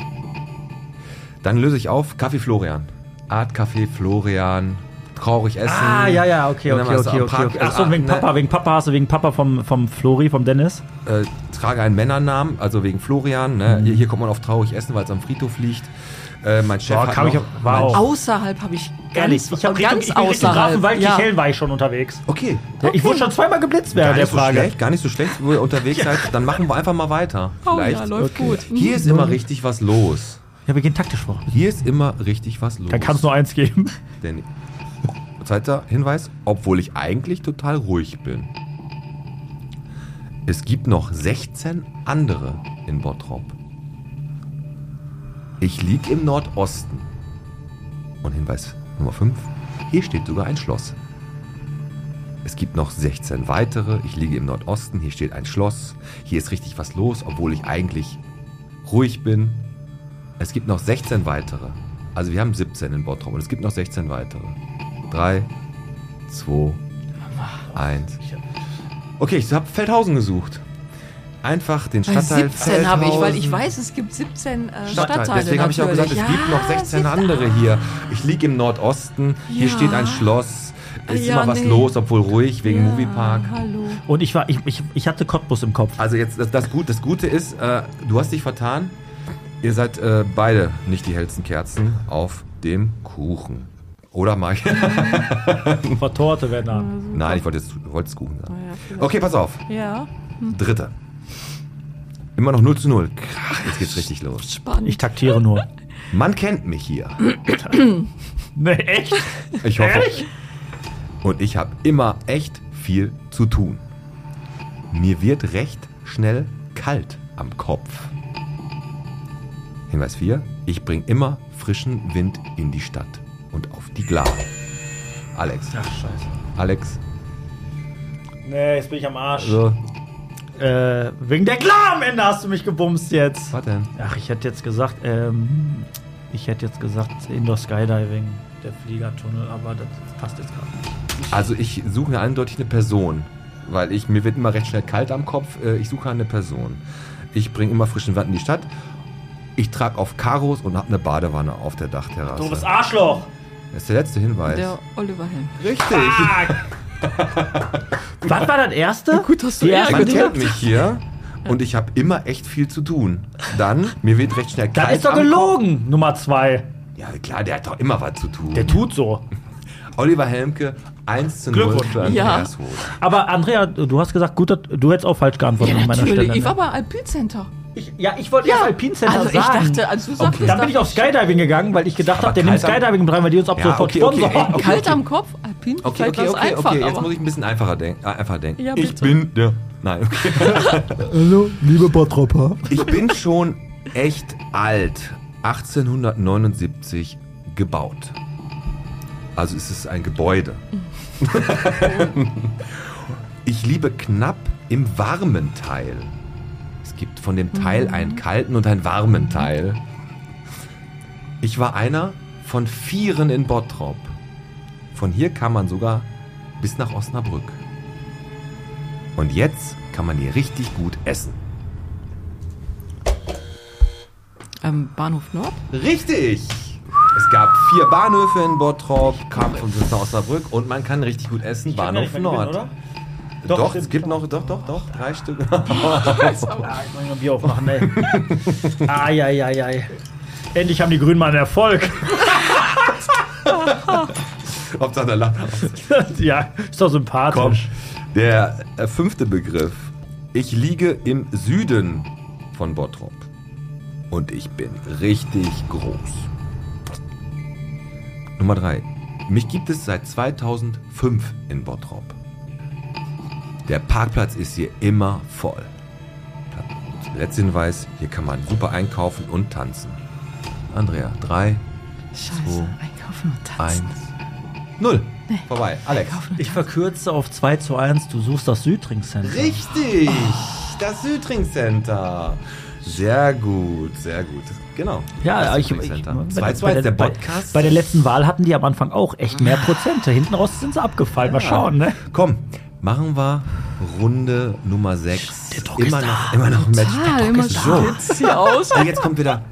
Dann löse ich auf Kaffee Florian. Art Kaffee Florian, traurig essen.
Ah, ja, ja, okay,
Und dann
okay, okay, okay. Okay. Achso,
also,
wegen
ne,
Papa, wegen Papa hast du wegen Papa vom, vom Flori, vom Dennis.
Äh, trage einen Männernamen, also wegen Florian. Ne? Hier, hier kommt man oft traurig essen, weil es am Friedhof liegt. Äh, mein Chef
Boah,
hat noch,
ich- war
mein,
auch-
Außerhalb habe ich
Ehrlich,
ganz,
ich habe
ganz
ich
außerhalb.
Grafenwald,
ja.
Kichellen war ich schon unterwegs.
Okay,
Ich wurde schon zweimal geblitzt
gar
während der
nicht, so
Frage.
schlecht, gar nicht so schlecht, wo ihr unterwegs seid. Dann machen wir einfach mal weiter.
Oh,
Vielleicht.
ja, läuft
Okay.
gut.
Hier ist immer richtig was los.
Ja, wir gehen taktisch vor.
Hier ist immer richtig was los.
Dann kann es nur eins geben.
Denn, zweiter Hinweis, obwohl ich eigentlich total ruhig bin. Es gibt noch 16 andere in Bottrop. Ich liege im Nordosten. Und Hinweis Nummer 5, hier steht sogar ein Schloss. Es gibt noch 16 weitere. Ich liege im Nordosten. Hier steht ein Schloss. Hier ist richtig was los, obwohl ich eigentlich ruhig bin. Es gibt noch 16 weitere. Also wir haben 17 in Bottrop und es gibt noch 16 weitere. 3, 2, 1. Okay, ich habe Feldhausen gesucht. Einfach den Stadtteil
17 habe ich, weil ich weiß, es gibt 17 äh,
Stadtteil.
Stadtteile.
Deswegen habe ich auch gesagt, es
natürlich.
gibt noch
Ja,
16
siehst du.
andere hier. Ich liege im Nordosten. Hier
Ja.
steht ein Schloss. Es ist
Ja,
immer was
nee.
los, obwohl ruhig wegen
Ja,
Moviepark.
Hallo.
Und ich war, ich, ich, ich hatte Cottbus im Kopf.
Also jetzt das, das, Gut, das Gute ist, äh, du hast dich vertan. Ihr seid äh, beide nicht die hellsten Kerzen auf dem Kuchen. Oder Mike?
War Torte, wenn da.
Nein, ich wollte jetzt, wollte jetzt Kuchen sagen.
Ja.
Okay, pass auf.
ja,
Dritte. Immer noch 0 zu 0. Krach, jetzt geht's richtig los.
spannend.
Ich taktiere nur.
Man kennt mich hier.
Nee, echt?
Ich hoffe.
Ehrlich?
Und ich habe immer echt viel zu tun. Mir wird recht schnell kalt am Kopf. Hinweis 4. Ich bringe immer frischen Wind in die Stadt und auf die Glas. Alex.
Ach, scheiße.
Alex.
Nee, jetzt bin ich am Arsch.
So.
Äh, wegen der Klar am Ende hast du mich gebumst jetzt.
Was denn?
Ach, ich hätte jetzt gesagt, ähm, ich hätte jetzt gesagt Indoor Skydiving, der Fliegertunnel, aber das passt jetzt gerade nicht.
Also ich suche mir eindeutig eine Person, weil ich mir wird immer recht schnell kalt am Kopf. Äh, Ich suche eine Person. Ich bringe immer frischen Wind in die Stadt. Ich trage auf Karos und habe eine Badewanne auf der Dachterrasse.
Doofes Arschloch!
Das ist der letzte Hinweis.
Der Oliver Helm.
Richtig.
Was war das erste?
Gut, dass du
erste
Man kennt mich hier und ich habe immer echt viel zu tun. Dann, mir wird recht schnell kalt.
Das ist doch
Kopf.
gelogen, Nummer zwei.
Ja, klar, der hat doch immer was zu tun.
Der tut so.
Oliver Helmke, 1 zu 0
Glückwunsch.
für Andreas
Ja.
Aber Andrea, du hast gesagt, gut, du hättest auch falsch geantwortet
Ja,
an meiner
natürlich.
Stelle.
Ich war
ne?
bei Alpine Center.
Ich, ja, ich wollte erst Alpine Center
also ich
sagen.
dachte, als du sagtest,
Dann bin ich auf Skydiving gegangen, weil ich gedacht habe, der nimmt Skydiving mit rein, weil die uns ab
Ja,
sofort
okay, okay,
sponsern.
okay.
Kalt am Kopf, Alpine,
Okay, okay, okay,
einfach,
okay. Jetzt muss ich ein bisschen einfacher denken. Äh, einfacher denken.
Ja,
ich bin der. Nein, okay.
Hallo, liebe Bottropper.
Ich bin schon echt alt. 1879 gebaut. Also es ist ein Gebäude. ich liebe knapp im warmen Teil. Es gibt von dem Teil einen kalten und einen warmen Teil. Ich war einer von vieren in Bottrop. Von hier kam man sogar bis nach Osnabrück. Und jetzt kann man hier richtig gut essen.
ähm, Bahnhof Nord.
Richtig! Es gab vier Bahnhöfe in Bottrop, kam von uns nach Osnabrück und man kann richtig gut essen. Bahnhof Nord. Doch,
Doch,
es gibt noch, doch, doch, doch, drei Stück.
Ah, ich muss noch ein Bier aufmachen, ey. Eieiei. Endlich haben die Grünen mal einen Erfolg.
Hauptsache der lacht.
ja, ist doch
Komm.
sympathisch.
Der äh, fünfte Begriff. Ich liege im Süden von Bottrop. Und ich bin richtig groß. Nummer drei. Mich gibt es seit 2005 in Bottrop. Der Parkplatz ist hier immer voll. Letzter Hinweis, hier kann man super einkaufen und tanzen. Andrea, drei,
Scheiße,
Zwei,
einkaufen und
eins,
tanzen.
null. Vorbei. Alex.
Ich verkürze auf 2 zu 1, du suchst das Südring Center.
Richtig! Das Südring Center. Sehr gut, sehr gut. Genau.
Ja,
das
ich, ich,
Südring
ich
Center.
bei,
2
bei,
der
der, bei,
Podcast.
bei der letzten Wahl hatten die am Anfang auch echt mehr Prozente. Hinten raus sind sie abgefallen. Mal schauen, ne?
Komm, machen wir Runde Nummer 6.
Der Druck ist
immer
da.
noch, immer noch ein Match.
Ah, immer
So.
spitz hier aus.
Und jetzt kommt wieder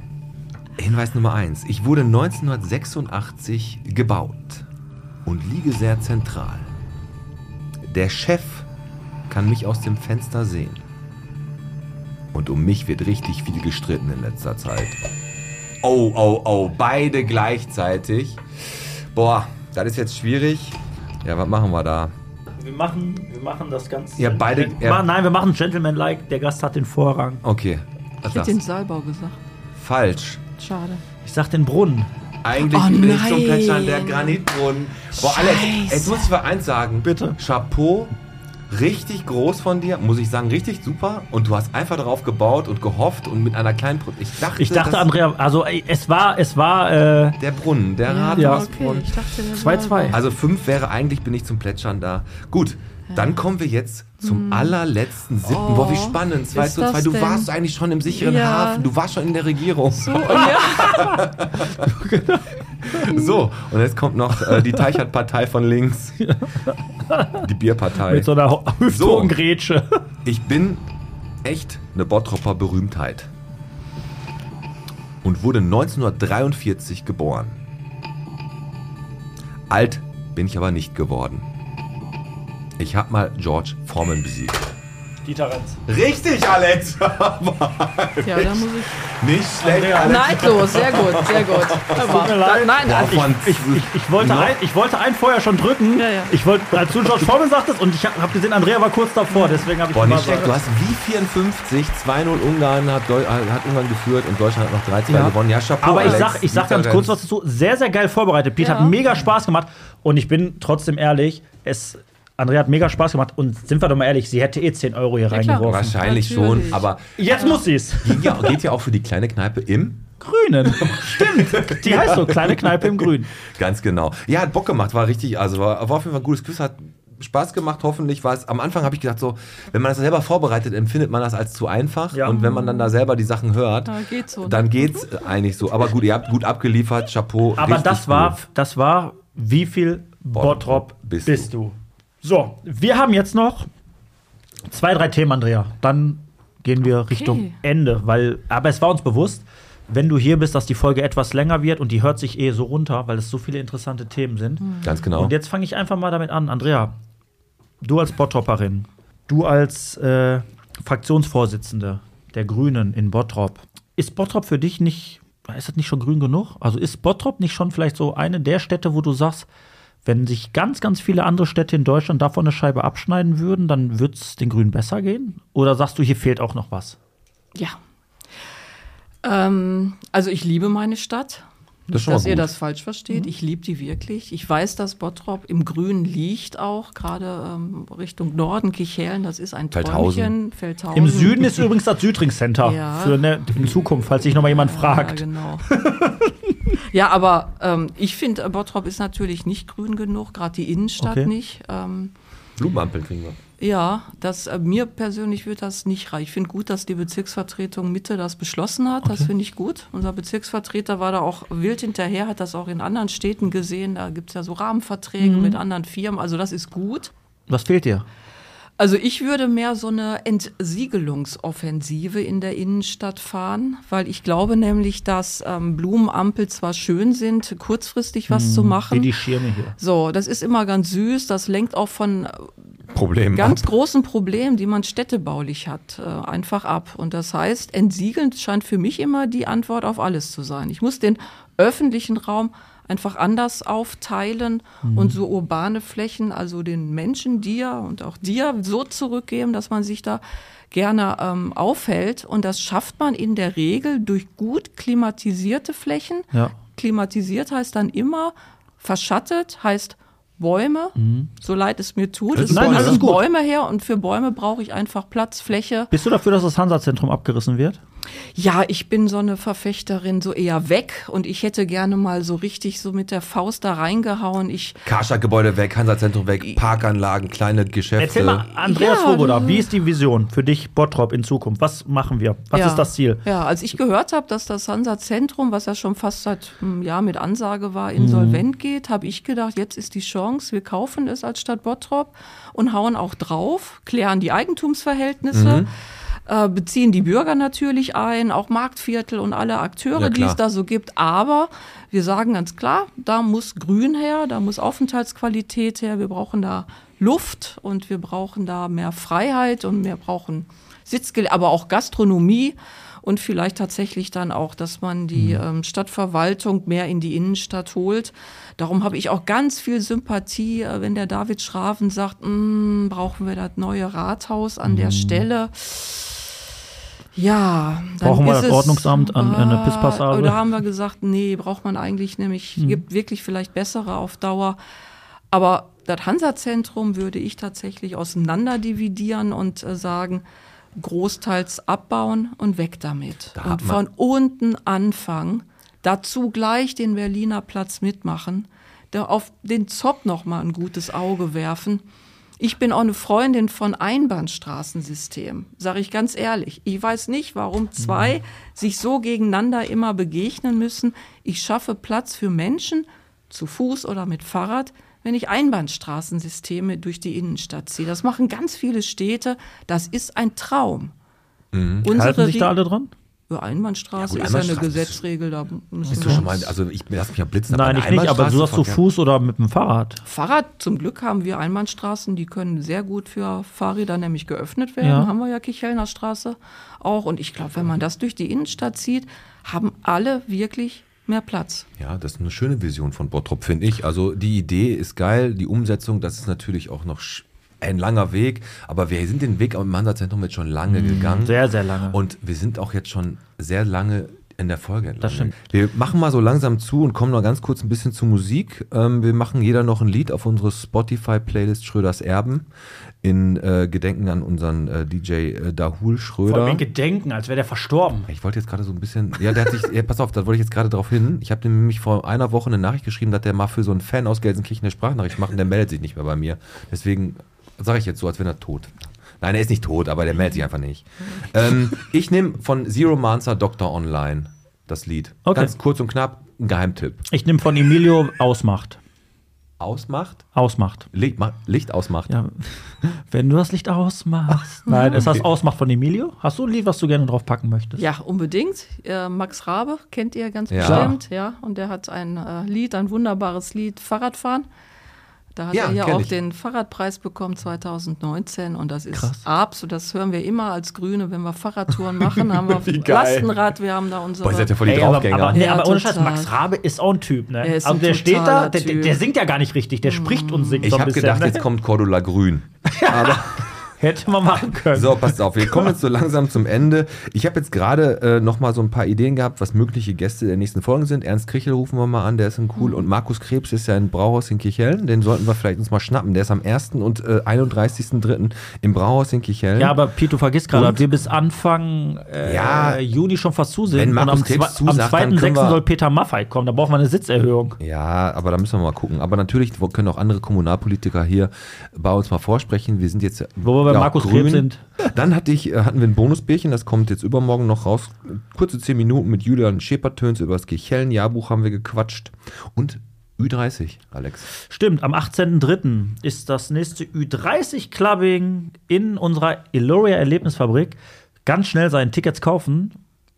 Hinweis Nummer 1. Ich wurde 1986 gebaut und liege sehr zentral. Der Chef kann mich aus dem Fenster sehen. Und um mich wird richtig viel gestritten in letzter Zeit. Oh, oh, oh, beide gleichzeitig. Boah, das ist jetzt schwierig. Ja, was machen wir da?
Wir machen, wir machen das Ganze.
Ja, beide-
Wir,
ja.
Nein, wir machen Gentleman-like. Der Gast hat den Vorrang.
Okay. Was
Ich hätte den? Saalbau gesagt.
Falsch.
Schade.
Ich sag den Brunnen.
Eigentlich
Oh
bin ich zum. Plätschern der Granitbrunnen. Boah, Alex, jetzt muss ich mal eins sagen.
Bitte.
Chapeau, richtig groß von dir, muss ich sagen, richtig super. Und du hast einfach darauf gebaut und gehofft und mit einer kleinen Brücke. Ich dachte,
Ich dachte, Andrea, also ey, es war, es war, äh,
Der Brunnen, der
Ja,
Rathausbrunnen.
okay. Ich dachte, der
2-2.
Saalbau.
Also fünf wäre eigentlich, bin ich zum Plätschern da. Gut, dann kommen wir jetzt zum allerletzten siebten.
Oh,
Boah, wie spannend. 2
ist
zu 2.
das
Du
denn?
warst eigentlich schon im sicheren
Ja.
Hafen. Du warst schon in der Regierung.
So, und ja.
So, und jetzt kommt noch äh, die Teichert-Partei von links. Die Bierpartei.
mit so einer Ho- hüfthohen Grätsche.
Ich bin echt eine Bottropper Berühmtheit. Und wurde 1943 geboren. Alt bin ich aber nicht geworden. Ich habe mal George Foreman besiegt.
Dieter Renz.
Richtig, Alex!
ja, da muss ich.
nicht schlecht, Alex.
Neidlos, sehr gut, sehr gut. Hör
mir leid.
Nein,
Boah,
also
von
Ich, ich, ich, wollte ein, ich wollte ein vorher schon drücken.
Ja, ja.
Ich wollte, als du George Foreman sagtest, und ich habe hab gesehen, Andrea war kurz davor, deswegen habe ich
Boah,
mal
nicht schlecht. Du hast wie 54, 2-0 Ungarn hat, Deu hat Ungarn geführt und Deutschland hat noch 3-2
Ja.
gewonnen. Ja, Chapeau,
Aber ich sag, ich sag ganz kurz was dazu. Sehr, sehr geil vorbereitet. Pete
Ja.
hat mega Spaß gemacht. Und ich bin trotzdem ehrlich, es, Andrea hat mega Spaß gemacht. Und sind wir doch mal ehrlich, sie hätte eh 10 Euro hier
klar.
reingeworfen.
Wahrscheinlich
Natürlich.
schon, aber
Jetzt muss sie's.
ging ja, geht ja auch für die kleine Kneipe im
Grünen. Stimmt. Die heißt so, kleine Kneipe im Grün.
Ganz genau. Ja, hat Bock gemacht, war richtig, also war, war auf jeden Fall ein gutes Quiz, hat Spaß gemacht, hoffentlich war es. Am Anfang habe ich gedacht, so, wenn man das selber vorbereitet, empfindet man das als zu einfach.
Ja.
Und wenn man dann da selber die Sachen hört,
Ja, geht so,
dann geht's eigentlich so. Aber gut, ihr habt gut abgeliefert, Chapeau.
Aber das war,
cool.
das war, wie viel Bottrop
bist
bist, du? So, wir haben jetzt noch zwei, drei Themen, Andrea. Dann gehen wir Richtung Ende, weil, aber es war uns bewusst, wenn du hier bist, dass die Folge etwas länger wird und die hört sich eh so runter, weil es so viele interessante Themen sind.
Ganz genau.
Und jetzt fange ich einfach mal damit an. Andrea, du als Bottropperin, du als äh, Fraktionsvorsitzende der Grünen in Bottrop, ist Bottrop für dich nicht, ist das nicht schon grün genug? Also ist Bottrop nicht schon vielleicht so eine der Städte, wo du sagst, wenn sich ganz, ganz viele andere Städte in Deutschland davon eine Scheibe abschneiden würden, dann würde es den Grünen besser gehen? Oder sagst du, hier fehlt auch noch was?
Ja. Ähm, also ich liebe meine Stadt.
Das
dass ihr das falsch versteht. Ich liebe die wirklich. Ich weiß, dass Bottrop im Grünen liegt auch, gerade ähm, Richtung Norden, Kichellen, das ist ein
Feldhausen.
Träumchen. Feldhausen.
Im Süden ist übrigens das Südring Center
Ja.
für eine, in Zukunft, falls sich noch mal jemand fragt.
Ja, genau. ja, aber ähm, ich finde, Bottrop ist natürlich nicht grün genug, gerade die Innenstadt
Okay.
nicht. Ähm,
Blumenampeln kriegen wir.
ja, das, äh, mir persönlich wird das nicht reichen. Ich finde gut, dass die Bezirksvertretung Mitte das beschlossen hat. Das finde ich gut. Unser Bezirksvertreter war da auch wild hinterher, hat das auch in anderen Städten gesehen. Da gibt es ja so Rahmenverträge
Mhm.
mit anderen Firmen. Also das ist gut.
Was fehlt dir?
Also ich würde mehr so eine Entsiegelungsoffensive in der Innenstadt fahren, weil ich glaube nämlich, dass ähm, Blumenampel zwar schön sind, kurzfristig was zu machen.
Wie die Schirme hier.
so, das ist immer ganz süß, das lenkt auch von äh,
Problem.
ganz
ab.
großen Problemen, die man städtebaulich hat, äh, einfach ab. Und das heißt, entsiegeln scheint für mich immer die Antwort auf alles zu sein. Ich muss den öffentlichen Raum einfach anders aufteilen und so urbane Flächen, also den Menschen, dir und auch dir so zurückgeben, dass man sich da gerne ähm, aufhält. Und das schafft man in der Regel durch gut klimatisierte Flächen.
Ja.
Klimatisiert heißt dann immer, verschattet heißt Bäume, so leid es mir tut.
Das
Es
ist
Nein, alles gut.
Bäume her und für Bäume brauche ich einfach Platz, Fläche.
Bist du dafür, dass das Hansa-Zentrum abgerissen wird?
Ja, ich bin so eine Verfechterin, so eher weg und ich hätte gerne mal so richtig so mit der Faust da reingehauen. Ich,
Karstadt-Gebäude weg, Hansa-Zentrum weg, Parkanlagen, kleine Geschäfte.
Erzähl mal, Andreas
Ja,
wie ist die Vision für dich, Bottrop, in Zukunft? Was machen wir? Was
ja,
ist das Ziel?
Ja, als ich gehört habe, dass das Hansa-Zentrum, was ja schon fast seit einem Jahr mit Ansage war,
Mhm.
insolvent geht, habe ich gedacht, jetzt ist die Chance, wir kaufen es als Stadt Bottrop und hauen auch drauf, klären die Eigentumsverhältnisse.
Mhm.
äh, beziehen die Bürger natürlich ein, auch Marktviertel und alle Akteure,
Ja,
die es da so gibt. Aber wir sagen ganz klar, da muss Grün her, da muss Aufenthaltsqualität her, wir brauchen da Luft und wir brauchen da mehr Freiheit und wir brauchen Sitzgel, aber auch Gastronomie und vielleicht tatsächlich dann auch, dass man die ähm, Stadtverwaltung mehr in die Innenstadt holt. Darum habe ich auch ganz viel Sympathie, äh, wenn der David Schraven sagt, "Mm, brauchen wir das neue Rathaus an der Stelle. Ja, dann
Brauchen wir das
es-
Ordnungsamt an eine
Ah,
Pisspassage?
Da haben wir gesagt, nee, braucht man eigentlich nämlich,
Hm.
gibt wirklich vielleicht bessere auf Dauer. Aber das Hansa-Zentrum würde ich tatsächlich auseinander dividieren und äh, sagen, großteils abbauen und weg damit.
Da
und von unten anfangen, dazu gleich den Berliner Platz mitmachen, da auf den Zopp noch mal ein gutes Auge werfen. Ich bin auch eine Freundin von Einbahnstraßensystem, sage ich ganz ehrlich. Ich weiß nicht, warum zwei sich so gegeneinander immer begegnen müssen. Ich schaffe Platz für Menschen, zu Fuß oder mit Fahrrad, wenn ich Einbahnstraßensysteme durch die Innenstadt ziehe. Das machen ganz viele Städte. Das ist ein Traum. Unsere
Halten sich da alle dran?
Ja, Einbahnstraße
Ja, gut,
ist ja eine Gesetzregel. Da müssen
Bist du schon mal, also ich lass mich ja blitzen.
Nein, ich nicht, aber du hast zu Fuß oder mit dem Fahrrad.
Fahrrad, zum Glück haben wir Einbahnstraßen, die können sehr gut für Fahrräder nämlich geöffnet werden.
Ja.
Haben wir ja Kichelner Straße auch. Und ich glaube, wenn man das durch die Innenstadt zieht, haben alle wirklich mehr Platz.
Ja, das ist eine schöne Vision von Bottrop, finde ich. Also die Idee ist geil, die Umsetzung, das ist natürlich auch noch ein langer Weg, aber wir sind den Weg am Hansa-Zentrum jetzt schon lange gegangen.
Sehr, sehr lange.
Und wir sind auch jetzt schon sehr lange in der Folge entlang.
Das stimmt.
Wir machen mal so langsam zu und kommen noch ganz kurz ein bisschen zu Musik. Ähm, wir machen jeder noch ein Lied auf unsere Spotify-Playlist Schröders Erben in äh, Gedenken an unseren äh, DJ äh, Dahul
Vor
Schröder.
allem Gedenken, als wäre der verstorben.
Ich wollte jetzt gerade so ein bisschen, ja, der hat sich, ja, pass auf, da wollte ich jetzt gerade drauf hin. Ich habe nämlich vor einer Woche eine Nachricht geschrieben, dass der mal für so einen Fan aus Gelsenkirchen eine Sprachnachricht macht und der meldet sich nicht mehr bei mir. Deswegen sage ich jetzt so, als wenn er tot. Nein, er ist nicht tot, aber der meldet sich einfach nicht. Ähm, ich nehme von Zero Mancer Doctor Online das Lied.
Okay.
Ganz kurz und knapp, ein Geheimtipp.
Ich nehme von Emilio Ausmacht.
Ausmacht?
Ausmacht.
Licht, ma- Licht ausmacht.
Ja, wenn du das Licht ausmachst. Nein, ist das Ausmacht von Emilio? Hast du ein Lied, was du gerne drauf packen möchtest?
Ja, unbedingt. Äh, Max Rabe kennt ihr ganz
Ja.
bestimmt, ja. Und der hat ein äh, Lied, ein wunderbares Lied, Fahrradfahren. Da hat
Ja,
er ja auch
ich.
den Fahrradpreis bekommen 2019 und das ist
Krass.
absolut, das hören wir immer als Grüne, wenn wir Fahrradtouren machen, haben wir. Lastenrad, wir haben da unsere
Boah, ihr seid ja voll die
Ey, aber,
Draufgänger.
aber, nee,
Ja,
aber ohne Scheiß. Max Rabe ist auch ein Typ, ne?
Er ist
also
ein
der steht da, der, der, singt ja gar nicht richtig, der spricht und singt
ich
so
habe gedacht,
ne?
jetzt kommt Cordula Grün. Aber
Hätte man machen können.
So, passt auf, wir kommen jetzt so langsam zum Ende. Ich habe jetzt gerade äh, noch mal so ein paar Ideen gehabt, was mögliche Gäste der nächsten Folgen sind. Ernst Krichel rufen wir mal an, der ist ein cool. Und Markus Krebs ist ja ein Brauhaus in Kirchhellen, den sollten wir vielleicht uns mal schnappen. Der ist am 1. und äh, 31.3. im Brauhaus in Kirchhellen.
Ja, aber Pete, du vergisst gerade, wir bis Anfang äh,
Ja.
Juni schon fast zu sind.
Wenn Markus
und am,
Krebs
am
zusagt, dann können
2.6.
wir-
soll Peter Maffei kommen. Da brauchen wir eine Sitzerhöhung.
Ja, aber da müssen wir mal gucken. Aber natürlich können auch andere Kommunalpolitiker hier bei uns mal vorsprechen. Wir sind jetzt.
Wo wir bei
ja
Markus
grün.
Krebs sind.
Dann hatte ich, äh, hatten wir ein Bonusbärchen, das kommt jetzt übermorgen noch raus. Kurze 10 Minuten mit Julian Schepertöns über das Kirchhellen-Jahrbuch haben wir gequatscht. Und Ü30, Alex.
Stimmt, am 18.03. ist das nächste Ü30-Clubbing in unserer Illoria Erlebnisfabrik. Ganz schnell seine Tickets kaufen.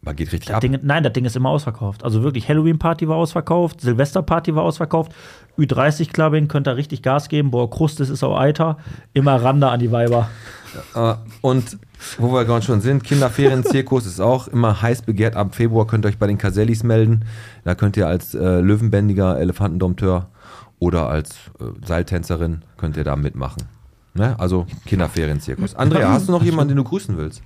Man geht richtig
Das
ab.
Ding, nein, das Ding ist immer ausverkauft. Also wirklich, Halloween-Party war ausverkauft, Silvester-Party war ausverkauft, Ü30-Clubbing könnt ihr richtig Gas geben. Boah, Krustes ist auch Eiter. Immer Rande an die Weiber.
Äh, und wo wir gerade schon sind, Kinderferienzirkus ist auch immer heiß begehrt. Ab Februar könnt ihr euch bei den Casellis melden. Da könnt ihr als äh, Löwenbändiger, Elefantendompteur oder als äh, Seiltänzerin könnt ihr da mitmachen. Ne? Also Kinderferienzirkus. Andrea, hast du noch jemanden, den du grüßen willst?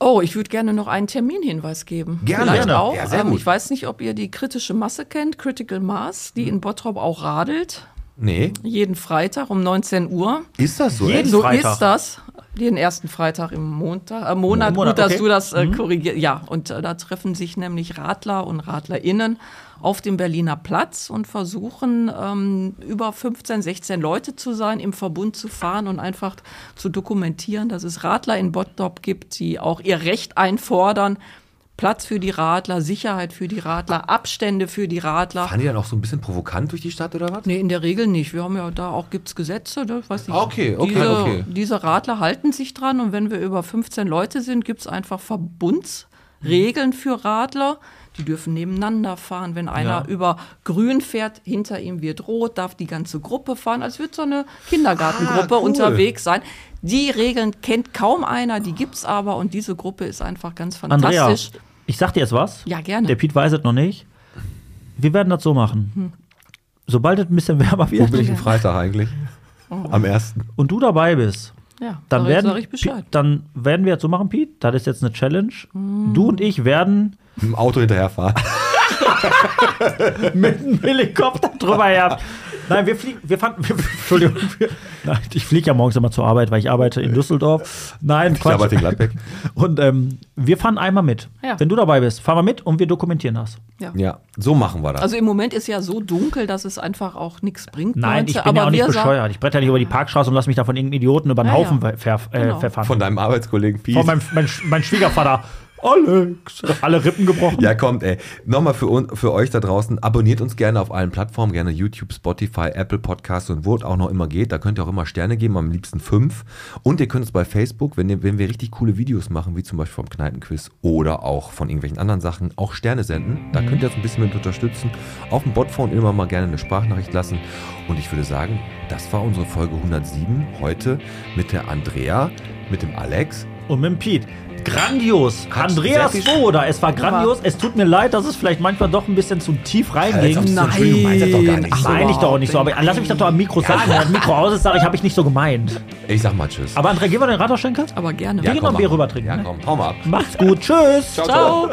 Oh, ich würde gerne noch einen Terminhinweis geben.
Gerne.
Vielleicht
Gerne.
auch.
Ja, sehr
ähm,
gut.
ich weiß nicht, ob ihr die kritische Masse kennt, Critical Mass, die in Bottrop auch radelt.
Nee.
Jeden Freitag um 19 Uhr.
Ist das so?
Jeden?
So
Freitag.
ist das. Den ersten Freitag im Montag, äh, Monat,
Monat,
gut, dass
okay.
du das äh, korrigierst. Ja, und äh, da treffen sich nämlich Radler und RadlerInnen auf dem Berliner Platz und versuchen, ähm, über 15, 16 Leute zu sein, im Verbund zu fahren und einfach zu dokumentieren, dass es Radler in Bottrop gibt, die auch ihr Recht einfordern. Platz für die Radler, Sicherheit für die Radler, Abstände für die Radler.
Fahren die dann auch so ein bisschen provokant durch die Stadt oder was?
Nee, in der Regel nicht. Wir haben ja da auch gibt's Gesetze, ne? weiß nicht.
Okay, okay,
diese,
okay.
diese Radler halten sich dran und wenn wir über 15 Leute sind, gibt's einfach Verbundsregeln für Radler. Die dürfen nebeneinander fahren. Wenn einer
Ja.
über grün fährt, hinter ihm wird rot, darf die ganze Gruppe fahren, als würde so eine Kindergartengruppe
Ah, cool.
unterwegs sein. Die Regeln kennt kaum einer, die gibt's aber und diese Gruppe ist einfach ganz
Andrea,
fantastisch.
ich sag dir jetzt was.
Ja, gerne.
Der Pete weiß es noch nicht. Wir werden das so machen. Sobald es ein bisschen wärmer
Wo
wird
bin ich am Freitag eigentlich? Am 1.
und du dabei bist,
Ja,
dann
sag,
werden,
ich, sag ich Bescheid.
Pete- dann werden wir jetzt so machen, Pete. Das ist jetzt eine Challenge. Du und ich werden
Im Auto hinterherfahren.
mit einem Helikopter drüber her. Nein, wir fliegen, wir fahren, wir, Entschuldigung, wir, nein, ich fliege ja morgens immer zur Arbeit, weil ich arbeite in Düsseldorf. Nein,
Ich arbeite in Gladbeck.
Und ähm, wir fahren einmal mit.
Ja.
Wenn du dabei bist, fahren wir mit und wir dokumentieren das.
Ja, so machen wir das.
Also im Moment ist ja so dunkel, dass es einfach auch nichts bringt.
Nein, ich bin ja auch nicht bescheuert. Ich brette ja nicht über die Parkstraße und lass mich da von irgendeinem Idioten über den
Ja,
Haufen
ja.
ver äh,
Genau.
verfahren.
Von deinem Arbeitskollegen Piet.
Von meinem, mein, mein Schwiegervater. Alex. Alle Rippen gebrochen.
Ja, kommt, ey. Nochmal für, für euch da draußen, abonniert uns gerne auf allen Plattformen, gerne YouTube, Spotify, Apple Podcasts und wo es auch noch immer geht. Da könnt ihr auch immer Sterne geben, am liebsten fünf. Und ihr könnt uns bei Facebook, wenn, ihr, wenn wir richtig coole Videos machen, wie zum Beispiel vom Kneipenquiz oder auch von irgendwelchen anderen Sachen, auch Sterne senden. Da könnt ihr uns ein bisschen mit unterstützen. Auf dem Botphone immer mal gerne eine Sprachnachricht lassen. Und ich würde sagen, das war unsere Folge 107 heute mit der Andrea, mit dem Alex.
Und mit dem Pete. Grandios.
Hat
Andreas Swoboda. Es war grandios. Es tut mir leid, dass es vielleicht manchmal doch ein bisschen zu tief reinging.
Als ob es so- Entschuldigung, meint das doch gar nicht
Ach,
so.
meine ich doch auch nicht so. Aber lass mich das doch am Mikro sagen. Wenn das Mikro aus ist, sage ich, habe ich nicht so gemeint.
Ich sag mal Tschüss.
Aber Andrea, gehen wir den Rathausschenker?
Aber gerne.
Ja. gehen noch ein Bier rüber trinken,
Ja,
ne?
komm, hau mal ab.
Macht's gut. Tschüss.
Ciao.